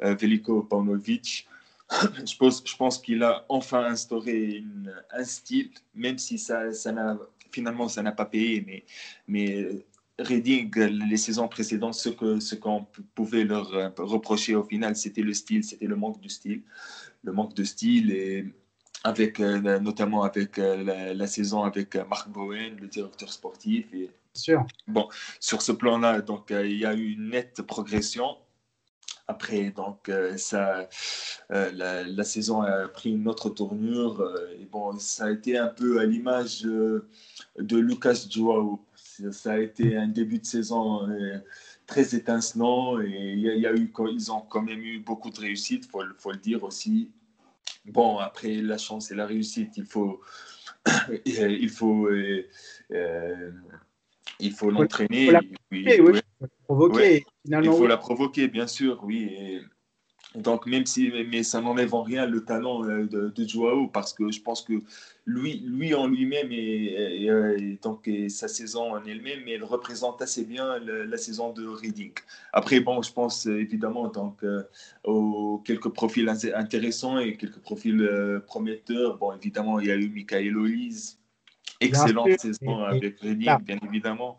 Veliko Paunovic. Je pense, je pense qu'il a enfin instauré un style, même si ça, ça n'a finalement, ça n'a pas payé, mais, mais Reading, les saisons précédentes, ce qu'on ce qu'on pouvait leur euh, reprocher au final, c'était le style, c'était le manque de style. Le manque de style, et avec, euh, notamment avec euh, la, saison avec Marc Bowen, le directeur sportif. Et, Sûr. Bon, sur ce plan-là, donc il y a eu une nette progression. Après, donc, ça, la, la, saison a pris une autre tournure. et bon, ça a été un peu à l'image de Lucas Joao. Ça a été un début de saison euh, très étincelant et il y, a eu, ils ont quand même eu beaucoup de réussite, il faut, faut, le dire aussi. Bon, après la chance et la réussite, il faut, <coughs> il faut, euh, euh, il faut l'entraîner. Provoquer, Il faut la provoquer, bien sûr, oui. Donc, même si, mais ça n'enlève en rien le talent euh, de, de, Joao, parce que je pense que lui, lui en lui-même, et, donc, sa saison en elle-même, elle représente assez bien la, saison de Reading. Après, bon, je pense évidemment donc, euh, aux quelques profils intéressants et quelques profils euh, prometteurs. Bon, évidemment, il y a eu Michael Olise, excellente saison avec Reading, bien évidemment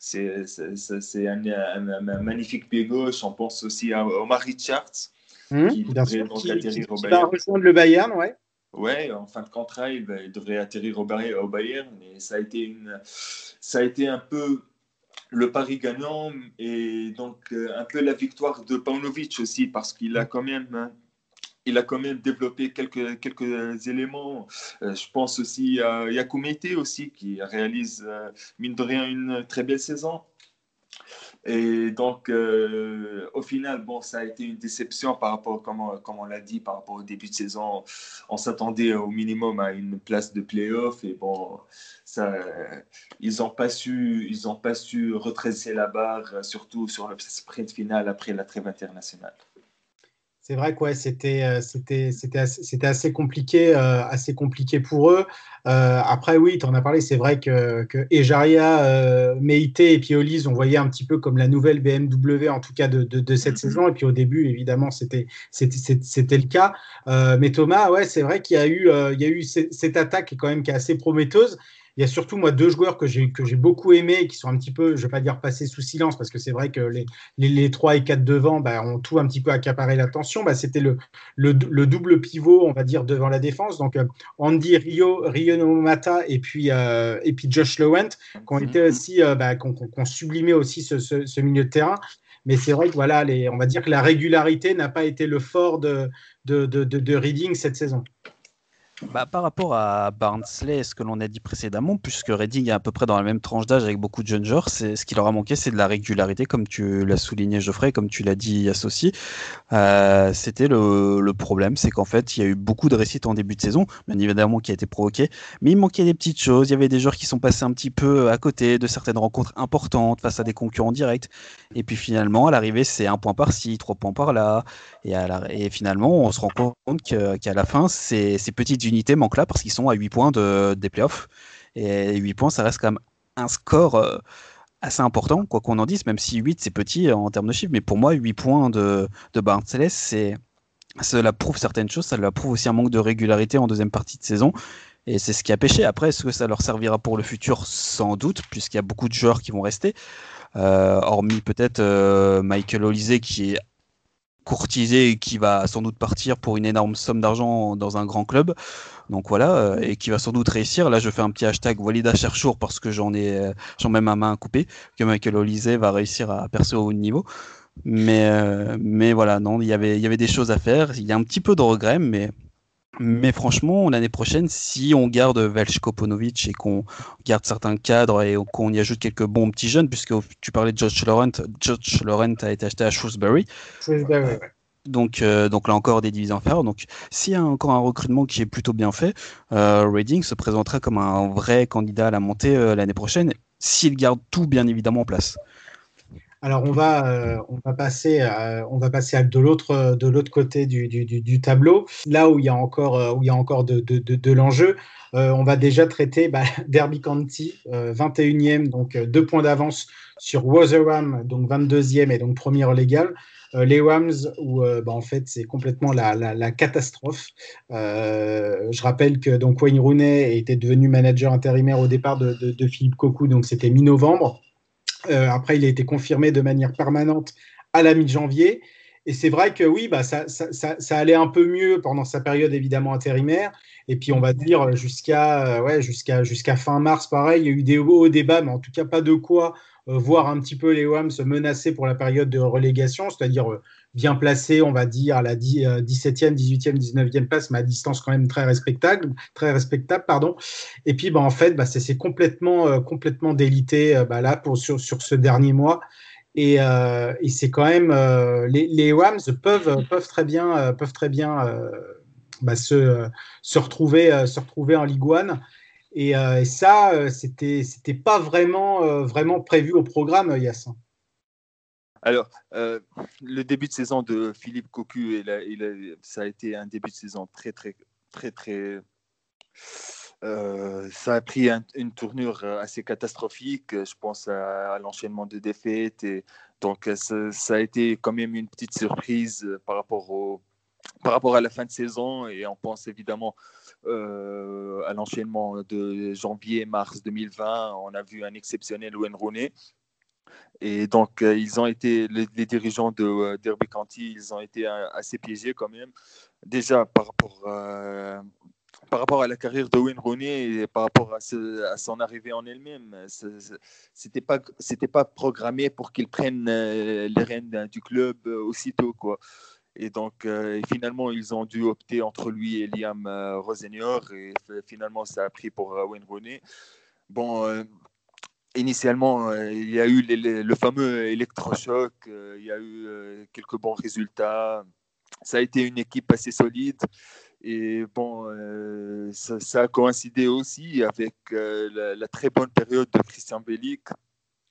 c'est un, un, magnifique pied gauche. On pense aussi à Omar Richards, Mmh, qui devrait donc atterrir au Bayern. va rejoindre le Bayern, ouais. Ouais, en fin de contrat, il, devrait atterrir au Bayern, mais ça a été une, ça a été un peu le pari gagnant et donc euh, un peu la victoire de Paunovic aussi parce qu'il a quand même hein, il a quand même développé quelques, quelques éléments. Euh, je pense aussi à Yakumete aussi qui réalise euh, mine de rien une très belle saison. Et donc, euh, au final, bon, ça a été une déception par rapport, comme on, on l'a dit, par rapport au début de saison. On s'attendait au minimum à une place de playoff et bon, ils n'ont pas su, ils pas su retracer la barre, surtout sur le sprint final après la trêve internationale. C'est vrai que c'était euh, c'était c'était assez, compliqué euh, assez compliqué pour eux. Euh, après oui, tu en as parlé, c'est vrai que, que Ejaria, euh, Meite et Piolis, on voyait un petit peu comme la nouvelle BMW en tout cas de, de, de cette mm-hmm. saison. Et puis au début, évidemment, c'était c'était le cas. mais Thomas, ouais, c'est vrai qu'il y a eu il y a eu cette attaque quand même qui est assez prometteuse. Il y a surtout, moi, deux joueurs que j'ai, que j'ai beaucoup aimés, qui sont un petit peu, je ne vais pas dire passés sous silence, parce que c'est vrai que les, les, les 3 et 4 devant bah, ont tout un petit peu accaparé l'attention. Bah, c'était le, le, le, double pivot, on va dire, devant la défense. Donc, euh, Andy Rio, Mata et puis, euh, et puis Josh Lowent, qui ont été aussi, euh, bah, qui ont, sublimé aussi ce, ce, ce, milieu de terrain. Mais c'est vrai que voilà, les, on va dire que la régularité n'a pas été le fort de, de, de, de, de Reading cette saison. Bah, par rapport à Barnsley, ce que l'on a dit précédemment, puisque Reading est à peu près dans la même tranche d'âge avec beaucoup de jeunes joueurs, c'est ce qui leur a manqué, c'est de la régularité, comme tu l'as souligné Geoffrey, comme tu l'as dit associé. Euh, C'était le, le, problème, c'est qu'en fait, il y a eu beaucoup de réussites en début de saison, bien évidemment qui a été provoqué, mais il manquait des petites choses. Il y avait des joueurs qui sont passés un petit peu à côté de certaines rencontres importantes face à des concurrents directs, et puis finalement, à l'arrivée, c'est un point par-ci, trois points par-là, et, et, finalement, on se rend compte qu'à la fin, ces, ces petites unités manquent là parce qu'ils sont à 8 points de, des playoffs. Et 8 points, ça reste quand même un score euh, assez important, quoi qu'on en dise, même si 8 c'est petit en termes de chiffres. Mais pour moi, 8 points de, de Barnsley, c'est. Cela prouve certaines choses, ça leur prouve aussi un manque de régularité en deuxième partie de saison. Et c'est ce qui a pêché. Après, est-ce que ça leur servira pour le futur? Sans doute, puisqu'il y a beaucoup de joueurs qui vont rester. Euh, hormis peut-être euh, Michael Olise qui est courtisé et qui va sans doute partir pour une énorme somme d'argent dans un grand club. Donc voilà, euh, et qui va sans doute réussir. Là, je fais un petit hashtag Walida Cherchour parce que j'en ai, euh, j'en mets ma main coupée, que Michael Olise va réussir à percer au haut niveau. Mais, euh, mais voilà, non, il y avait, il y avait des choses à faire. Il y a un petit peu de regret, mais mais franchement, l'année prochaine, si on garde Velchko Ponovic et qu'on garde certains cadres et qu'on y ajoute quelques bons petits jeunes, puisque tu parlais de George Laurent, George Laurent a été acheté à Shrewsbury. Shrewsbury donc, euh, donc là encore des divisions inférieures. Donc s'il y a encore un recrutement qui est plutôt bien fait, euh, Reading se présentera comme un vrai candidat à la montée euh, l'année prochaine, s'il garde tout bien évidemment en place. Alors on va, euh, on va passer, on va passer à de l'autre, de l'autre côté du, tableau, là où il y a encore, euh, où il y a encore de, de, de, de l'enjeu. Euh, on va déjà traiter bah, <laughs> Derby County, 21e, donc deux points d'avance sur Rotherham, donc 22e et donc première légale. les Rams, où bah, en fait c'est complètement la, la, catastrophe. je rappelle que donc Wayne Rooney était devenu manager intérimaire au départ de, de Philippe Cocu, donc c'était mi-novembre. Euh, après, il a été confirmé de manière permanente à la mi-janvier. Et c'est vrai que oui, bah, ça, ça, ça, allait un peu mieux pendant sa période évidemment intérimaire. Et puis on va dire jusqu'à euh, ouais, jusqu'à jusqu'à fin mars, pareil, il y a eu des hauts débats, mais en tout cas pas de quoi voir un petit peu les WAM se menacer pour la période de relégation, c'est-à-dire euh, bien placé, on va dire, à la 17e, 18e, 19e place, mais à distance quand même très respectable, très respectable pardon. Et puis, bah, en fait, bah, c'est complètement, euh, complètement délité bah, là pour, sur, sur ce dernier mois. Et, euh, c'est quand même euh, les, les Rams peuvent, peuvent très bien, peuvent très bien bah, se, se, retrouver, se retrouver en Ligue 1. Et, et ça, c'était c'était pas vraiment, vraiment prévu au programme, Yassin. Alors, euh, le début de saison de Philippe Cocu, ça a été un début de saison très, très, très, très. Euh, ça a pris un, une tournure assez catastrophique. Je pense à, l'enchaînement de défaites. Et donc, ça, ça, a été quand même une petite surprise par rapport, au, par rapport à la fin de saison. Et on pense évidemment euh, à l'enchaînement de janvier-mars 2020. On a vu un exceptionnel Wayne Rooney. Et donc, euh, ils ont été, les, dirigeants de euh, Derby County, ils ont été euh, assez piégés quand même. Déjà, par rapport, euh, par rapport à la carrière de Wayne Rooney et par rapport à, son arrivée en elle-même, c'était pas, pas programmé pour qu'il prenne les rênes du club aussitôt, quoi. Et donc, euh, finalement, ils ont dû opter entre lui et Liam euh, Rosenior. Et finalement, ça a pris pour euh, Wayne Rooney. Bon, initialement, euh, il y a eu les, les, le fameux électrochoc, euh, il y a eu euh, quelques bons résultats. Ça a été une équipe assez solide. Et bon, euh, ça, a coïncidé aussi avec euh, la, très bonne période de Christian Bellic.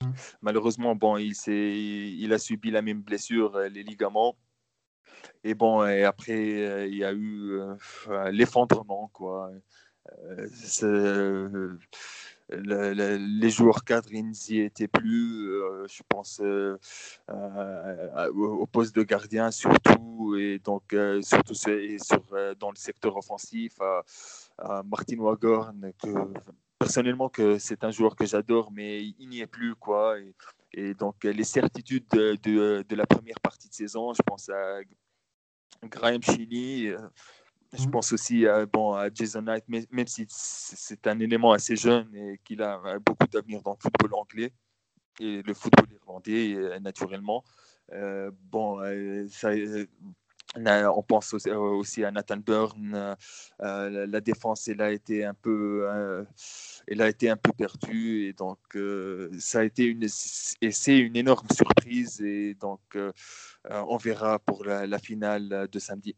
Mmh. Malheureusement, bon, il, il a subi la même blessure, les ligaments. Et bon, et après, il y a eu l'effondrement, quoi les joueurs cadres, n'y étaient plus. Euh, je pense euh, au poste de gardien surtout, et donc euh, surtout sur, dans le secteur offensif, à, Martin Wagorn, personnellement que c'est un joueur que j'adore, mais il n'y est plus quoi. Donc les certitudes de, de, la première partie de saison, je pense à Graham Chini. Je mmh. pense aussi à, bon, à Jason Knight, même si c'est un élément assez jeune et qu'il a beaucoup d'avenir dans le football anglais et le football irlandais euh, naturellement. Euh, bon, euh, ça, on pense aussi, à Nathan Byrne. la, défense, elle a été un peu, elle a été un peu perdue et donc ça a été une, et c'est une énorme surprise et donc on verra pour la finale de samedi.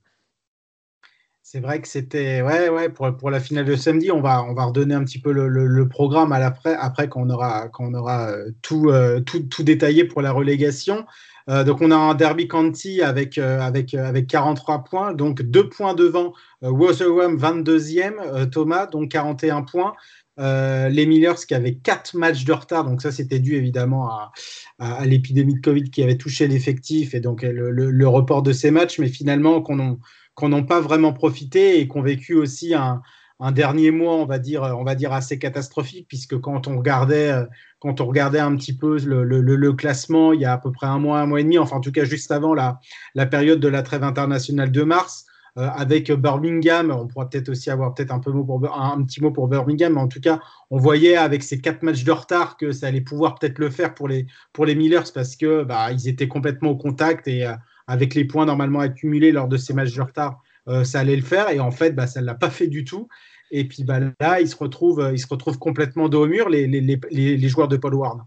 C'est vrai que c'était ouais ouais pour, pour la finale de samedi on va on va redonner un petit peu le, programme à après qu'on aura qu'on aura euh, tout, euh, tout, tout détaillé pour la relégation. Euh, donc on a un derby county avec avec avec 43 points. Donc deux points devant Rotherham 22e Thomas donc 41 points. les Millers qui avaient quatre matchs de retard, donc ça c'était dû évidemment à, à, l'épidémie de Covid qui avait touché l'effectif et donc le, le, report de ces matchs, mais finalement qu'on qu'on n'ont pas vraiment profité et qu'on vécu aussi un, dernier mois, on va dire, on va dire assez catastrophique, puisque quand on regardait, quand on regardait un petit peu le, classement, il y a à peu près un mois, un mois et demi, enfin en tout cas juste avant la, période de la trêve internationale de mars, euh, avec Birmingham, on pourra peut-être aussi avoir peut-être un, pour, un, petit mot pour Birmingham, mais en tout cas, on voyait avec ces quatre matchs de retard que ça allait pouvoir peut-être le faire pour les, pour les Millers parce que bah, ils étaient complètement au contact et euh, avec les points normalement accumulés lors de ces matchs de retard, euh, ça allait le faire. Et en fait, bah, ça ne l'a pas fait du tout. Et puis bah, là, ils se retrouvent, euh, ils se retrouvent complètement dos au mur, les, joueurs de Paul Ward.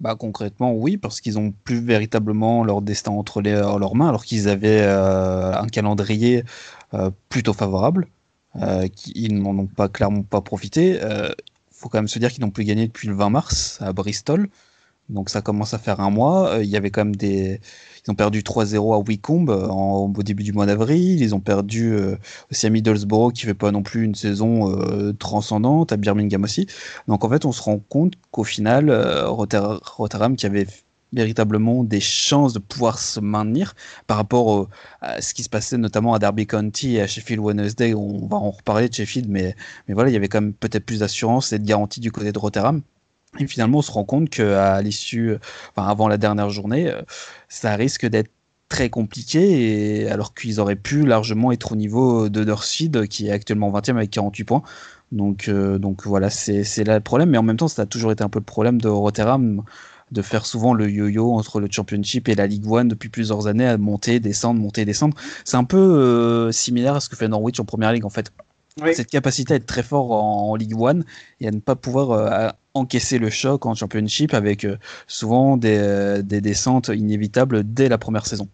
Bah, concrètement, oui, parce qu'ils n'ont plus véritablement leur destin entre euh, leurs mains, alors qu'ils avaient un calendrier plutôt favorable. ils n'en ont pas clairement pas profité. Il faut quand même se dire qu'ils n'ont plus gagné depuis le 20 mars à Bristol. Donc ça commence à faire un mois. Il y avait quand même des, ils ont perdu 3-0 à Wycombe euh, au début du mois d'avril. Ils ont perdu euh, aussi à Middlesbrough, qui fait pas non plus une saison euh, transcendante, à Birmingham aussi. Donc en fait, on se rend compte qu'au final, Rotterdam, qui avait véritablement des chances de pouvoir se maintenir par rapport à ce qui se passait notamment à Derby County et à Sheffield Wednesday. On va en reparler de Sheffield, mais, mais voilà, il y avait quand même peut-être plus d'assurance et de garantie du côté de Rotterdam. Et finalement, on se rend compte qu'à l'issue, enfin avant la dernière journée, euh, ça risque d'être très compliqué, et, alors qu'ils auraient pu largement être au niveau de Northfield, qui est actuellement 20e avec 48 points. Donc, euh, donc voilà, c'est là le problème. Mais en même temps, ça a toujours été un peu le problème de Rotterdam de faire souvent le yo-yo entre le Championship et la Ligue 1 depuis plusieurs années, à monter, descendre, monter, descendre. C'est un peu euh, similaire à ce que fait Norwich en Première Ligue en fait. Cette capacité à être très fort en, Ligue 1 et à ne pas pouvoir encaisser le choc en championship avec euh, souvent des, euh, des, descentes inévitables dès la première saison.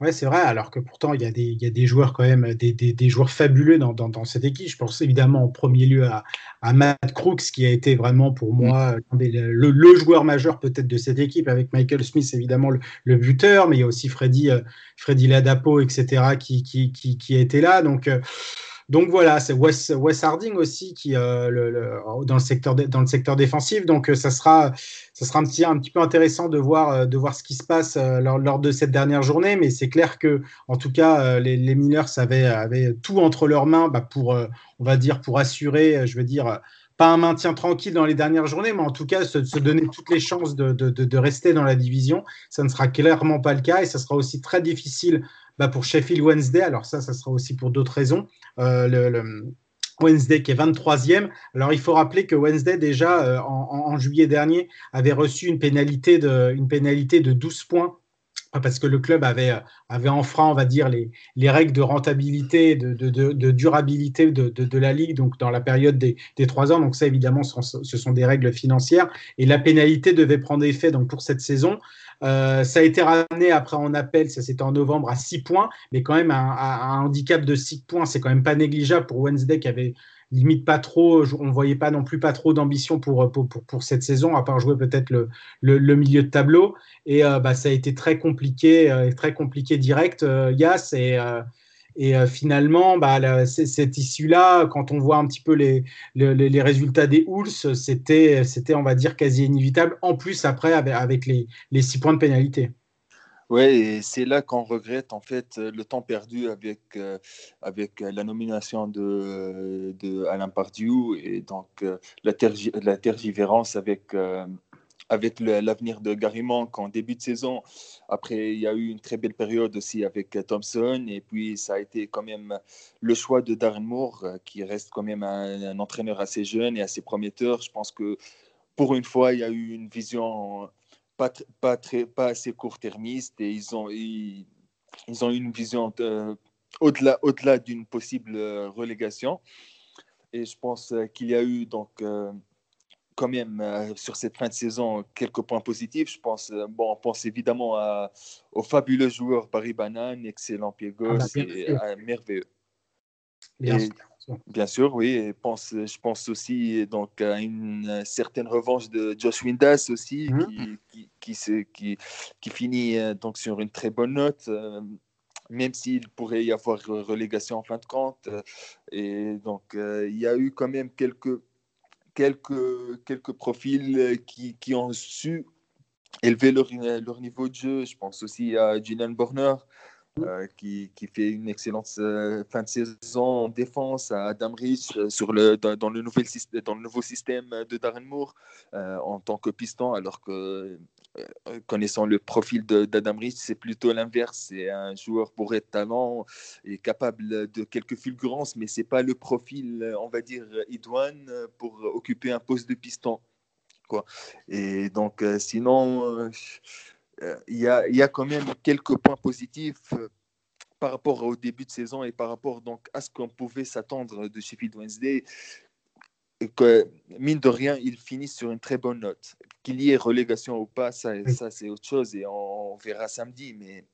Ouais, c'est vrai, alors que pourtant, il y, a des, il y a des joueurs quand même, des, des, des joueurs fabuleux dans, dans, dans, cette équipe. Je pense évidemment en premier lieu à, à Matt Crooks, qui a été vraiment pour moi mm. le, le, joueur majeur peut-être de cette équipe, avec Michael Smith évidemment le, le, buteur, mais il y a aussi Freddy, euh, Freddy Ladapo, etc., qui, qui, qui, qui a été là. Donc, donc voilà, c'est Wes, Wes, Harding aussi qui euh, dans le secteur dans le secteur défensif. Donc euh, ça sera ça sera un petit un petit peu intéressant de voir euh, de voir ce qui se passe lors, lors, de cette dernière journée. Mais c'est clair que en tout cas les, les Miners avaient, avaient tout entre leurs mains bah, pour on va dire pour assurer, je veux dire pas un maintien tranquille dans les dernières journées, mais en tout cas se, se donner toutes les chances de, de, de, rester dans la division. Ça ne sera clairement pas le cas et ça sera aussi très difficile bah, pour Sheffield Wednesday. Alors ça, ça sera aussi pour d'autres raisons. Euh, le, Wednesday qui est 23e. Alors il faut rappeler que Wednesday déjà euh, en, juillet dernier avait reçu une pénalité de, une pénalité de 12 points parce que le club avait, avait enfreint, on va dire, les, les règles de rentabilité, de, de, de, durabilité de, de, la Ligue, donc dans la période des, des trois ans. Donc ça, évidemment, ce sont des règles financières. Et la pénalité devait prendre effet donc, pour cette saison. Euh, ça a été ramené après en appel, ça c'était en novembre, à 6 points, mais quand même un, un handicap de 6 points, c'est quand même pas négligeable pour Wednesday qui avait limite pas trop, on ne voyait pas non plus pas trop d'ambition pour, pour, pour, cette saison, à part jouer peut-être le, le, milieu de tableau. Et euh, bah, ça a été très compliqué, euh, très compliqué direct, euh, Yass. Et, et finalement, bah, cette issue-là, quand on voit un petit peu les, résultats des Hulls, c'était, on va dire, quasi inévitable. En plus, après, avec, les, six points de pénalité. Oui, et c'est là qu'on regrette en fait le temps perdu avec, euh, avec la nomination de, de Alain Pardieu et donc euh, la, la, tergivérance avec, euh, avec l'avenir de Garimont en début de saison. Après, il y a eu une très belle période aussi avec Thompson et puis ça a été quand même le choix de Darren Moore qui reste quand même un entraîneur assez jeune et assez prometteur. Je pense que pour une fois, il y a eu une vision pas, très, pas assez court-termiste et ils ont, ils, ont une vision au-delà au d'une possible euh, relégation. Et je pense euh, qu'il y a eu donc euh, quand même sur cette fin de saison quelques points positifs. Je pense, bon, on pense évidemment à, au fabuleux joueur Paris Banane, excellent pied ah, gauche merveilleux. Bien sûr. Bien sûr, oui. Et pense, je pense aussi donc, à une certaine revanche de Josh Windass aussi, mmh. qui, qui, qui, qui, finit euh, donc sur une très bonne note, euh, même s'il pourrait y avoir relégation en fin de compte. Euh, et donc, il y a eu quand même quelques, quelques, quelques profils qui, qui ont su élever leur, leur niveau de jeu. Je pense aussi à Julian Borner. Euh, qui, qui, fait une excellente euh, fin de saison en défense à Adam Rich euh, sur le, dans, le nouvel, dans le nouveau système de Darren Moore en tant que piston, alors que connaissant le profil d'Adam Rich, c'est plutôt l'inverse. C'est un joueur pour être talent et capable de quelques fulgurances, mais c'est pas le profil, on va dire, idoine pour occuper un poste de piston. Quoi. Et donc, sinon euh, il y, a, quand même quelques points positifs euh, par rapport au début de saison et par rapport donc à ce qu'on pouvait s'attendre de Sheffield Wednesday. Que, mine de rien, ils finissent sur une très bonne note. Qu'il y ait relégation ou pas, ça, ça c'est autre chose et on, on verra samedi. Mais,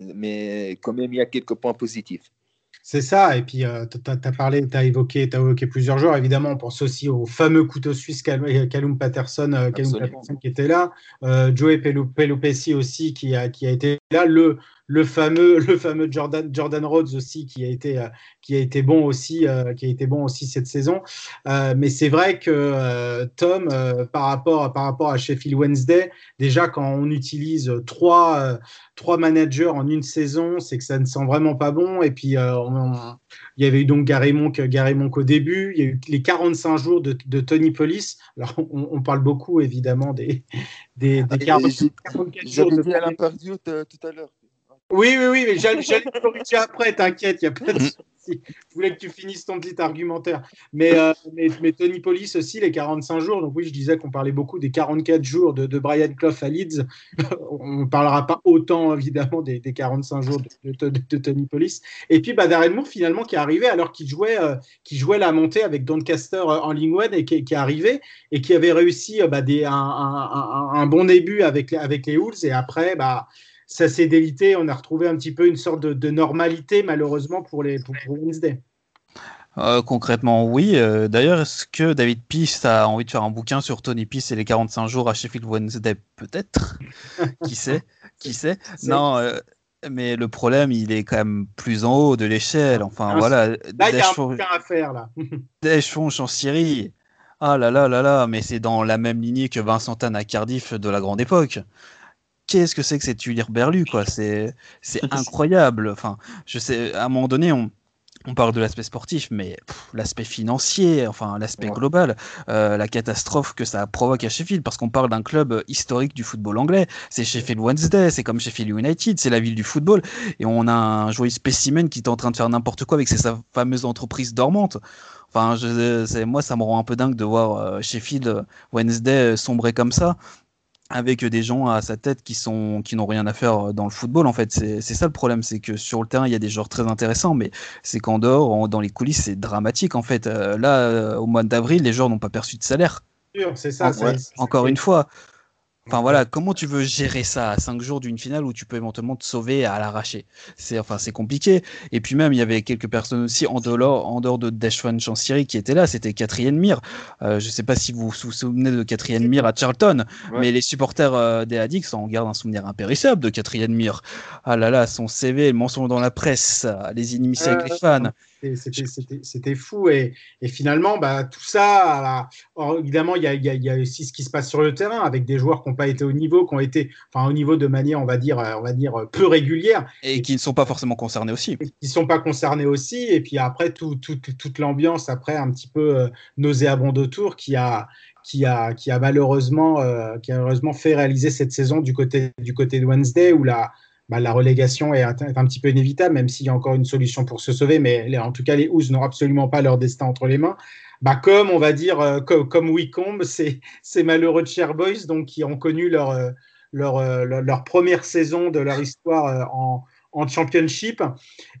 mais quand même, il y a quelques points positifs. C'est ça, et puis euh, tu as, parlé, tu as évoqué, évoqué plusieurs joueurs. Évidemment, on pense aussi au fameux couteau suisse Callum Patterson, euh, Patterson qui était là, euh, Joey Pelopessi aussi qui a, qui a été là, le, le fameux, le fameux Jordan, Jordan Rhodes aussi qui a été, euh, qui a été bon aussi, euh, qui a été bon aussi cette saison. Euh, mais c'est vrai que Tom, par rapport, par rapport à Sheffield Wednesday, déjà quand on utilise trois, trois managers en une saison, c'est que ça ne sent vraiment pas bon. Et puis il y avait eu donc Gary Monk, Gary Monk au début. Il y a eu les 45 jours de, de Tony Police. Alors, on, on, parle beaucoup, évidemment, des, des, des 44 jours. J'avais dit Alain Pardieu tout à l'heure. Oui, oui, oui, mais j'allais corriger après, t'inquiète, il n'y a pas de Je voulais que tu finisses ton petit argumentaire. Mais, euh, mais, Tony Police aussi, les 45 jours. Donc, oui, je disais qu'on parlait beaucoup des 44 jours de, Brian Clough à Leeds. <laughs> On ne parlera pas autant, évidemment, des, 45 jours de, Tony Police. Et puis, bah, Darren Moore, finalement, qui est arrivé alors qu'il jouait, euh, jouait la montée avec Doncaster euh, en Ligue 1 et qui, est arrivé et qui avait réussi bah, des, un, bon début avec, avec les Wolves. Et après, bah ça s'est délité. On a retrouvé un petit peu une sorte de, normalité, malheureusement, pour, les, pour, Wednesday. Euh, concrètement, oui. Euh, d'ailleurs, est-ce que David Peace a envie de faire un bouquin sur Tony Peace et les 45 jours à Sheffield Wednesday? Peut-être. <laughs> qui sait? Qui sait? Non, euh, mais le problème, il est quand même plus en haut de l'échelle. Enfin, ah, voilà. Là, il y a un bouquin à faire, là. <laughs> Fonch en Syrie. Ah là là là là, mais c'est dans la même lignée que Vincent Tan à Cardiff de la grande époque qu'est-ce que c'est que cette huile berlu quoi? C'est c'est <laughs> incroyable. Enfin je sais à un moment donné on on parle de l'aspect sportif, mais l'aspect financier, enfin l'aspect global, euh, la catastrophe que ça provoque à Sheffield, parce qu'on parle d'un club historique du football anglais. C'est Sheffield Wednesday, c'est comme Sheffield United, c'est la ville du football, et on a un joyeux spécimen qui est en train de faire n'importe quoi avec sa fameuse entreprise dormante. Enfin, je, moi, ça me rend un peu dingue de voir euh, Sheffield Wednesday sombrer comme ça avec des gens à sa tête qui sont qui n'ont rien à faire dans le football en fait. C'est ça le problème c'est que sur le terrain il y a des joueurs très intéressants mais c'est qu'en dehors dans les coulisses c'est dramatique en fait. Euh, là euh, au mois d'avril les joueurs n'ont pas perçu de salaire. C'est ça, encore une fois Enfin voilà, comment tu veux gérer ça à 5 jours d'une finale où tu peux éventuellement te sauver à l'arracher C'est enfin c'est compliqué. Et puis même il y avait quelques personnes aussi en dehors, en dehors de Deshwan Chansiri qui étaient là. C'était Catherine Mir. Euh, je sais pas si vous vous souvenez de Catherine Mir à Charlton, mais les supporters euh, des Addicts en gardent un souvenir impérissable de Catherine Mir. Ah là là, son CV, mention dans la presse, les inimitiés avec les fans. C'était fou. Et, et, finalement, bah, tout ça, évidemment, il y a, y a, aussi ce qui se passe sur le terrain avec des joueurs qui n'ont pas été au niveau, qui ont été enfin, au niveau de manière, on va dire, on va dire peu régulière. Et, qui ne sont pas forcément concernés aussi. qui ne sont pas concernés aussi. Et puis après, tout, tout, toute l'ambiance, après, un petit peu euh, nauséabonde autour, qui a, qui a, qui a malheureusement, euh, qui a malheureusement fait réaliser cette saison du côté, du côté de Wednesday, où la, bah, la relégation est un, petit peu inévitable, même s'il y a encore une solution pour se sauver. Mais en tout cas, les Ouz n'ont absolument pas leur destin entre les mains. Bah, comme on va dire, euh, comme, comme Wycombe, <laughs> ces, malheureux Boys donc, qui ont connu leur, euh, leur, euh, leur, première saison de leur histoire en, en championship.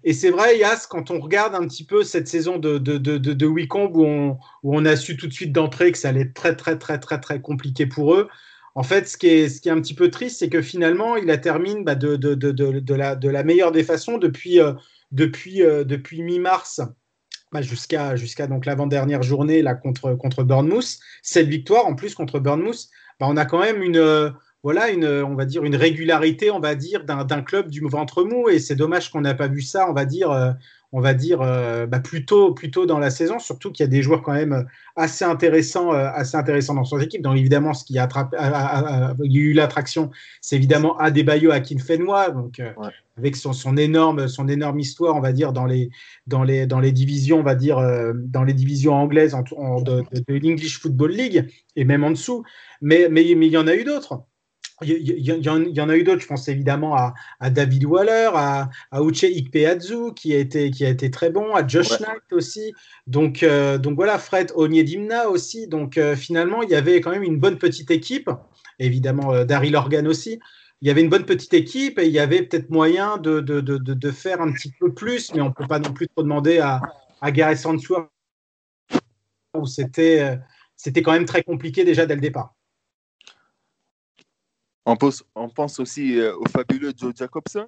Et c'est vrai, Yas, quand on regarde un petit peu cette saison de, de, de, Wycombe où on, où on a su tout de suite d'entrée que ça allait être très, très, très, très, très compliqué pour eux, en fait, ce qui est, un petit peu triste, c'est que finalement, il la termine bah, de, la, meilleure des façons depuis, euh, euh, mi-mars bah, jusqu'à jusqu'à donc l'avant-dernière journée là, contre, contre Bournemouth. Cette victoire, en plus, contre Bournemouth, bah, on a quand même une, euh, voilà, une, on va dire, une régularité, on va dire, d'un club du ventre mou. Et c'est dommage qu'on n'a pas vu ça, on va dire, on va dire, euh, bah, plus, tôt, dans la saison, surtout qu'il y a des joueurs quand même assez intéressants, euh, assez intéressants dans son équipe. Donc évidemment, ce qui a, eu l'attraction, c'est évidemment Adebayo à Kinfenwa, donc euh, avec son, énorme, son énorme histoire, on va dire, dans les, dans les, dans les divisions, on va dire, dans les divisions anglaises de, l'English Football League et même en dessous. Mais, mais, mais il y en a eu d'autres. Il y, en a eu d'autres, je pense évidemment à, David Waller, à, à Uche Ikpeazu qui a été qui a été très bon, à Josh Knight aussi. Donc euh, donc voilà, Fred Onyedimna aussi. Donc euh, finalement, il y avait quand même une bonne petite équipe. Évidemment, euh, Daryl Organ aussi. Il y avait une bonne petite équipe et il y avait peut-être moyen de, de, de, de, faire un petit peu plus, mais on ne peut pas non plus trop demander à, à Gareth Sandsworth où c'était c'était quand même très compliqué déjà dès le départ. On pense, on pense aussi euh, au fabuleux Joe Jacobson.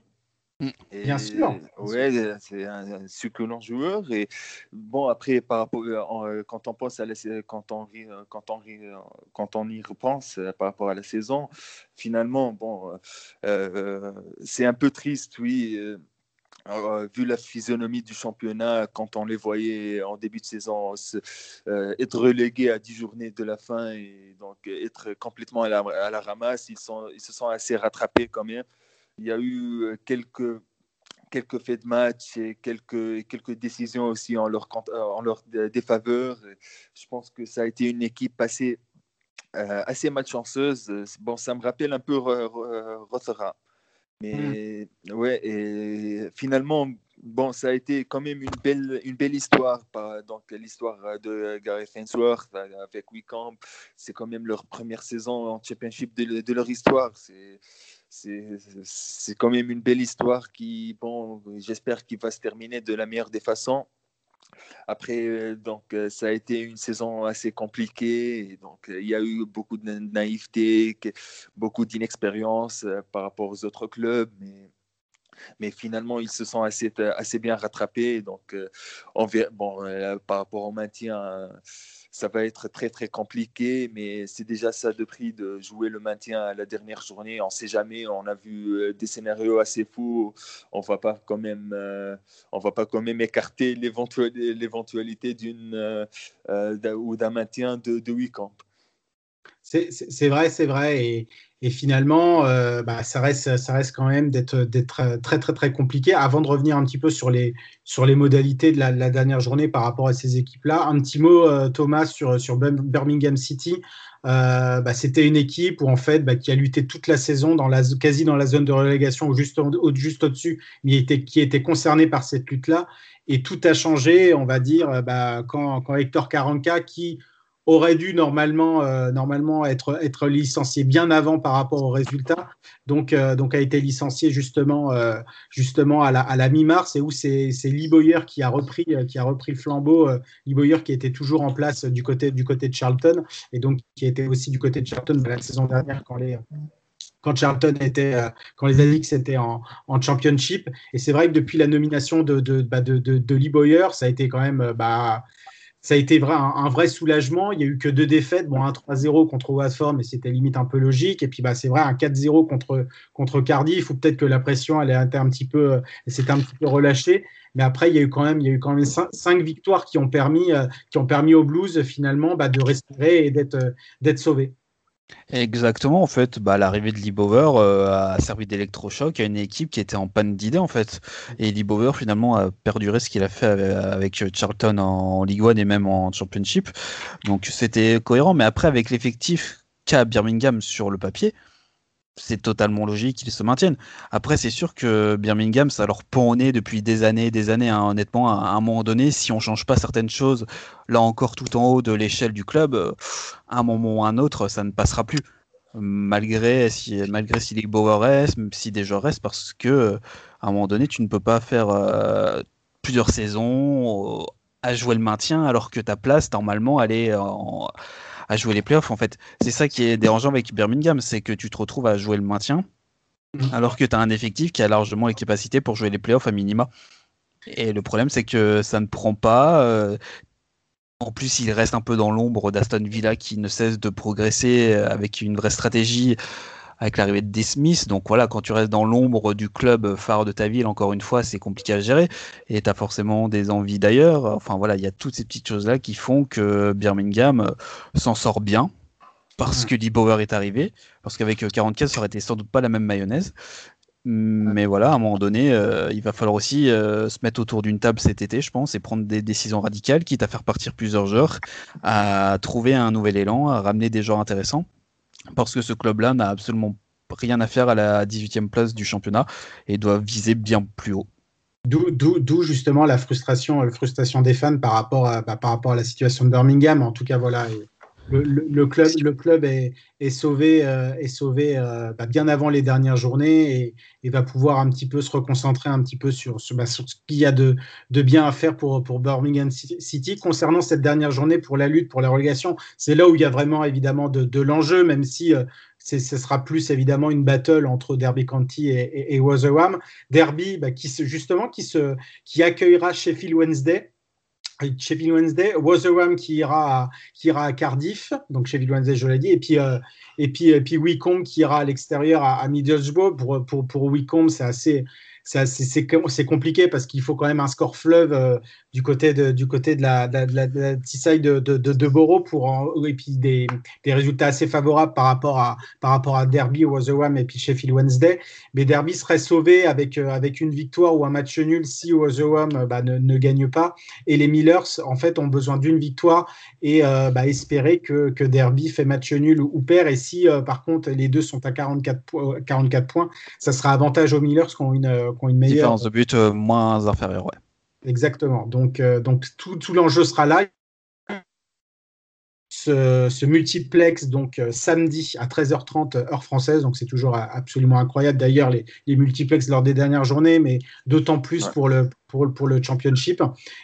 Mm. Bien sûr. Ouais, c'est un, succulent joueur. Et bon, après, par rapport, euh, euh, quand on pense à la, quand on quand on quand on y repense par rapport à la saison, finalement, bon, c'est un peu triste, oui. Euh, vu la physionomie du championnat, quand on les voyait en début de saison être relégués à 10 journées de la fin et donc être complètement à la, ramasse, ils, se sont assez rattrapés quand même. Il y a eu quelques, quelques faits de match et quelques, décisions aussi en leur, en défaveur. Je pense que ça a été une équipe assez, assez malchanceuse. Bon, ça me rappelle un peu Rothera. Mmh. Mais ouais, et finalement, bon, ça a été quand même une belle, une belle histoire. donc, l'histoire euh, de Gareth Ainsworth euh, avec Wickham, c'est quand même leur première saison en championship de, de leur histoire. C'est, c'est, quand même une belle histoire qui, bon, j'espère qu'il va se terminer de la meilleure des façons. Après, euh, donc, euh, ça a été une saison assez compliquée. donc, euh, il y a eu beaucoup de naïveté, beaucoup d'inexpérience par rapport aux autres clubs. Mais, finalement, ils se sont assez, bien rattrapés. Donc, par rapport au maintien ça va être très très compliqué, mais c'est déjà ça de prix de jouer le maintien à la dernière journée. On ne sait jamais, on a vu euh, des scénarios assez fous. On va pas quand même, euh, on va pas quand même écarter l'éventualité d'une euh, ou d'un maintien de, de week-end. C'est vrai, c'est vrai. Et finalement, euh, bah, ça, reste, ça reste quand même d'être très, très, très compliqué. Avant de revenir un petit peu sur les, sur les modalités de la, dernière journée par rapport à ces équipes-là, un petit mot, euh, Thomas, sur, sur Birmingham City. Euh, bah, C'était une équipe où, en fait, bah, qui a lutté toute la saison, dans la, quasi dans la zone de relégation, juste, au, juste au-dessus, mais qui était concerné par cette lutte-là. Et tout a changé, on va dire, quand, quand Hector Caranca, qui aurait dû normalement, euh, normalement être, être licencié bien avant par rapport aux résultats. Donc, euh, donc a été licencié justement, euh, justement à la, à la mi-mars et où c'est Lee Boyer qui a repris, qui a repris le flambeau. Lee Boyer qui était toujours en place du côté, du côté de Charlton et donc qui était aussi du côté de Charlton la saison dernière quand les, quand Charlton était, quand les étaient en, en championship. Et c'est vrai que depuis la nomination de, de, bah, de, de, Lee Boyer, ça a été quand même, bah, ça a été vrai, un, vrai soulagement. Il n'y a eu que deux défaites, bon, un 3-0 contre Watford, mais c'était limite un peu logique. Et puis, bah, c'est vrai, un 4-0 contre, contre Cardiff, ou peut-être que la pression, elle, été un petit peu, un peu relâchée. Mais après, il y a eu quand même, il y a eu quand même cinq, victoires qui ont permis, euh, qui ont permis aux Blues finalement bah, de respirer et d'être, euh, d'être sauvés. Exactement, en fait, bah, l'arrivée de Libover euh, a servi d'électrochoc à une équipe qui était en panne d'idées, en fait. Et Libover, finalement, a perduré ce qu'il a fait avec Charlton en League One et même en Championship. Donc, c'était cohérent. Mais après, avec l'effectif qu'a Birmingham sur le papier, c'est totalement logique qu'ils se maintiennent. Après, c'est sûr que Birmingham, ça leur pend au nez depuis des années et des années. Hein. Honnêtement, à un moment donné, si on change pas certaines choses, là encore tout en haut de l'échelle du club, euh, à un moment ou à un autre, ça ne passera plus. Malgré si, malgré si les si des joueurs restent, parce que euh, à un moment donné, tu ne peux pas faire euh, plusieurs saisons à jouer le maintien alors que ta place, normalement, elle est en à jouer les playoffs. En fait, c'est ça qui est dérangeant avec Birmingham, c'est que tu te retrouves à jouer le maintien, mm. alors que tu as un effectif qui a largement les capacités pour jouer les playoffs à minima. Et le problème, c'est que ça ne prend pas. Euh, en plus, il reste un peu dans l'ombre d'Aston Villa qui ne cesse de progresser avec une vraie stratégie avec l'arrivée de Smith. Donc voilà, quand tu restes dans l'ombre du club phare de ta ville, encore une fois, c'est compliqué à gérer. Et tu as forcément des envies d'ailleurs. Enfin voilà, il y a toutes ces petites choses-là qui font que Birmingham euh, s'en sort bien. Parce que Lee Bauer est arrivé. Parce qu'avec 44, ça aurait été sans doute pas la même mayonnaise. Mais voilà, à un moment donné, euh, il va falloir aussi euh, se mettre autour d'une table cet été, je pense, et prendre des décisions radicales, quitte à faire partir plusieurs joueurs, à trouver un nouvel élan, à ramener des joueurs intéressants parce que ce club-là n'a absolument rien à faire à la 18e place du championnat et doit viser bien plus haut. D'où justement la frustration, la frustration des fans bah, par rapport à la situation de Birmingham. En tout cas, voilà, le, club, le club est, sauvé, euh, est sauvé euh, bah, bien avant les dernières journées et, va pouvoir un petit peu se reconcentrer un petit peu sur, sur, bah, ce qu'il y a de, bien à faire pour, pour Birmingham City. Concernant cette dernière journée pour la lutte, pour la relégation, c'est là où il y a vraiment évidemment de, l'enjeu, même si euh, ce sera plus évidemment une battle entre Derby County et, et, Derby, bah, qui justement qui, se, qui accueillera Sheffield Wednesday Sheffield Wednesday, Rotherham qui ira à, qui ira à Cardiff, donc Sheffield Wednesday je l'ai dit, et puis euh, et puis et puis Wycombe qui ira à l'extérieur à, à, Middlesbrough. Pour pour pour Wycombe c'est assez c'est compliqué parce qu'il faut quand même un score fleuve euh, du côté de, du côté de la, de, la, de de, de, de, pour et puis des, des, résultats assez favorables par rapport à, par rapport à Derby, Rotherham et puis Sheffield Wednesday. Mais Derby serait sauvé avec, euh, avec une victoire ou un match nul si Rotherham euh, bah, ne, ne, gagne pas. Et les Millers, en fait, ont besoin d'une victoire et bah, espérer que, que, Derby fait match nul ou, perd. Et si, par contre, les deux sont à 44, 44 points, ça sera avantage aux Millers qui ont une meilleure. Différence de but euh, moins inférieure, ouais. Exactement. Donc, euh, donc tout, tout l'enjeu sera là. Ce, multiplex donc euh, samedi à 13h30 heure française. Donc c'est toujours absolument incroyable. D'ailleurs les, les, multiplex lors des dernières journées mais d'autant plus pour le pour, pour, le championship.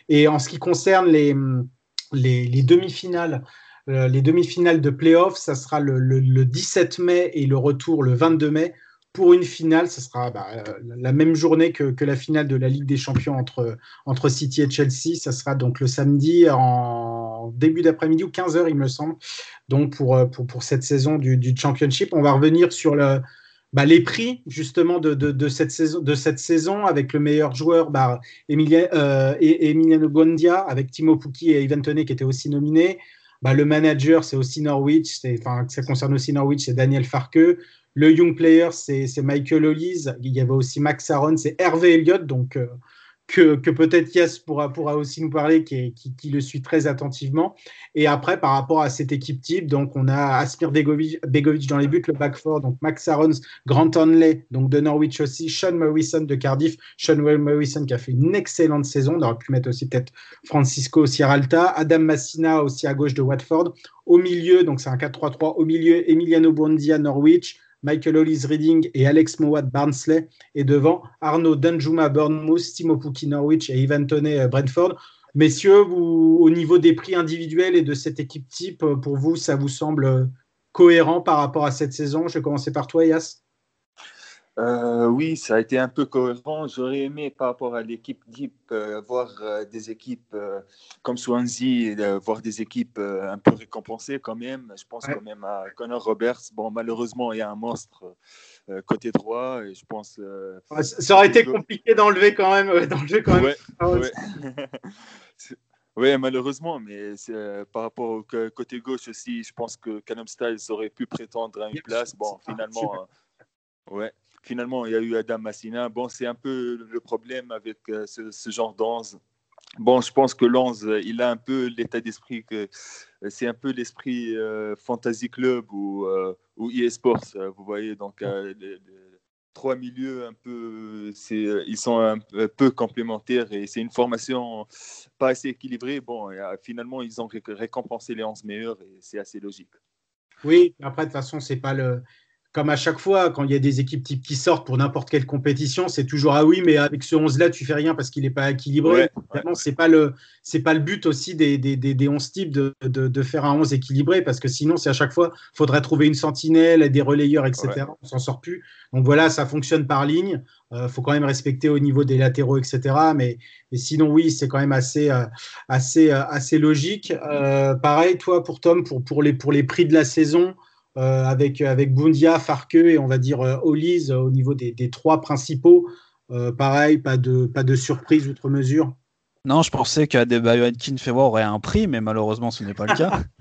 Et en ce qui concerne les les, les demi-finales les demi-finales de playoffs ça sera le, le, le 17 mai et le retour le 22 mai pour une finale, ce sera bah, la même journée que, la finale de la Ligue des Champions entre, entre City et Chelsea. Ça sera donc le samedi en début d'après-midi ou 15h, il me semble. Donc pour, pour, pour cette saison du, du, Championship, on va revenir sur bah, les prix justement de, de, cette saison, de cette saison avec le meilleur joueur, bah, euh, Emiliano Gondia, avec Timo Pukki et Ivan Toney qui étaient aussi nominés. Le manager, c'est aussi Norwich, enfin, ça concerne aussi Norwich, c'est Daniel Farke. Le Young Player, c'est Michael Hollis. Il y avait aussi Max Aaron, c'est Hervé Elliott. Donc, euh, que, peut-être Yass pourra, pourra aussi nous parler, qui, qui, le suit très attentivement. Et après, par rapport à cette équipe type, donc on a Asmir Begovic, dans les buts, le back four, donc Max Arons, Grant Hanley, donc de Norwich aussi, Sean Morrison de Cardiff, Sean Morrison qui a fait une excellente saison, on aurait pu mettre aussi peut-être Francisco Sierralta, Adam Massina aussi à gauche de Watford, au milieu, donc c'est un 4-3-3, au milieu Emiliano Bondia Norwich, Michael Hollis Reading et Alex Mowat Barnsley. Et devant, Arnaud Danjuma Bournemouth, Timo Pukki Norwich et Ivan Toney euh, Brentford. Messieurs, au niveau des prix individuels et de cette équipe type, euh, pour vous, ça vous semble euh, cohérent par rapport à cette saison? Je vais commencer par toi, Yas. Euh, oui, ça a été un peu cohérent. J'aurais aimé, par rapport à l'équipe type, euh, voir euh, des équipes comme Swansea, voir des équipes un peu récompensées quand même. Je pense quand même à Connor Roberts. Bon, malheureusement, il y a un monstre côté droit et je pense. ça aurait été compliqué d'enlever quand même. quand même. Oui, <laughs> malheureusement, mais par rapport au côté gauche aussi, je pense que Callum Styles aurait pu prétendre à une place. Bon, finalement, ouais, finalement, il y a eu Adam Massina. Bon, c'est un peu le problème avec euh, ce, genre d'Anze. Bon, je pense que euh, il a un peu l'état d'esprit que euh, c'est un peu l'esprit Fantasy Club ou, ou EA Sports, vous voyez. Donc, trois milieux un peu, ils sont un peu complémentaires et c'est une formation pas assez équilibrée. Bon, finalement, ils ont récompensé les 11 meilleurs et c'est assez logique. Oui, après, de toute façon, c'est pas le comme à chaque fois, quand il y a des équipes types qui sortent pour n'importe quelle compétition, c'est toujours ah oui, mais avec ce 11-là, tu fais rien parce qu'il n'est pas équilibré. Ouais, c'est pas le c'est pas le but aussi des, des, des, 11 types de, de, de, faire un 11 équilibré parce que sinon, c'est à chaque fois, faudrait trouver une sentinelle, des relayeurs, etc. On s'en sort plus. Donc voilà, ça fonctionne par ligne. Il euh, faut quand même respecter au niveau des latéraux, etc. Mais, mais sinon, oui, c'est quand même assez, euh, assez, euh, assez logique. pareil, toi, pour Tom, pour, pour, les, pour les prix de la saison. Euh, avec, avec Bundia, Farke et on va dire euh, Olise au niveau des, des trois principaux. Euh, pareil, pas de, pas de surprise outre mesure. Non, je pensais qu'Adebayo Kinfewa aurait un prix, mais malheureusement, ce n'est pas le cas. <laughs>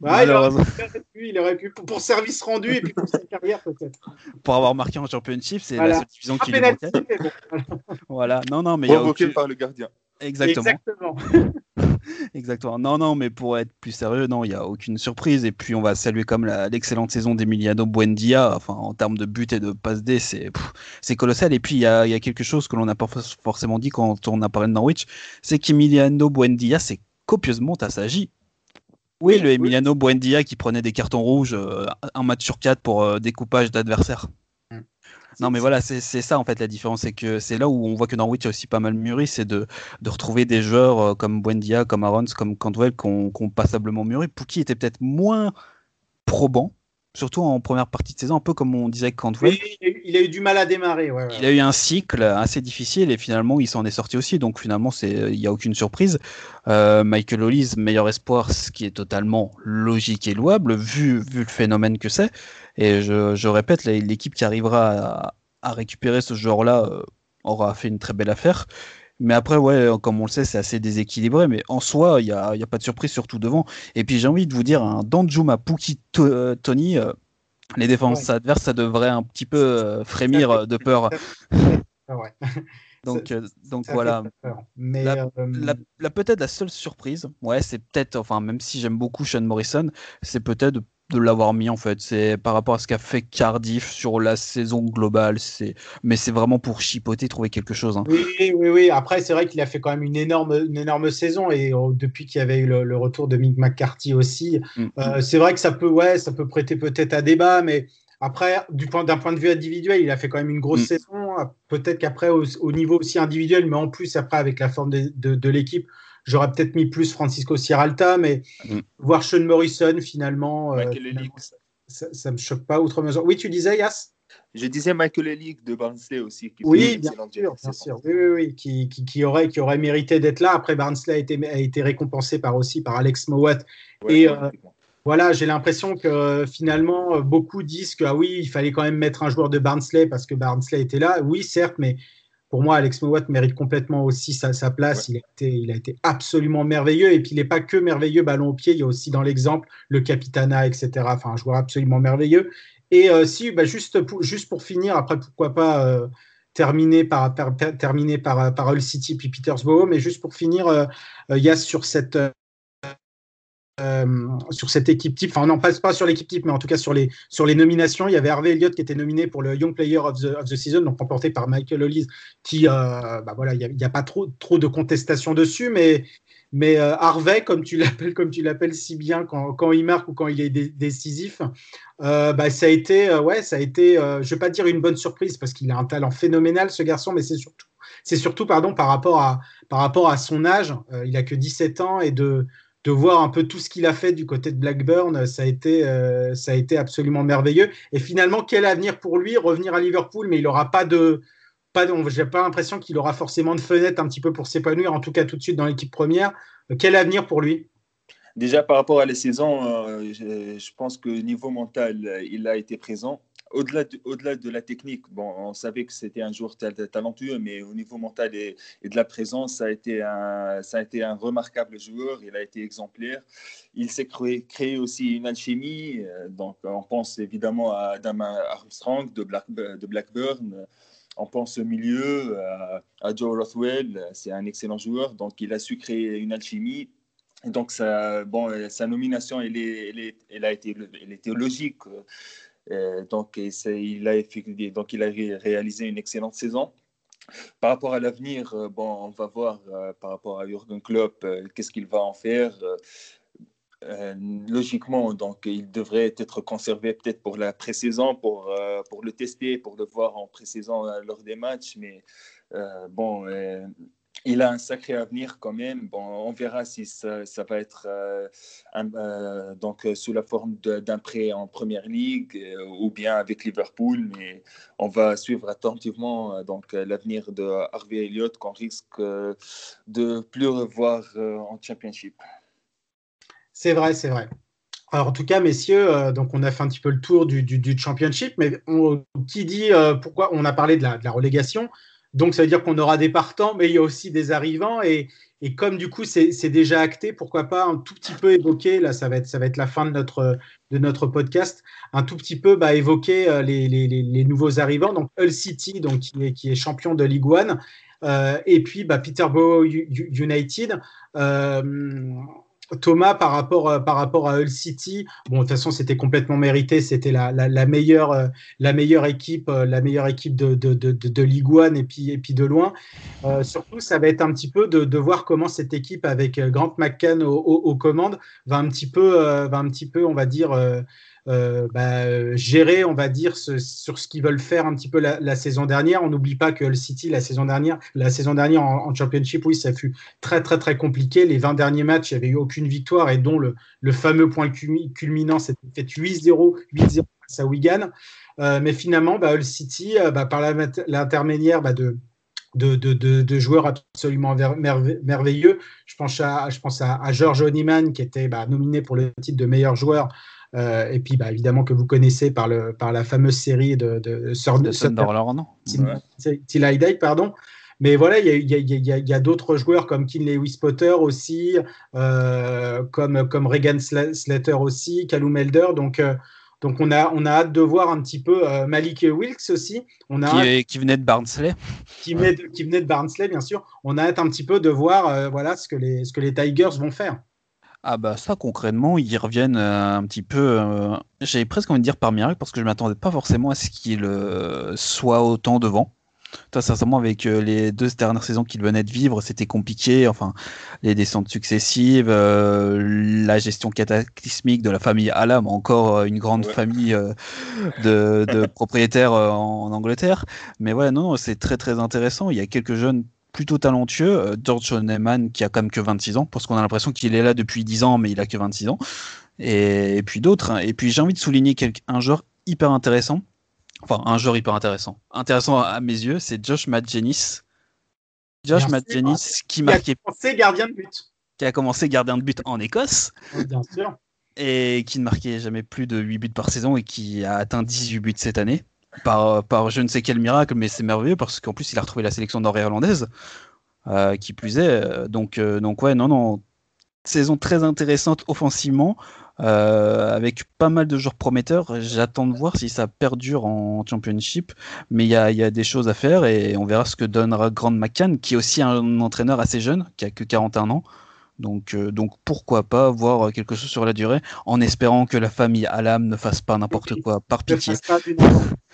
bah, il, aurait pu, il, aurait pu, pour service rendu et puis pour sa carrière, peut-être. Pour avoir marqué en championship, c'est la seule division qui lui manquait. <laughs> voilà, non, non, mais. Provoqué aucune... par le gardien. Exactement. Exactement. <laughs> Exactement. Non, non, mais pour être plus sérieux, non, il n'y a aucune surprise. Et puis, on va saluer comme l'excellente saison d'Emiliano Buendia. Enfin, en termes de but et de passe D, c'est colossal. Et puis, il y a, y a, quelque chose que l'on n'a pas forcément dit quand on a parlé de Norwich c'est qu'Emiliano Buendia s'est copieusement assagi. Oui, le Emiliano Buendia qui prenait des cartons rouges euh, un match sur quatre pour euh, découpage d'adversaires? Non, mais voilà, c'est ça en fait la différence. C'est que c'est là où on voit que Norwich a aussi pas mal mûri, c'est de, de, retrouver des joueurs euh, comme Buendia, comme Arons, comme Cantwell qui ont, passablement mûri. Pouki était peut-être moins probant, surtout en première partie de saison, un peu comme on disait Cantwell. il a eu du mal à démarrer. Il a eu un cycle assez difficile et finalement il s'en est sorti aussi. Donc finalement, il n'y a aucune surprise. Euh, Michael Hollis, meilleur espoir, ce qui est totalement logique et louable vu, vu le phénomène que c'est. Et je, répète, l'équipe qui arrivera à, récupérer ce joueur-là euh, aura fait une très belle affaire. Mais après, ouais, comme on le sait, c'est assez déséquilibré. Mais en soi, il n'y a, y a, pas de surprise, surtout devant. Et puis j'ai envie de vous dire, un Danjuma Puki euh, Tony, euh, les défenses adverses, ça devrait un petit peu frémir de peur. <laughs> <laughs> Donc, donc voilà. Mais la, peut-être la seule surprise, ouais, c'est peut-être, enfin, même si j'aime beaucoup Sean Morrison, c'est peut-être de l'avoir mis en fait. C'est par rapport à ce qu'a fait Cardiff sur la saison globale. C'est mais c'est vraiment pour chipoter, trouver quelque chose. Hein. Oui, oui, oui. Après, c'est vrai qu'il a fait quand même une énorme, une énorme saison et oh, depuis qu'il y avait eu le, retour de Mick McCarthy aussi, mm, mm. Euh, c'est vrai que ça peut, ouais, ça peut prêter peut-être à débat, mais après, du point, d'un point de vue individuel, il a fait quand même une grosse mm. saison. Peut-être qu'après, au, niveau aussi individuel, mais en plus après avec la forme de, de l'équipe J'aurais peut-être mis plus Francisco Sierralta, mais mm. voir Sean Morrison finalement, euh, ça ne me choque pas outre mesure. Oui, tu disais, Yas? Je disais Michael Elick de Barnsley aussi. oui, bien sûr, bien sûr. Oui, oui, oui. Qui, qui, aurait, qui aurait mérité d'être là. Après, Barnsley a été, a été récompensé par aussi par Alex Mowat. et euh, voilà, j'ai l'impression que finalement, beaucoup disent que ah oui, il fallait quand même mettre un joueur de Barnsley parce que Barnsley était là. Oui, certes, mais pour moi, Alex Mowat mérite complètement aussi sa, place. Il, a été, il a été absolument merveilleux. Et puis, il n'est pas que merveilleux ballon au pied. Il y a aussi dans l'exemple le Capitana, etc. Enfin, un joueur absolument merveilleux. Et euh, si, bah, juste, pour, juste pour finir, après, pourquoi pas euh, terminé par, par, terminé par, par Hull City puis Petersburg. Mais juste pour finir, il y a sur cette, euh, sur cette équipe type, enfin non, passe pas sur l'équipe type, mais en tout cas sur les, sur les nominations, il y avait Harvey Elliott qui était nominé pour le Young Player of the, Season, donc remporté par Michael Hollis, qui, euh, bah voilà, il n'y a, pas trop, trop de contestation dessus, mais, mais euh, Harvey, comme tu l'appelles, comme tu l'appelles si bien quand, quand, il marque ou quand il est décisif, bah, ça a été, ouais, ça a été, je vais pas dire une bonne surprise parce qu'il a un talent phénoménal ce garçon, mais c'est surtout, c'est surtout pardon par rapport à, par rapport à son âge, il a que 17 ans et de de voir un peu tout ce qu'il a fait du côté de Blackburn, ça a été, euh, ça a été absolument merveilleux. Et finalement, quel avenir pour lui Revenir à Liverpool, mais il n'aura pas de. Pas j'ai pas l'impression qu'il aura forcément de fenêtre un petit peu pour s'épanouir, en tout cas tout de suite dans l'équipe première. Quel avenir pour lui? Déjà par rapport à la saison, euh, je, pense que niveau mental, il a été présent au-delà de, au de, la technique, bon, on savait que c'était un joueur talentueux, mais au niveau mental et, de la présence, ça a, été un, ça a été un remarquable joueur. Il a été exemplaire. Il s'est créé, aussi une alchimie. Euh, donc, on pense évidemment à Adam Armstrong de, Black, de Blackburn. On pense au milieu, à, Joe Rothwell. C'est un excellent joueur. Donc, il a su créer une alchimie. donc, bon, sa nomination, elle, est, elle, est, elle a été, elle était logique. Euh, donc, il a donc, il a réalisé une excellente saison. Par rapport à l'avenir, euh, bon, on va voir euh, par rapport à Jürgen Klopp, qu'est-ce qu'il va en faire. logiquement, donc, il devrait être conservé peut-être pour la pré-saison, pour, pour le tester, pour le voir en pré-saison lors des matchs. Mais bon, il a un sacré avenir quand même. Bon, on verra si ça, va être euh, euh, donc euh, sous la forme d'un prêt en première ligue ou bien avec Liverpool, mais on va suivre attentivement donc l'avenir de Harvey Elliott qu'on risque de plus revoir en Championship. C'est vrai, c'est vrai. Alors, en tout cas, messieurs, donc on a fait un petit peu le tour du, Championship, mais qui dit pourquoi on a parlé de la relégation? Donc, ça veut dire qu'on aura des partants, mais il y a aussi des arrivants. Et, comme du coup, c'est déjà acté, pourquoi pas un tout petit peu évoquer, là, ça va être, la fin de notre, podcast, un tout petit peu bah, évoquer euh, les, nouveaux arrivants. Donc, Hull City, donc, qui, est, qui est champion de Ligue 1. Euh, et puis, bah, Peterborough United. Euh, Thomas, par rapport, euh, par rapport à Hull City, bon, de toute façon, c'était complètement mérité. C'était la, la, meilleure, euh, la meilleure équipe, euh, la meilleure équipe de, de, de, Ligue 1 et puis, et puis de loin. surtout, ça va être un petit peu de, de voir comment cette équipe avec Grant McCann aux, commandes va un petit peu, va un petit peu, on va dire, euh, bah, gérer, on va dire, sur ce qu'ils veulent faire un petit peu la, saison dernière. On n'oublie pas que le City, la saison dernière, la saison dernière en, Championship, oui, ça fut très, très, très compliqué. Les 20 derniers matchs, il n'y avait eu aucune victoire et dont le, fameux point culminant, c'était fait 8-0, 8-0 face à Wigan. Euh, mais finalement, bah, Hull City, euh, bah, par l'intermédiaire bah, de, joueurs absolument merveilleux. Je pense à, George Oniman, qui était nominé pour le titre de meilleur joueur euh, et puis, bah, évidemment, que vous connaissez par, le, par la fameuse série de, de, Till I pardon. Mais voilà, il y a, y a, y a d'autres joueurs comme Kinley Potter aussi, euh, comme, comme Regan Slater aussi, Callum Elder. Donc, euh, donc on, a, on a hâte de voir un petit peu Malik Wilkes aussi. On a qui, qui, venait de Barnsley. Qui venait de, qui venait de Barnsley, bien sûr. On a hâte un petit peu de voir voilà, ce, que les, ce que les Tigers vont faire. Ah bah ça concrètement ils reviennent euh, un petit peu, euh, j'avais presque envie de dire par miracle parce que je m'attendais pas forcément à ce qu'il euh, soit autant devant. Toi, sincèrement, avec les deux dernières saisons qu'il venait de vivre, c'était compliqué. Enfin, les descentes successives, la gestion cataclysmique de la famille Alam, encore une grande famille de, de <laughs> propriétaires en Angleterre. Mais voilà, non, non c'est très très intéressant. Il y a quelques jeunes plutôt talentueux. Euh, George Neyman qui a quand même que 26 ans, parce qu'on a l'impression qu'il est là depuis 10 ans, mais il a que 26 ans. Et, puis d'autres. Hein. Et puis j'ai envie de souligner un joueur hyper intéressant. Enfin, un joueur hyper intéressant. Intéressant à mes yeux, c'est Josh Madgenis. Josh Madgenis qui, qui a commencé gardien de but. Qui a commencé gardien de but en Écosse. Bien sûr. Et qui ne marquait jamais plus de 8 buts par saison et qui a atteint 18 buts cette année par, par je ne sais quel miracle, mais c'est merveilleux parce qu'en plus il a retrouvé la sélection nord-irlandaise, euh, qui plus est. Euh, donc, euh, donc ouais, non, non, saison très intéressante offensivement. euh, avec pas mal de joueurs prometteurs. J'attends de voir si ça perdure en Championship, mais il y a, y a, des choses à faire et on verra ce que donnera Grand McCann, qui est aussi un entraîneur assez jeune, qui a que 41 ans. Donc, euh, donc pourquoi pas voir quelque chose sur la durée, en espérant que la famille Alam ne fasse pas n'importe quoi, par pitié.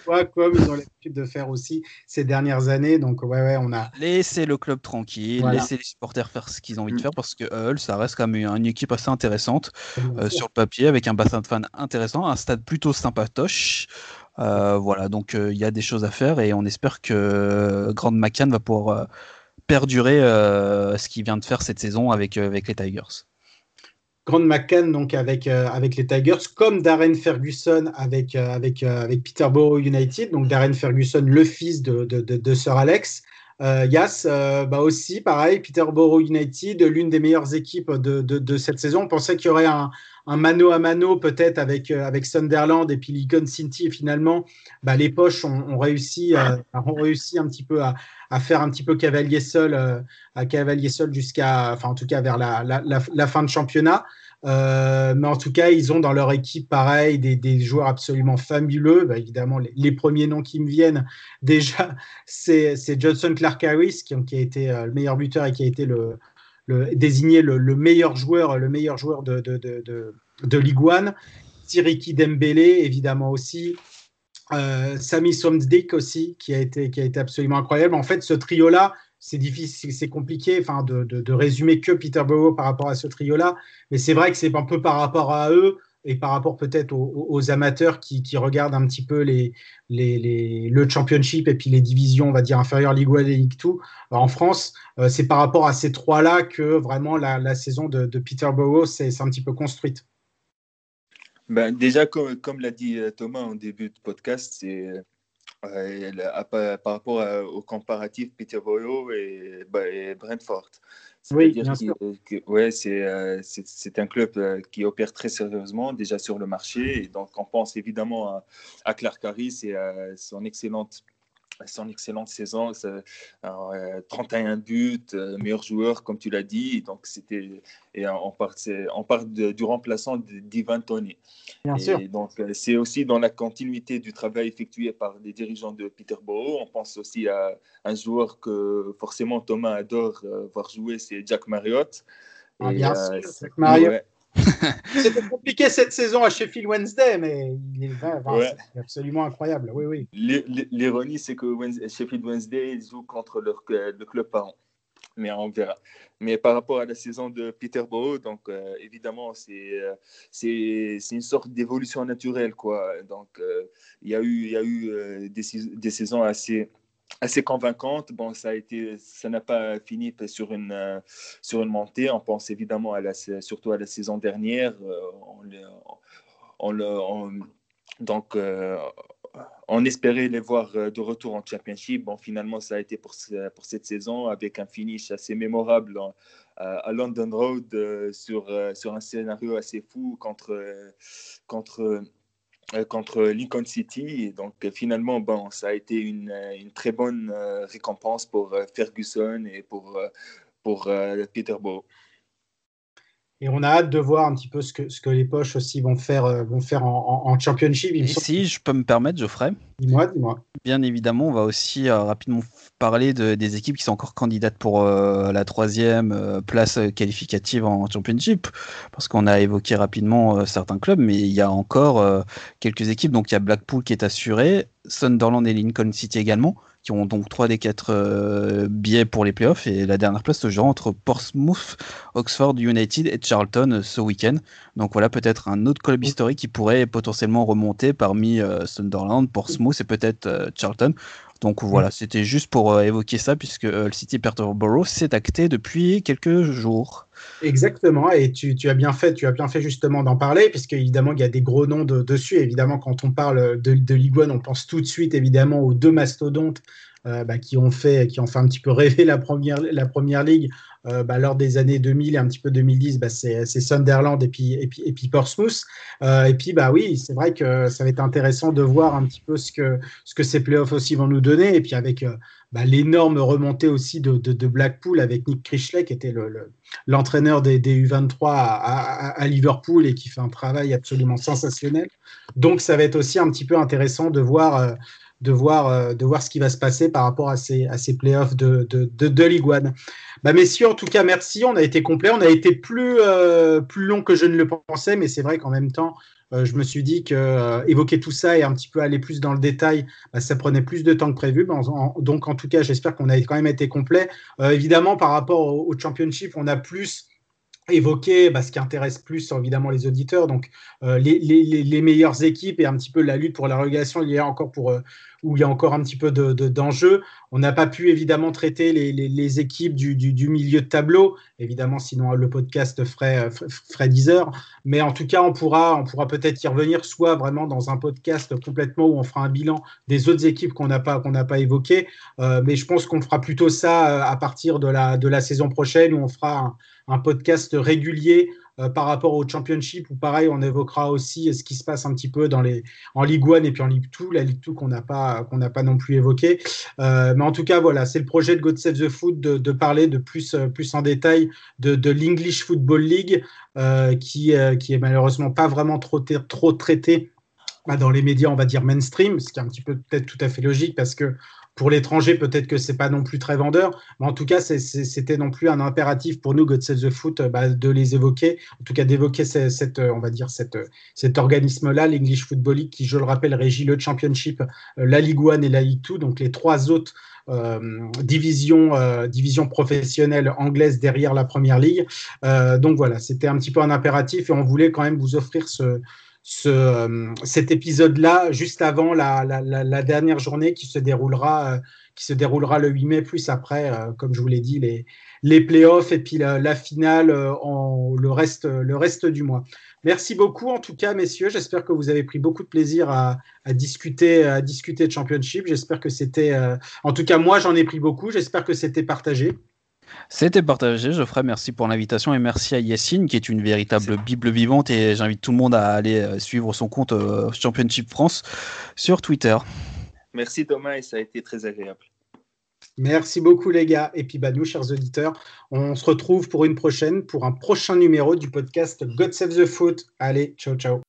Quoi, comme ils ont l'habitude de faire aussi ces dernières années. Donc ouais, ouais, on a. Laissez le club tranquille, voilà. laissez les supporters faire ce qu'ils ont envie de faire parce que Hull, ça reste quand même une équipe assez intéressante euh, sur le papier, avec un bassin de fans intéressant, un stade plutôt sympatoche. Euh, voilà, donc il y a des choses à faire et on espère que Grand McCann va pouvoir perdurer euh, ce qu'il vient de faire cette saison avec, euh, avec les Tigers. Grand McCann donc avec, euh, avec les Tigers, comme Darren Ferguson avec, avec, avec Peterborough United, donc Darren Ferguson, le fils de, de, de, Sir Alex. Yas, bah aussi, pareil, Peterborough United, l'une des meilleures équipes de, de, de cette saison. On pensait qu'il y aurait un, un, mano à mano peut-être avec, euh, avec Sunderland et puis Lincoln City. Et finalement, bah, les poches ont, ont réussi, euh, ont réussi un petit peu à, à, faire un petit peu cavalier seul, euh, à cavalier seul jusqu'à, enfin en tout cas vers la, la, la, la fin de championnat. Euh, mais en tout cas, ils ont dans leur équipe, pareil, des, des joueurs absolument fabuleux. Bah, évidemment, les, les, premiers noms qui me viennent, <laughs> déjà, c'est Johnson Clark Harris, qui, qui, a été le meilleur buteur et qui a été le, le désigné le, le, meilleur joueur, le meilleur joueur de, de, de, de, Ligue One. Tiriki Dembele, évidemment aussi. Euh, Sami Somsdik aussi, qui a, été, qui a été absolument incroyable. En fait, ce trio-là, c'est difficile, c'est compliqué enfin, de, de, de, résumer que Peterborough par rapport à ce trio-là, mais c'est vrai que c'est un peu par rapport à eux et par rapport peut-être aux, amateurs qui, regardent un petit peu le championship et puis les divisions, on va dire, inférieures Ligue 1 et Ligue 2 en France. Euh, c'est par rapport à ces trois-là que vraiment la, saison de, de Peterborough s'est un petit peu construite. Ben, déjà, comme, comme l'a dit euh, Thomas en début de podcast, c'est euh, par, par, rapport à, au comparatif Peterborough et, et Brentford. Oui, bien sûr. Que, ouais, c'est un club euh, qui opère très sérieusement déjà sur le marché. Et donc, on pense évidemment à, à Clark Harris et à son excellente son excellente saison, euh, 31 buts, euh, meilleur joueur comme tu l'as dit. Donc c'était et on part, on part de, du remplaçant d'Ivan Tony. Bien et sûr. Donc c'est aussi dans la continuité du travail effectué par les dirigeants de Peterborough. On pense aussi à un joueur que forcément Thomas adore euh, voir jouer, c'est Jack Marriott. Ah, bien et, sûr, Jack Marriott. Ouais, <laughs> c'était compliqué cette saison à Sheffield Wednesday, mais il est, enfin, ouais. est absolument incroyable. Oui, oui. L'ironie, c'est que Wednesday, Sheffield Wednesday joue contre leur, le club parent. Mais on verra. Mais par rapport à la saison de Peterborough, donc euh, évidemment, c'est euh, c'est une sorte d'évolution naturelle. Quoi. Donc, euh, il y a eu, y a eu euh, des, des saisons assez assez convaincante. Bon, ça a été, ça n'a pas fini sur une euh, sur une montée. On pense évidemment à la, surtout à la saison dernière. Euh, on, on, on, donc euh, on espérait les voir de retour en Championship. Bon, finalement, ça a été pour, pour cette saison avec un finish assez mémorable à London Road sur, sur un scénario assez fou contre, contre contre Lincoln City. Donc, finalement, bon, ça a été une, une très bonne récompense pour Ferguson et pour Peterborough. Et on a hâte de voir un petit peu ce que, ce que les poches aussi vont faire, vont faire en, en championship. Et si je peux me permettre, Geoffrey Dis-moi, dis-moi. Bien évidemment, on va aussi euh, rapidement parler de, des équipes qui sont encore candidates pour euh, la troisième euh, place qualificative en championship. Parce qu'on a évoqué rapidement certains clubs, mais il y a encore quelques équipes. Donc il y a Blackpool qui est assuré, Sunderland et Lincoln City également qui ont donc 3 des 4 euh, billets pour les playoffs. Et la dernière place se joue entre Portsmouth, Oxford United et Charlton euh, ce week-end. Donc voilà peut-être un autre club historique qui pourrait potentiellement remonter parmi euh, Sunderland, Portsmouth et peut-être Charlton. Donc voilà, c'était juste pour évoquer ça, puisque le City Peterborough s'est acté depuis quelques jours. Exactement, et tu, as bien fait, tu as bien fait justement d'en parler, puisque évidemment il y a des gros noms de, dessus. Évidemment, quand on parle de, 1, on pense tout de suite évidemment aux deux mastodontes bah, qui ont fait, qui ont fait un petit peu rêver la première, la première ligue euh, bah, lors des années 2000 et un petit peu 2010. Bah, c'est Sunderland et puis et puis et puis Portsmouth. Euh, et puis bah oui, c'est vrai que ça va être intéressant de voir un petit peu ce que ce que ces playoffs aussi vont nous donner. Et puis avec bah, l'énorme remontée aussi de, Blackpool avec Nick Critchley, qui était l'entraîneur des, U23 à, Liverpool et qui fait un travail absolument sensationnel. Donc, ça va être aussi un petit peu intéressant de voir, euh, de voir, euh, de voir ce qui va se passer par rapport à ces, à ces playoffs de, de, de, Ligue One. Bah, messieurs, en tout cas, merci. On a été complet. On a été plus, euh, plus long que je ne le pensais, mais c'est vrai qu'en même temps, euh, je me suis dit que évoquer tout ça et un petit peu aller plus dans le détail, bah, ça prenait plus de temps que prévu. donc, en tout cas, j'espère qu'on a quand même été complet. Évidemment, par rapport au, championship, on a plus évoqué bah, ce qui intéresse plus évidemment les auditeurs, donc les, meilleures équipes et un petit peu la lutte pour la relégation. Il y a encore pour où il y a encore un petit peu d'enjeux. De, on n'a pas pu évidemment traiter les, équipes du, milieu de tableau, évidemment, sinon le podcast ferait, ferait 10 heures. Mais en tout cas, on pourra, on pourra peut-être y revenir, soit vraiment dans un podcast complètement où on fera un bilan des autres équipes qu'on n'a pas, qu'on n'a pas évoquées. Euh, mais je pense qu'on fera plutôt ça euh, à partir de la, de la saison prochaine où on fera un podcast régulier euh, par rapport au Championship, où pareil, on évoquera aussi ce qui se passe un petit peu dans les, en Ligue 1 et puis en Ligue 2, la Ligue 2 qu'on n'a pas, qu'on n'a pas non plus évoqué. Euh, mais en tout cas, voilà, c'est le projet de God Save the Foot de, parler de plus, euh, plus en détail de, l'English Football League, euh, qui, euh, qui est malheureusement pas vraiment trop, trop traité bah, dans les médias, on va dire mainstream, ce qui est un petit peu peut-être tout à fait logique parce que pour l'étranger, peut-être que c'est pas non plus très vendeur, mais en tout cas, c'était non plus un impératif pour nous, God Save the Foot, bah, de les évoquer, en tout cas d'évoquer cette, on va dire, cette, cet organisme-là, l'English Football League, qui, je le rappelle, régit le Championship, euh, la Ligue 1 et la Ligue 2, donc les trois autres euh, divisions, euh, divisions professionnelles anglaises derrière la Première Ligue. Euh, donc voilà, c'était un petit peu un impératif et on voulait quand même vous offrir ce, ce, euh, cet épisode-là juste avant la, dernière journée qui se déroulera, euh, qui se déroulera le 8 mai, plus après, euh, comme je vous l'ai dit, les, les playoffs et puis la, finale en, le, reste, le reste du mois. Merci beaucoup en tout cas, messieurs. J'espère que vous avez pris beaucoup de plaisir à discuter, à discuter de championship. J'espère que c'était, en tout cas moi j'en ai pris beaucoup. J'espère que c'était partagé. C'était partagé, Geoffrey. Merci pour l'invitation et merci à Yessine qui est une véritable Bible vivante et j'invite tout le monde à aller euh, suivre son compte euh, Championship France sur Twitter. Merci Thomas et ça a été très agréable. Merci beaucoup les gars. Et puis bah, nous, chers auditeurs, on se retrouve pour une prochaine, pour un prochain numéro du podcast God Save the Foot. Allez, ciao ciao.